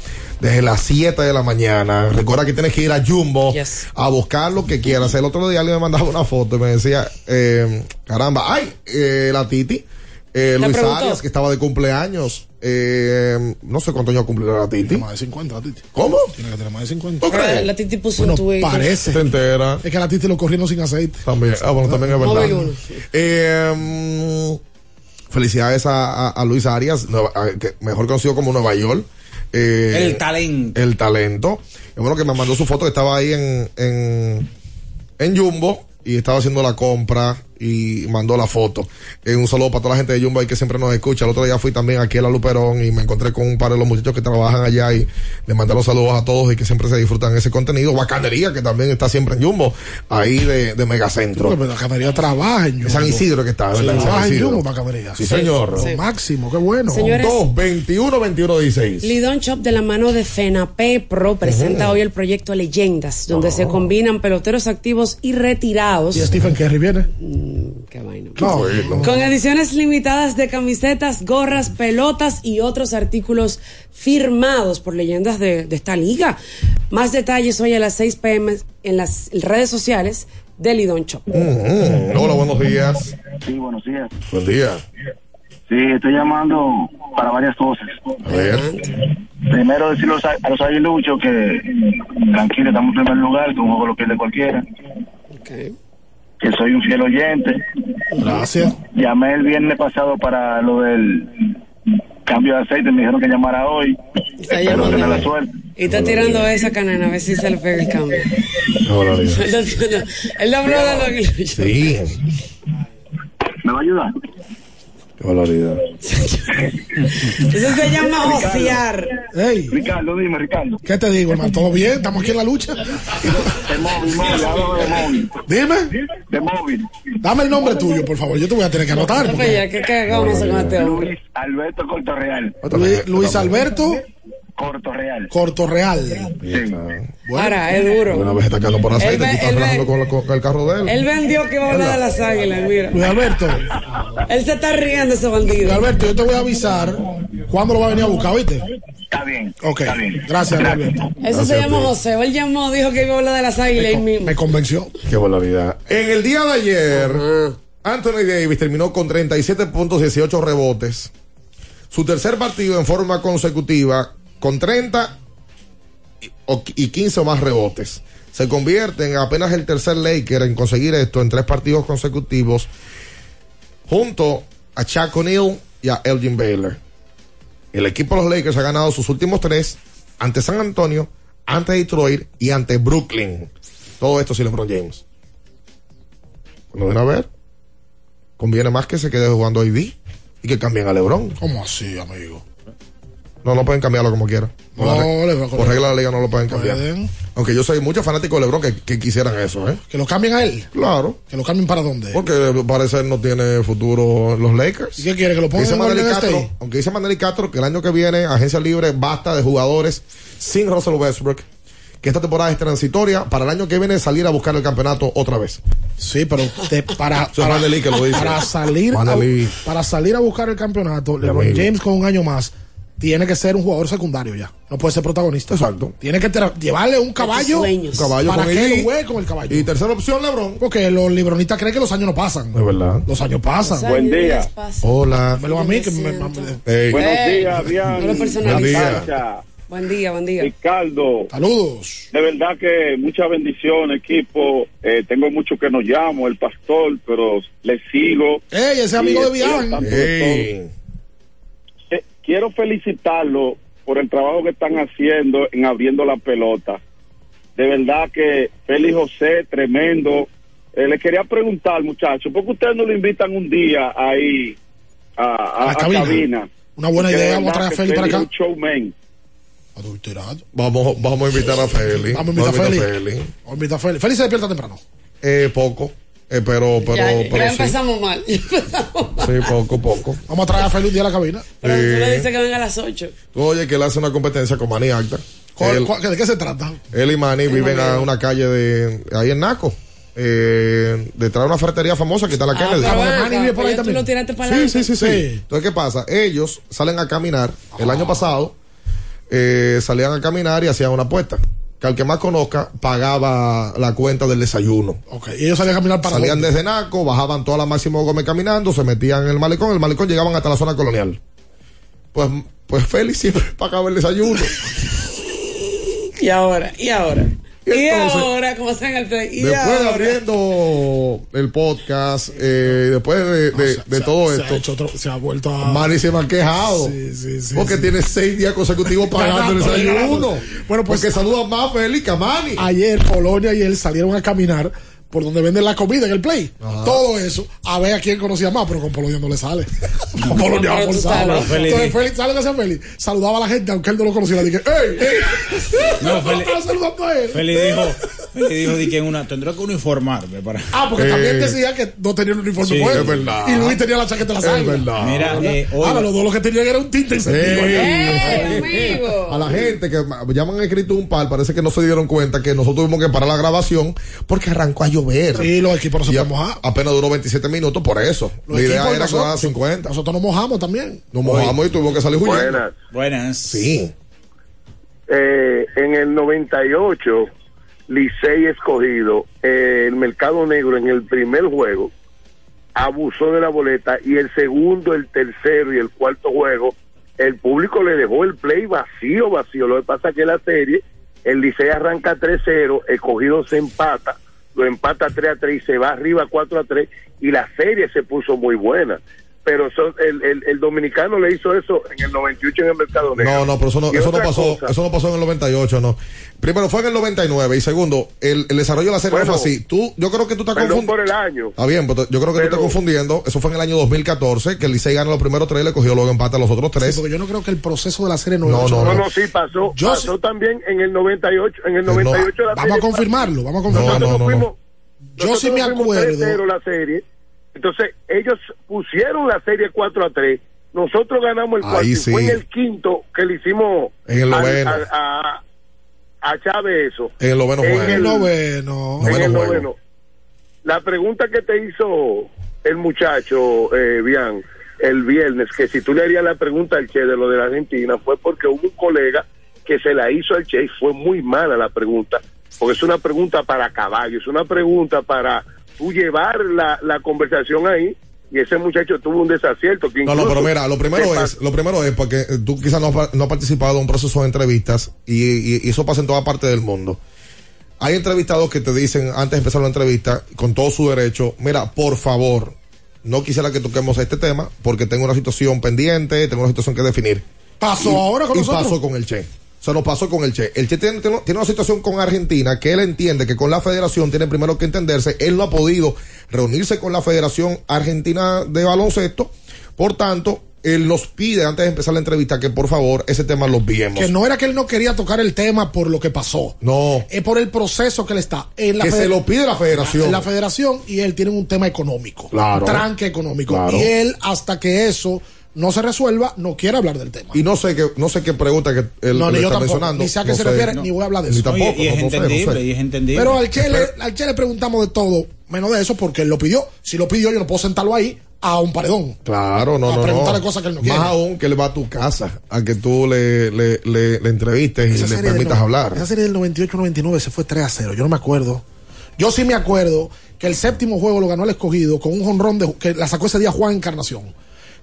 S15: desde las 7 de la mañana. Recuerda que tienes que ir a Jumbo a buscar lo que quieras. El otro día alguien me mandaba una foto y me decía, eh, caramba, ay, eh, la Titi, eh,
S16: ¿Le
S15: Luis
S16: preguntó?
S15: Arias, que estaba de cumpleaños. Eh, no sé cuántos años cumplió la Titi.
S16: Más de 50 la Titi.
S15: ¿Cómo?
S16: Tiene que tener más de 50.
S15: ¿Tú crees?
S17: La Titi puso
S16: Bueno,
S17: un
S16: parece.
S15: Se entera.
S16: Es que la Titi lo corrieron sin aceite.
S15: También, ah, bueno, también es verdad. Eh, felicidades a, a- a Luis Arias, Nueva- a- que mejor conocido como Nueva York. Eh,
S9: El talento.
S15: El talento. Es bueno que me mandó su foto que estaba ahí en, en, en Jumbo y estaba haciendo la compra y mandó la foto. Eh, un saludo para toda la gente de Jumbo ahí que siempre nos escucha. El otro día fui también aquí a la Luperón y me encontré con un par de los muchachos que trabajan allá y le mandé los saludos a todos y que siempre se disfrutan ese contenido. Bacanería que también está siempre en Jumbo, ahí de, de Megacentro.
S16: Pero la camería trabaja en Jumbo.
S15: San Isidro que está, ¿verdad? En San
S16: Trabaja en para camería.
S15: Sí, señor.
S16: Lo Máximo, qué bueno.
S17: Señores.
S15: 2, 21, 21, 16.
S17: Lidón Shop de la mano de FENAPE Pro presenta hoy el proyecto Leyendas, donde se combinan peloteros activos y retirados.
S16: Y Stephen Curry viene.
S17: Qué vaina.
S16: No,
S17: Con ediciones limitadas de camisetas, gorras, pelotas y otros artículos firmados por leyendas de, de esta liga. Más detalles hoy a las 6 pm en las redes sociales de Lidón Shop.
S15: Mm, Hola, buenos días.
S38: Sí, buenos días.
S15: Buen día.
S38: Sí, estoy llamando para varias cosas.
S15: A ver.
S38: Primero decirle a los- a los aguiluchos que tranquilo, estamos en primer lugar, que un juego lo pierde cualquiera. Que soy un fiel oyente.
S16: Gracias.
S38: Llamé el viernes pasado para lo del cambio de aceite, me dijeron que llamara hoy.
S17: Está
S38: Espero
S17: llamando.
S38: tener la suerte.
S17: Y está tirando esa canana a ver si se le pega el cambio.
S15: Hola,
S17: Él no habló de los aguiluchos.
S15: Sí.
S38: ¿Me va a ayudar?
S15: Qué valoridad.
S17: Eso se llama josear.
S16: Hey.
S38: Ricardo, dime, Ricardo.
S16: ¿Qué te digo, hermano? ¿Todo bien? ¿Estamos aquí en la lucha?
S38: De móvil, móvil, hablo de móvil.
S16: Dime.
S38: De móvil.
S16: Dame el nombre tuyo, por favor. Yo te voy a tener que anotar. porque-
S17: Oye, ¿qué cagamos con este hombre?
S38: Luis Alberto Cortorreal.
S16: Luis, Luis Alberto
S38: Cortorreal.
S16: Cortorreal.
S38: Sí.
S17: Ahora, es duro.
S15: Una vez está quedando por aceite, tú estás relajando con, la- con el carro de él.
S17: Él vendió que iba a hablar de las águilas, mira.
S16: Luis Alberto.
S17: Él se está riendo ese
S16: Luis
S17: bandido.
S16: Alberto, yo te voy a avisar cuándo lo va a venir a buscar, ¿viste?
S38: Está bien.
S16: Ok.
S38: Está bien.
S16: Gracias, Luis Alberto.
S17: Eso se llama José. Él llamó, dijo que iba a hablar de las águilas mismo.
S16: Me convenció.
S15: Qué valoridad. En el día de ayer, Anthony Davis terminó con 37 puntos, 18 rebotes. Su tercer partido en forma consecutiva con 30 y- o- y 15 o más rebotes. Se convierte en apenas el tercer Laker en conseguir esto en tres partidos consecutivos junto a Chuck O'Neal y a Elgin Baylor. El equipo de los Lakers ha ganado sus últimos tres ante San Antonio, ante Detroit y ante Brooklyn. Todo esto sin LeBron James. Cuando ven a ver, conviene más que se quede jugando AD y que cambien a LeBron.
S16: ¿Cómo así, amigo?
S15: No, no pueden cambiarlo como quieran. Por,
S16: No,
S15: la por regla de la liga no lo pueden cambiar.
S16: Pueden.
S15: Aunque yo soy mucho fanático de LeBron que, que quisieran eso, ¿eh?
S16: Que lo cambien a él.
S15: Claro.
S16: Que lo cambien para dónde.
S15: Porque al parecer no tiene futuro los Lakers.
S16: ¿Y qué quiere? Que lo pongan
S15: Dice
S16: en
S15: Castro, aunque dice Manelli Castro que el año que viene, agencia libre, basta de jugadores sin Russell Westbrook. Que esta temporada es transitoria. Para el año que viene salir a buscar el campeonato otra vez.
S16: Sí, pero te- para, para,
S15: Manelli que lo dice.
S16: para salir a, para salir a buscar el campeonato, LeBron. James con un año más tiene que ser un jugador secundario ya. No puede ser protagonista.
S15: Exacto.
S16: Tiene que llevarle un caballo,
S17: sueños.
S15: Un caballo
S16: para
S15: con
S16: que él juegue con el caballo.
S15: Y tercera opción, LeBron.
S16: Porque los libronistas creen que los años no pasan.
S15: Es verdad.
S16: Los años pasan.
S29: Buen día.
S15: Hola.
S16: Dámelo a mí que me, me-
S15: Hey.
S29: Buenos días, Bian.
S15: Buen
S29: Sacha,
S17: Buen día, buen día.
S29: Ricardo.
S16: Saludos.
S29: De verdad que mucha bendición, equipo. Eh, tengo mucho que nos llamo, el pastor, pero le sigo.
S16: Ey, ese amigo de Bian.
S29: tanto de
S15: Hey.
S29: todo. Eh, quiero felicitarlo por el trabajo que están haciendo en abriendo la pelota. De verdad que Félix José, tremendo. Eh, le quería preguntar, muchachos, ¿por qué ustedes no lo invitan un día ahí a, a-
S16: A la
S29: a
S16: cabina. Una buena
S29: Porque
S16: idea, vamos a traer a Félix para
S29: Félix
S16: acá.
S29: un showman.
S16: Adulterado.
S15: Vamos, vamos a invitar a Feli.
S16: Vamos a invitar a Félix.
S15: Feli.
S16: Vamos a invitar a Félix. Félix se despierta temprano.
S15: Eh, poco. Eh, pero, pero,
S17: ya, ya
S15: pero sí.
S17: empezamos mal. ya empezamos mal.
S15: Sí, poco a poco.
S16: Vamos a traer a Feliz un día a la cabina.
S17: Pero tú le
S15: Sí.
S17: dices que venga a las 8.
S15: Tú oye que él hace una competencia con Manny Acta.
S16: ¿Cuál-
S15: Él,
S16: cuál- ¿De qué se trata?
S15: él y Manny viven a una calle de ahí en Naco. Eh, detrás de una ferretería famosa que está la
S17: Ah,
S15: Kennedy.
S17: pero
S16: vive por ahí
S17: tú
S16: también.
S17: lo
S15: Sí, sí, sí, sí,
S16: Sí.
S15: Entonces, ¿qué pasa? Ellos salen a caminar. El año pasado eh, salían a caminar y hacían una apuesta. Que al que más conozca pagaba la cuenta del desayuno.
S16: Ok, y ellos salían a caminar para
S15: Salían
S16: dónde?
S15: desde Naco, bajaban toda la Máximo Gómez caminando, se metían en el malecón, el malecón llegaban hasta la zona colonial. Pues, pues Félix siempre pagaba el desayuno.
S17: Y ahora, y ahora.
S15: Y
S17: Y,
S15: entonces,
S17: ahora, como se en el tren. Y
S15: después de abriendo el podcast, eh, después de, de- de todo
S16: se
S15: esto,
S16: Ha hecho otro- se ha vuelto a.
S15: Manny se me ha quejado.
S16: Sí, sí, sí,
S15: porque
S16: sí.
S15: tiene seis días consecutivos pagando el desayuno.
S16: Bueno, pues-
S15: porque saluda más a Félix que a Manny.
S16: Ayer Polonia y él salieron a caminar por donde venden la comida en el play. Todo eso, a ver a quién conocía más, pero con Polonia no le sale. Con Polonia va forzado.
S17: sabes.
S9: Félix-
S16: Entonces Félix, ¿sabe qué hacía Félix? Saludaba a la gente, aunque él no lo conociera. Dije, ¡ey! ey!
S9: No, Félix-
S16: saludando a él.
S9: Feli dijo, Feli dijo di que en una, tendré que uniformarme para.
S16: Ah, porque
S15: Eh,
S16: también decía que no tenía el uniforme
S9: sí,
S16: puesto.
S15: es verdad.
S16: Y Luis tenía la chaqueta de la
S15: Es
S16: sangre.
S15: verdad.
S9: Mira, eh, hoy-
S16: Ahora, los dos lo que tenían era un tinte encendido.
S17: ¡Eh!
S15: A la gente que ya me han escrito un par, parece que no se dieron cuenta que nosotros tuvimos que parar la grabación porque arrancó a llover.
S16: Sí, los equipos no se pueden mojar.
S15: apenas duró 27 minutos por eso.
S16: Los
S15: la idea era que
S16: nosotros-
S15: durara 50.
S16: Nosotros nos mojamos también.
S15: Nos mojamos y tuvimos que salir huyendo.
S29: Buenas.
S9: Buenas.
S15: Sí.
S29: Eh, en el 98, Licey escogido, eh, el mercado negro en el primer juego abusó de la boleta y el segundo, el tercero y el cuarto juego, el público le dejó el play vacío, vacío. Lo que pasa es que la serie, el Licey arranca 3-0, escogido se empata, lo empata 3-3 y se va arriba 4-3 y la serie se puso muy buena. Pero eso- el, el, el dominicano le hizo eso en el 98 en el mercado negro.
S15: No, no, pero eso no, eso no pasó,
S29: cosa,
S15: eso no pasó en el 98, no. Primero fue en el 99 y segundo, el, el desarrollo de la serie no
S29: Bueno,
S15: fue así. Tú, yo creo que tú estás confundiendo.
S29: por el año.
S15: Está bien, pero yo creo que tú
S29: Pero-
S15: estás confundiendo. Eso fue en el año 2014, que el Licey gana los primeros tres y le cogió luego empata a los otros tres.
S16: Sí, porque yo no creo que el proceso de la serie
S15: No,
S16: 98
S15: no,
S29: No,
S15: no.
S29: no, sí pasó.
S16: Yo
S29: pasó
S16: sí-
S29: también en el 98. En el
S15: No,
S29: 98 la
S16: Vamos a
S29: serie
S16: confirmarlo, vamos a
S15: No,
S16: confirmarlo.
S15: no, no, no.
S29: fuimos-
S16: Yo sí me acuerdo.
S29: 3-0 la serie. Entonces, ellos pusieron la serie 4 a 3. Nosotros ganamos el cuarto.
S15: sí.
S29: Fue en el quinto que le hicimos
S15: En el
S29: al-
S15: noveno.
S29: al- a, a Chávez eso.
S15: En el noveno
S29: En
S15: juego.
S29: el-
S16: noveno.
S29: en
S15: Noveno
S29: el
S15: juego.
S29: noveno. La pregunta que te hizo el muchacho, eh, Bian, el viernes, que si tú le harías la pregunta al Che de lo de la Argentina, fue porque hubo un colega que se la hizo al Che y fue muy mala la pregunta, porque es una pregunta para caballo, es una pregunta para tú llevar la, la conversación ahí y ese muchacho tuvo un desacierto. Que
S15: No, no, pero mira, lo primero
S29: ¿Qué
S15: es, lo primero es porque eh, tú quizás no, has- no has participado en un proceso de entrevistas y, y- y eso pasa en toda parte del mundo. Hay entrevistados que te dicen antes de empezar la entrevista, con todo su derecho, mira, por favor, no quisiera que toquemos este tema porque tengo una situación pendiente, tengo una situación que definir.
S16: Pasó
S15: Y-
S16: ahora con
S15: y
S16: nosotros.
S15: pasó con el Che. O sea, nos pasó con el Che. El Che tiene, una situación con Argentina que él entiende que con la federación tiene primero que entenderse. Él no ha podido reunirse con la Federación Argentina de Baloncesto. Por tanto, él nos pide antes de empezar la entrevista que por favor ese tema lo viemos.
S16: Que no era que él no quería tocar el tema por lo que pasó.
S15: No.
S16: Es por el proceso que él está. En la
S15: Que se lo pide la federación.
S16: En la federación y él tiene un tema económico.
S15: Claro.
S16: Un tranque económico.
S15: Claro.
S16: Y él, hasta que eso no se resuelva, no quiere hablar del tema.
S15: Y no sé qué, no sé qué pregunta que él,
S16: No, yo
S15: está
S16: tampoco.
S15: mencionando.
S16: Ni sé a qué
S15: No
S16: se
S15: sé.
S16: refiere,
S15: No.
S16: ni voy a hablar de
S15: Ni
S16: eso.
S15: tampoco,
S9: Oye, y es
S15: no- no sé, no sé.
S9: entendible, y es entendible.
S16: Pero al che, le, al Che le preguntamos de todo, menos de eso, porque él lo pidió. Si lo pidió, yo no puedo sentarlo ahí a un paredón.
S15: Claro, no,
S16: A
S15: no,
S16: preguntarle
S15: no.
S16: cosas que él no
S15: Más
S16: quiere.
S15: aún que él va a tu casa a que tú le, le, le, le entrevistes y le permitas
S16: no-
S15: hablar.
S16: Esa serie del 98-99 se fue 3 a 0. Yo no me acuerdo. Yo sí me acuerdo que el séptimo juego lo ganó el escogido con un jonrón de, que la sacó ese día Juan Encarnación.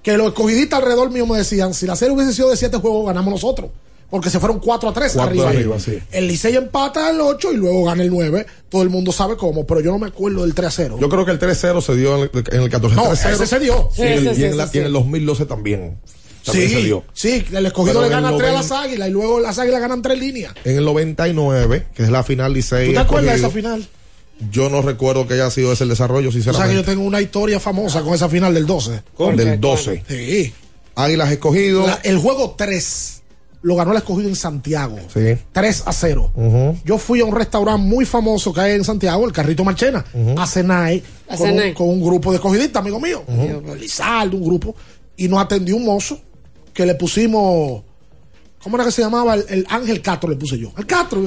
S16: Que los escogidistas alrededor mío me decían: si la serie hubiese sido de 7 juegos, ganamos nosotros. Porque se fueron 4 a 3
S15: Cuarto de
S16: arriba.
S15: arriba, sí.
S16: El Licey empata el 8 y luego gana el 9. Todo el mundo sabe cómo, pero yo no me acuerdo del 3 a 0.
S15: Yo creo que el 3-0 se dio en el, en el 14.
S16: No,
S15: 3-0.
S16: ese se dio.
S15: Y, en-
S16: sí,
S15: y en
S16: sí,
S15: la-
S16: sí,
S15: y en el
S16: sí.
S15: 2012 también. También se
S16: Sí,
S15: dio.
S16: sí, el escogido
S15: Pero
S16: le gana
S15: el
S16: 3 a
S15: 90
S16: las águilas y luego las águilas ganan 3 líneas.
S15: En el 99, que es la final Licey.
S16: ¿Tú te acuerdas de esa final?
S15: Yo no recuerdo que haya sido ese el desarrollo,
S16: O sea que
S15: sinceramente.
S16: yo tengo una historia famosa con esa final del 12.
S15: Del 12.
S16: Sí.
S15: Águilas escogido.
S16: La- el juego 3 lo ganó el escogido en Santiago.
S15: Sí.
S16: 3 a 0. Yo fui a un restaurante muy famoso que hay en Santiago, el Carrito Marchena, a cenar ahí
S17: A
S16: con, un,
S17: cenar.
S16: con un grupo de escogidistas, amigo mío. Lizardo, un grupo. Y nos atendió un mozo que le pusimos. ¿Cómo era que se llamaba? El, el Ángel Castro le puse yo. El Castro.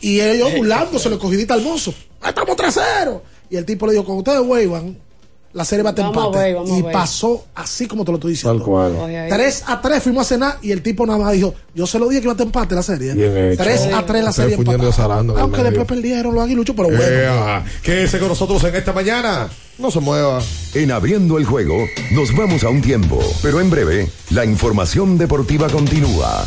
S16: Y ellos burlándose, le escogidista al mozo. "Ah, Estamos 3 a 0. Y el tipo le dijo: Cuando ustedes vuelvan, la serie va a empate.
S17: ver, vamos a
S16: y pasó así como te lo estoy diciendo.
S15: Tal cual.
S17: Oye, ahí.
S16: 3 a 3 fuimos a cenar y el tipo nada más dijo, yo se lo dije que iba a empate la serie.
S15: Bien hecho.
S16: 3 a 3 la serie empatada. Aunque
S15: medio.
S16: después perdieron los aguiluchos, pero bueno.
S15: Ea, Quédese con nosotros en esta mañana. No se mueva.
S10: En abriendo el juego, nos vamos a un tiempo, pero en breve, la información deportiva continúa.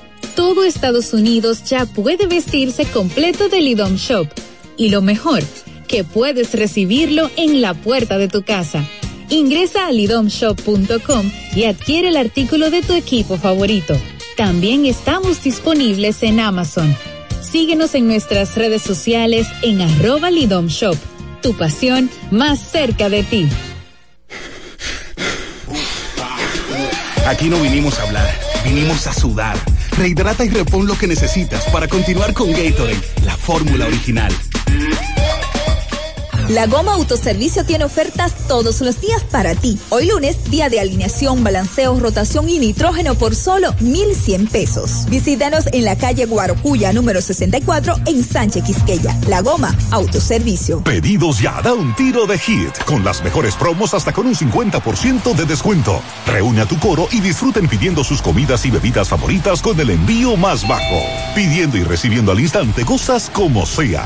S18: Todo Estados Unidos ya puede vestirse completo del IDOM Shop. Y lo mejor, que puedes recibirlo en la puerta de tu casa. Ingresa a lidomshop.com y adquiere el artículo de tu equipo favorito. También estamos disponibles en Amazon. Síguenos en nuestras redes sociales en arroba Lidom Shop. Tu pasión más cerca de ti.
S39: Aquí no vinimos a hablar, vinimos a sudar. Rehidrata y repon lo que necesitas para continuar con Gatorade, la fórmula original.
S21: La Goma Autoservicio tiene ofertas todos los días para ti. Hoy lunes, día de alineación, balanceo, rotación y nitrógeno por solo 1,100 pesos. Visítanos en la calle Guarocuya, número 64, en Sánchez Quisqueya. La Goma Autoservicio.
S40: Pedidos ya, da un tiro de hit, con las mejores promos hasta con un 50% de descuento. Reúne a tu coro y disfruten pidiendo sus comidas y bebidas favoritas con el envío más bajo. Pidiendo y recibiendo al instante cosas como sea.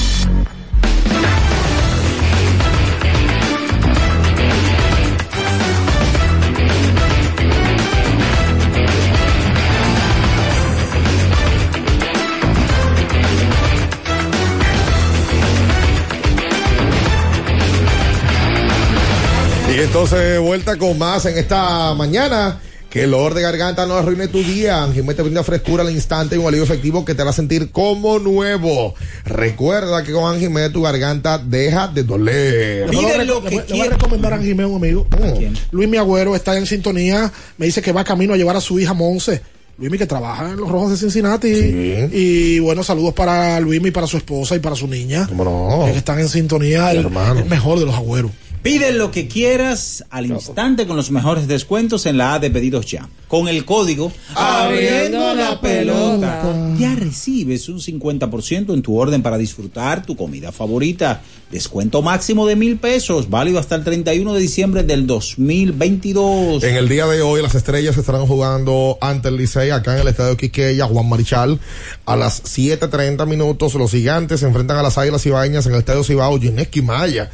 S15: Entonces, vuelta con más en esta mañana. Que el olor de garganta no arruine tu día. Anjimé te brinda frescura al instante y un alivio efectivo que te hará sentir como nuevo. Recuerda que con Anjimé tu garganta deja de doler.
S16: Le voy a rec- le voy- le voy a recomendar a Anjimé un amigo. Luis Mi Agüero está en sintonía. Me dice que va camino a llevar a su hija Monse. Luismi que trabaja en los Rojos de Cincinnati. Y bueno, saludos para Luismi, para su esposa y para su niña.
S15: ¿Cómo no?
S16: Que están en sintonía. El, el mejor de los agüeros.
S9: Pide lo que quieras al instante con los mejores descuentos en la A de pedidos ya. Con el código
S17: Abriendo la pelota.
S9: ya recibes un 50% en tu orden para disfrutar tu comida favorita. Descuento máximo de mil pesos, válido hasta el 31 de diciembre del 2022.
S15: En el día de hoy las estrellas estarán jugando ante el Licey acá en el estadio Quiqueya, Juan Marichal. A las 7.30 minutos los gigantes se enfrentan a las águilas ibaeñas en el estadio Cibao Gineski Maya.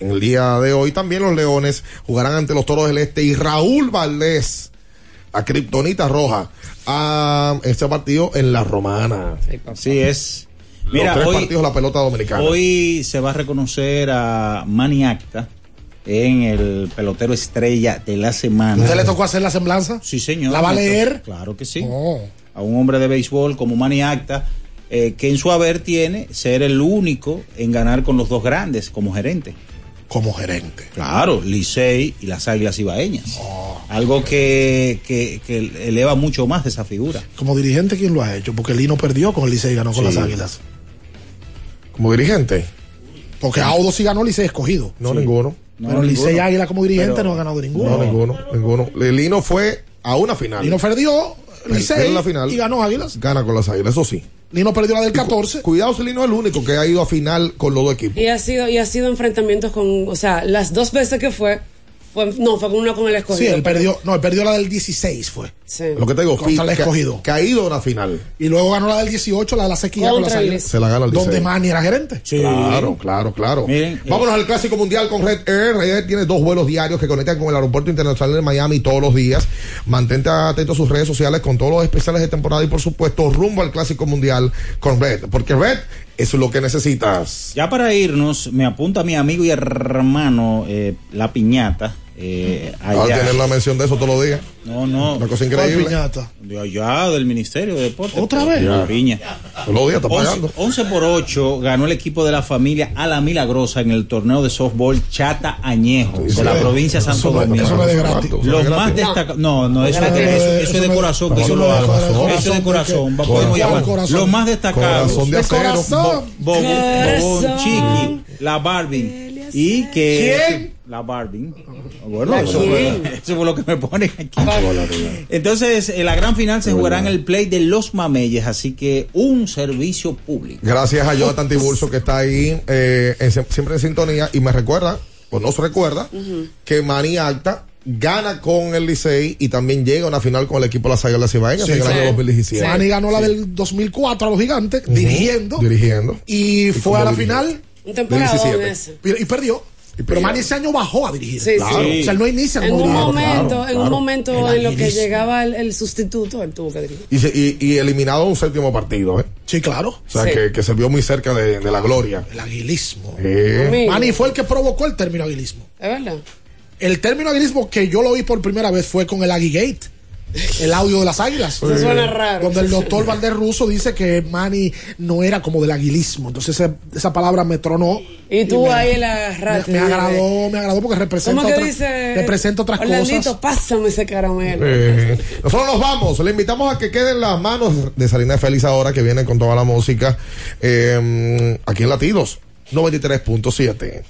S15: En el día de hoy también los leones jugarán ante los toros del este y Raúl Valdés a Kryptonita Roja a este partido en la Romana.
S9: Así es.
S15: Los
S9: Mira,
S15: tres
S9: hoy-
S15: partidos de la pelota dominicana.
S9: Hoy se va a reconocer a Manny Acta en el pelotero estrella de la semana.
S16: ¿Usted le tocó hacer la semblanza?
S9: Sí, señor.
S16: ¿La va a leer?
S9: Claro que sí.
S16: Oh.
S9: A un hombre de béisbol como Manny Acta, eh, que en su haber tiene ser el único en ganar con los dos grandes como gerente.
S16: Como gerente.
S9: Claro, Licey y las Águilas Ibaeñas.
S16: Oh.
S9: Algo que, que, que eleva mucho más esa figura.
S16: Como dirigente, ¿quién lo ha hecho? Porque Lino perdió con el Licey y ganó con
S9: Sí.
S16: las Águilas.
S15: Como dirigente.
S16: Porque Audo sí ganó Licey escogido.
S15: No, ninguno.
S16: Pero Licey Águila como dirigente no ha ganado ninguno.
S15: No, ninguno, ninguno. Lino fue a una final.
S16: Lino perdió Licey
S15: Perdió la final.
S16: y ganó Águilas.
S15: Gana con las águilas, eso sí.
S16: Lino perdió la del 14.
S15: Cuidado si Lino es el único que ha ido a final con los dos equipos.
S17: Y ha sido, y ha sido enfrentamientos con, o sea, las dos veces que fue, fue no, fue con uno con el escogido.
S16: Sí, él perdió, no, él perdió la del 16 fue.
S17: Sí.
S15: Lo que te digo,
S16: Contra el escogido.
S15: Que ha ido a una final.
S16: Y luego ganó la del 18, la de la sequía con Águilas.
S17: Licey.
S15: Se la gana el
S16: Donde
S15: Licey.
S16: Manny era gerente.
S15: Claro, claro, claro.
S9: Miren, eh,
S15: Vámonos al Clásico Mundial con Red Air. Red Air tiene dos vuelos diarios que conectan con el Aeropuerto Internacional de Miami todos los días. Mantente atento a sus redes sociales con todos los especiales de temporada y, por supuesto, rumbo al Clásico Mundial con Red. Porque Red es lo que necesitas.
S9: Ya para irnos, me apunta mi amigo y hermano eh, La Piñata. Eh,
S15: Va a
S9: allá.
S15: tener la mención de eso todos los días.
S9: No, no.
S15: Una cosa
S16: ¿Cuál
S15: increíble.
S16: piñata?
S9: De allá, del Ministerio de Deportes.
S16: ¿Otra vez?
S9: Piña.
S15: Todos los días está
S9: 11,
S15: pagando.
S9: 11 por 8 ganó el equipo de la familia a la Milagrosa en el torneo de softball Chata Añejo de la
S15: Sí.
S9: provincia de Santo Domingo.
S16: eso no es de gratis.
S9: Los más destacados. No, no, eso,
S16: Eso
S9: es, de,
S16: es-
S9: eso,
S16: eso
S9: eso es de corazón que yo lo
S16: es de
S9: hago.
S16: corazón.
S9: Eso es de corazón.
S16: ¿De?
S9: Los más destacados.
S15: Corazón de
S16: De
S15: acero.
S16: corazón.
S9: Bobo, Bobón,
S17: Corazón.
S9: Chiqui, la Barbie. Y que.
S16: ¿Quién?
S9: La Barbie. Bueno,
S17: ¿La
S9: eso fue, eso fue lo que me ponen aquí. Entonces, en la gran final se jugará en el play de los Mameyes, así que un servicio público.
S15: Gracias a Jonathan Tiburcio que está ahí eh, en- siempre en sintonía y me recuerda, o nos recuerda, que Manny Alta gana con el Licey y también llega a una final con el equipo de las Águilas Ibaeñas
S16: Sí,
S15: en el
S16: sí.
S15: año 2017.
S16: Manny ganó la del 2004 a los gigantes, dirigiendo.
S15: Dirigiendo.
S16: Y fue a la final
S17: Un temporada
S15: 17.
S17: ese.
S16: y perdió.
S15: Y
S16: Pero. Manny ese año bajó a dirigir.
S17: Sí,
S15: Claro.
S17: sí.
S16: O sea, él no inicia
S17: En
S16: como
S17: un
S16: dirigente.
S17: momento,
S15: claro,
S17: en un momento
S16: El
S17: en lo que llegaba el, el sustituto, él tuvo que dirigir.
S15: Y, se- y- y eliminado un séptimo partido, ¿eh?
S16: Sí, claro.
S15: O sea,
S17: Sí.
S15: que, que se vio muy cerca de, de la gloria.
S16: El aguilismo.
S15: Eh,
S16: Manny fue el que provocó el término aguilismo.
S17: Es verdad.
S16: El término aguilismo que yo lo vi por primera vez fue con el Aguigate. El audio de las águilas.
S17: Eso suena raro.
S16: Donde el doctor Valdés Russo dice que Manny no era como del aguilismo. Entonces ese- esa palabra me tronó.
S17: Y tú
S16: me,
S17: ahí la
S16: me,
S17: agarraste.
S16: me agradó, me agradó porque representa,
S17: ¿Cómo que
S16: otra-
S17: dice?
S16: representa otras
S17: Orlandito,
S16: cosas.
S17: pásame ese caramelo.
S15: Eh, nosotros nos vamos. Le invitamos a que queden las manos de Salina Félix ahora que viene con toda la música eh, aquí en Latidos 93.7.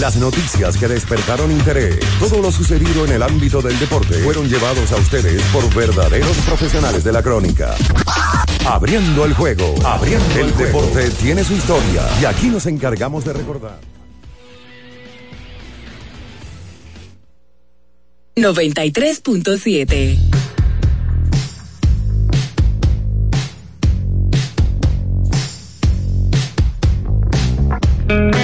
S10: Las noticias que despertaron interés, todo lo sucedido en el ámbito del deporte, fueron llevados a ustedes por verdaderos profesionales de la crónica. Abriendo el juego, abriendo el deporte tiene su historia y aquí nos encargamos de recordar.
S3: 93.7.
S41: Es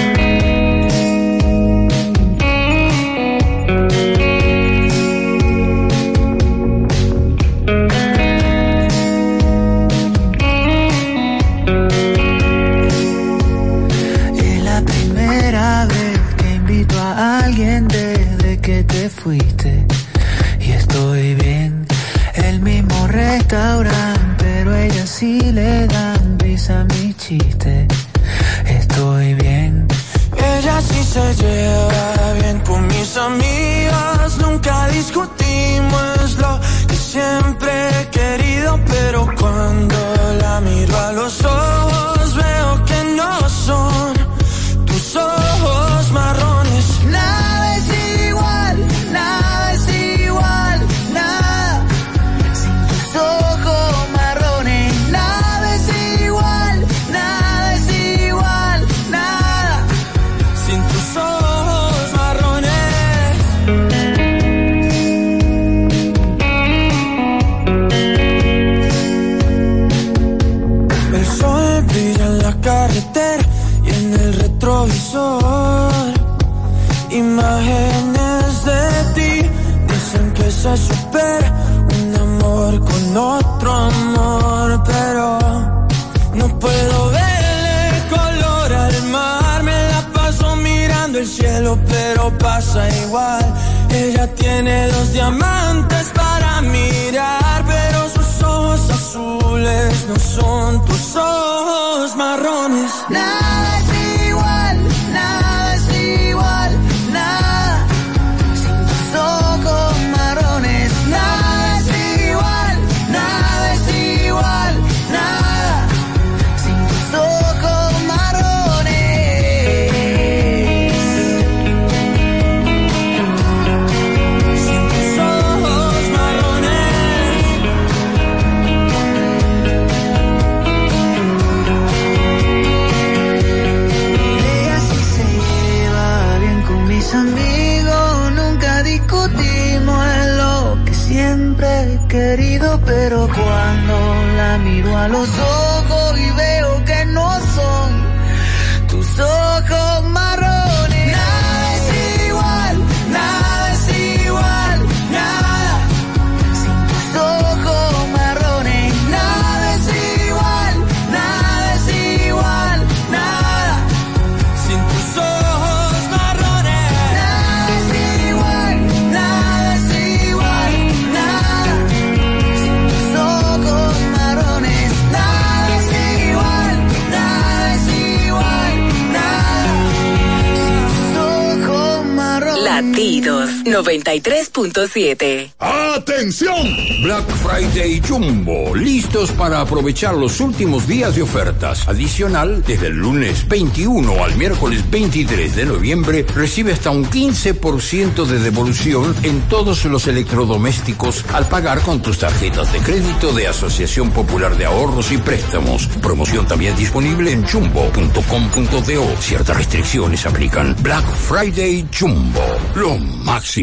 S41: Ella
S1: tiene dos diamantes para mirar, pero sus ojos azules no son tus ojos
S2: los ojos
S3: 93.7.
S42: ¡Atención! Black Friday Jumbo, listos para aprovechar los últimos días de ofertas. Adicional, desde el lunes 21 al miércoles 23 de noviembre, recibe hasta un 15% de devolución en todos los electrodomésticos al pagar con tus tarjetas de crédito de Asociación Popular de Ahorros y Préstamos. Promoción también disponible en jumbo.com.do. Ciertas restricciones aplican. Black Friday Jumbo, lo máximo.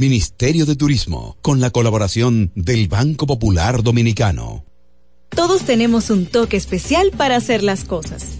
S43: Ministerio de Turismo, con la colaboración del Banco Popular Dominicano.
S36: Todos tenemos un toque especial para hacer las cosas.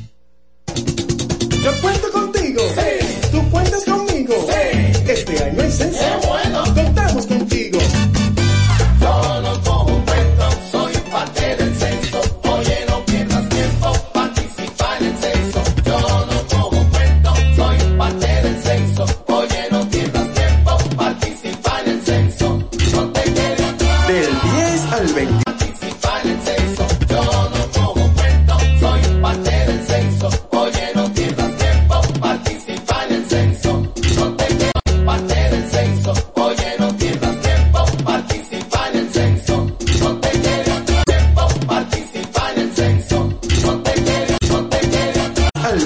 S44: Yo cuento contigo. Sí. Tú cuentas conmigo. Sí. Este año es censo.
S5: ¡Qué bueno!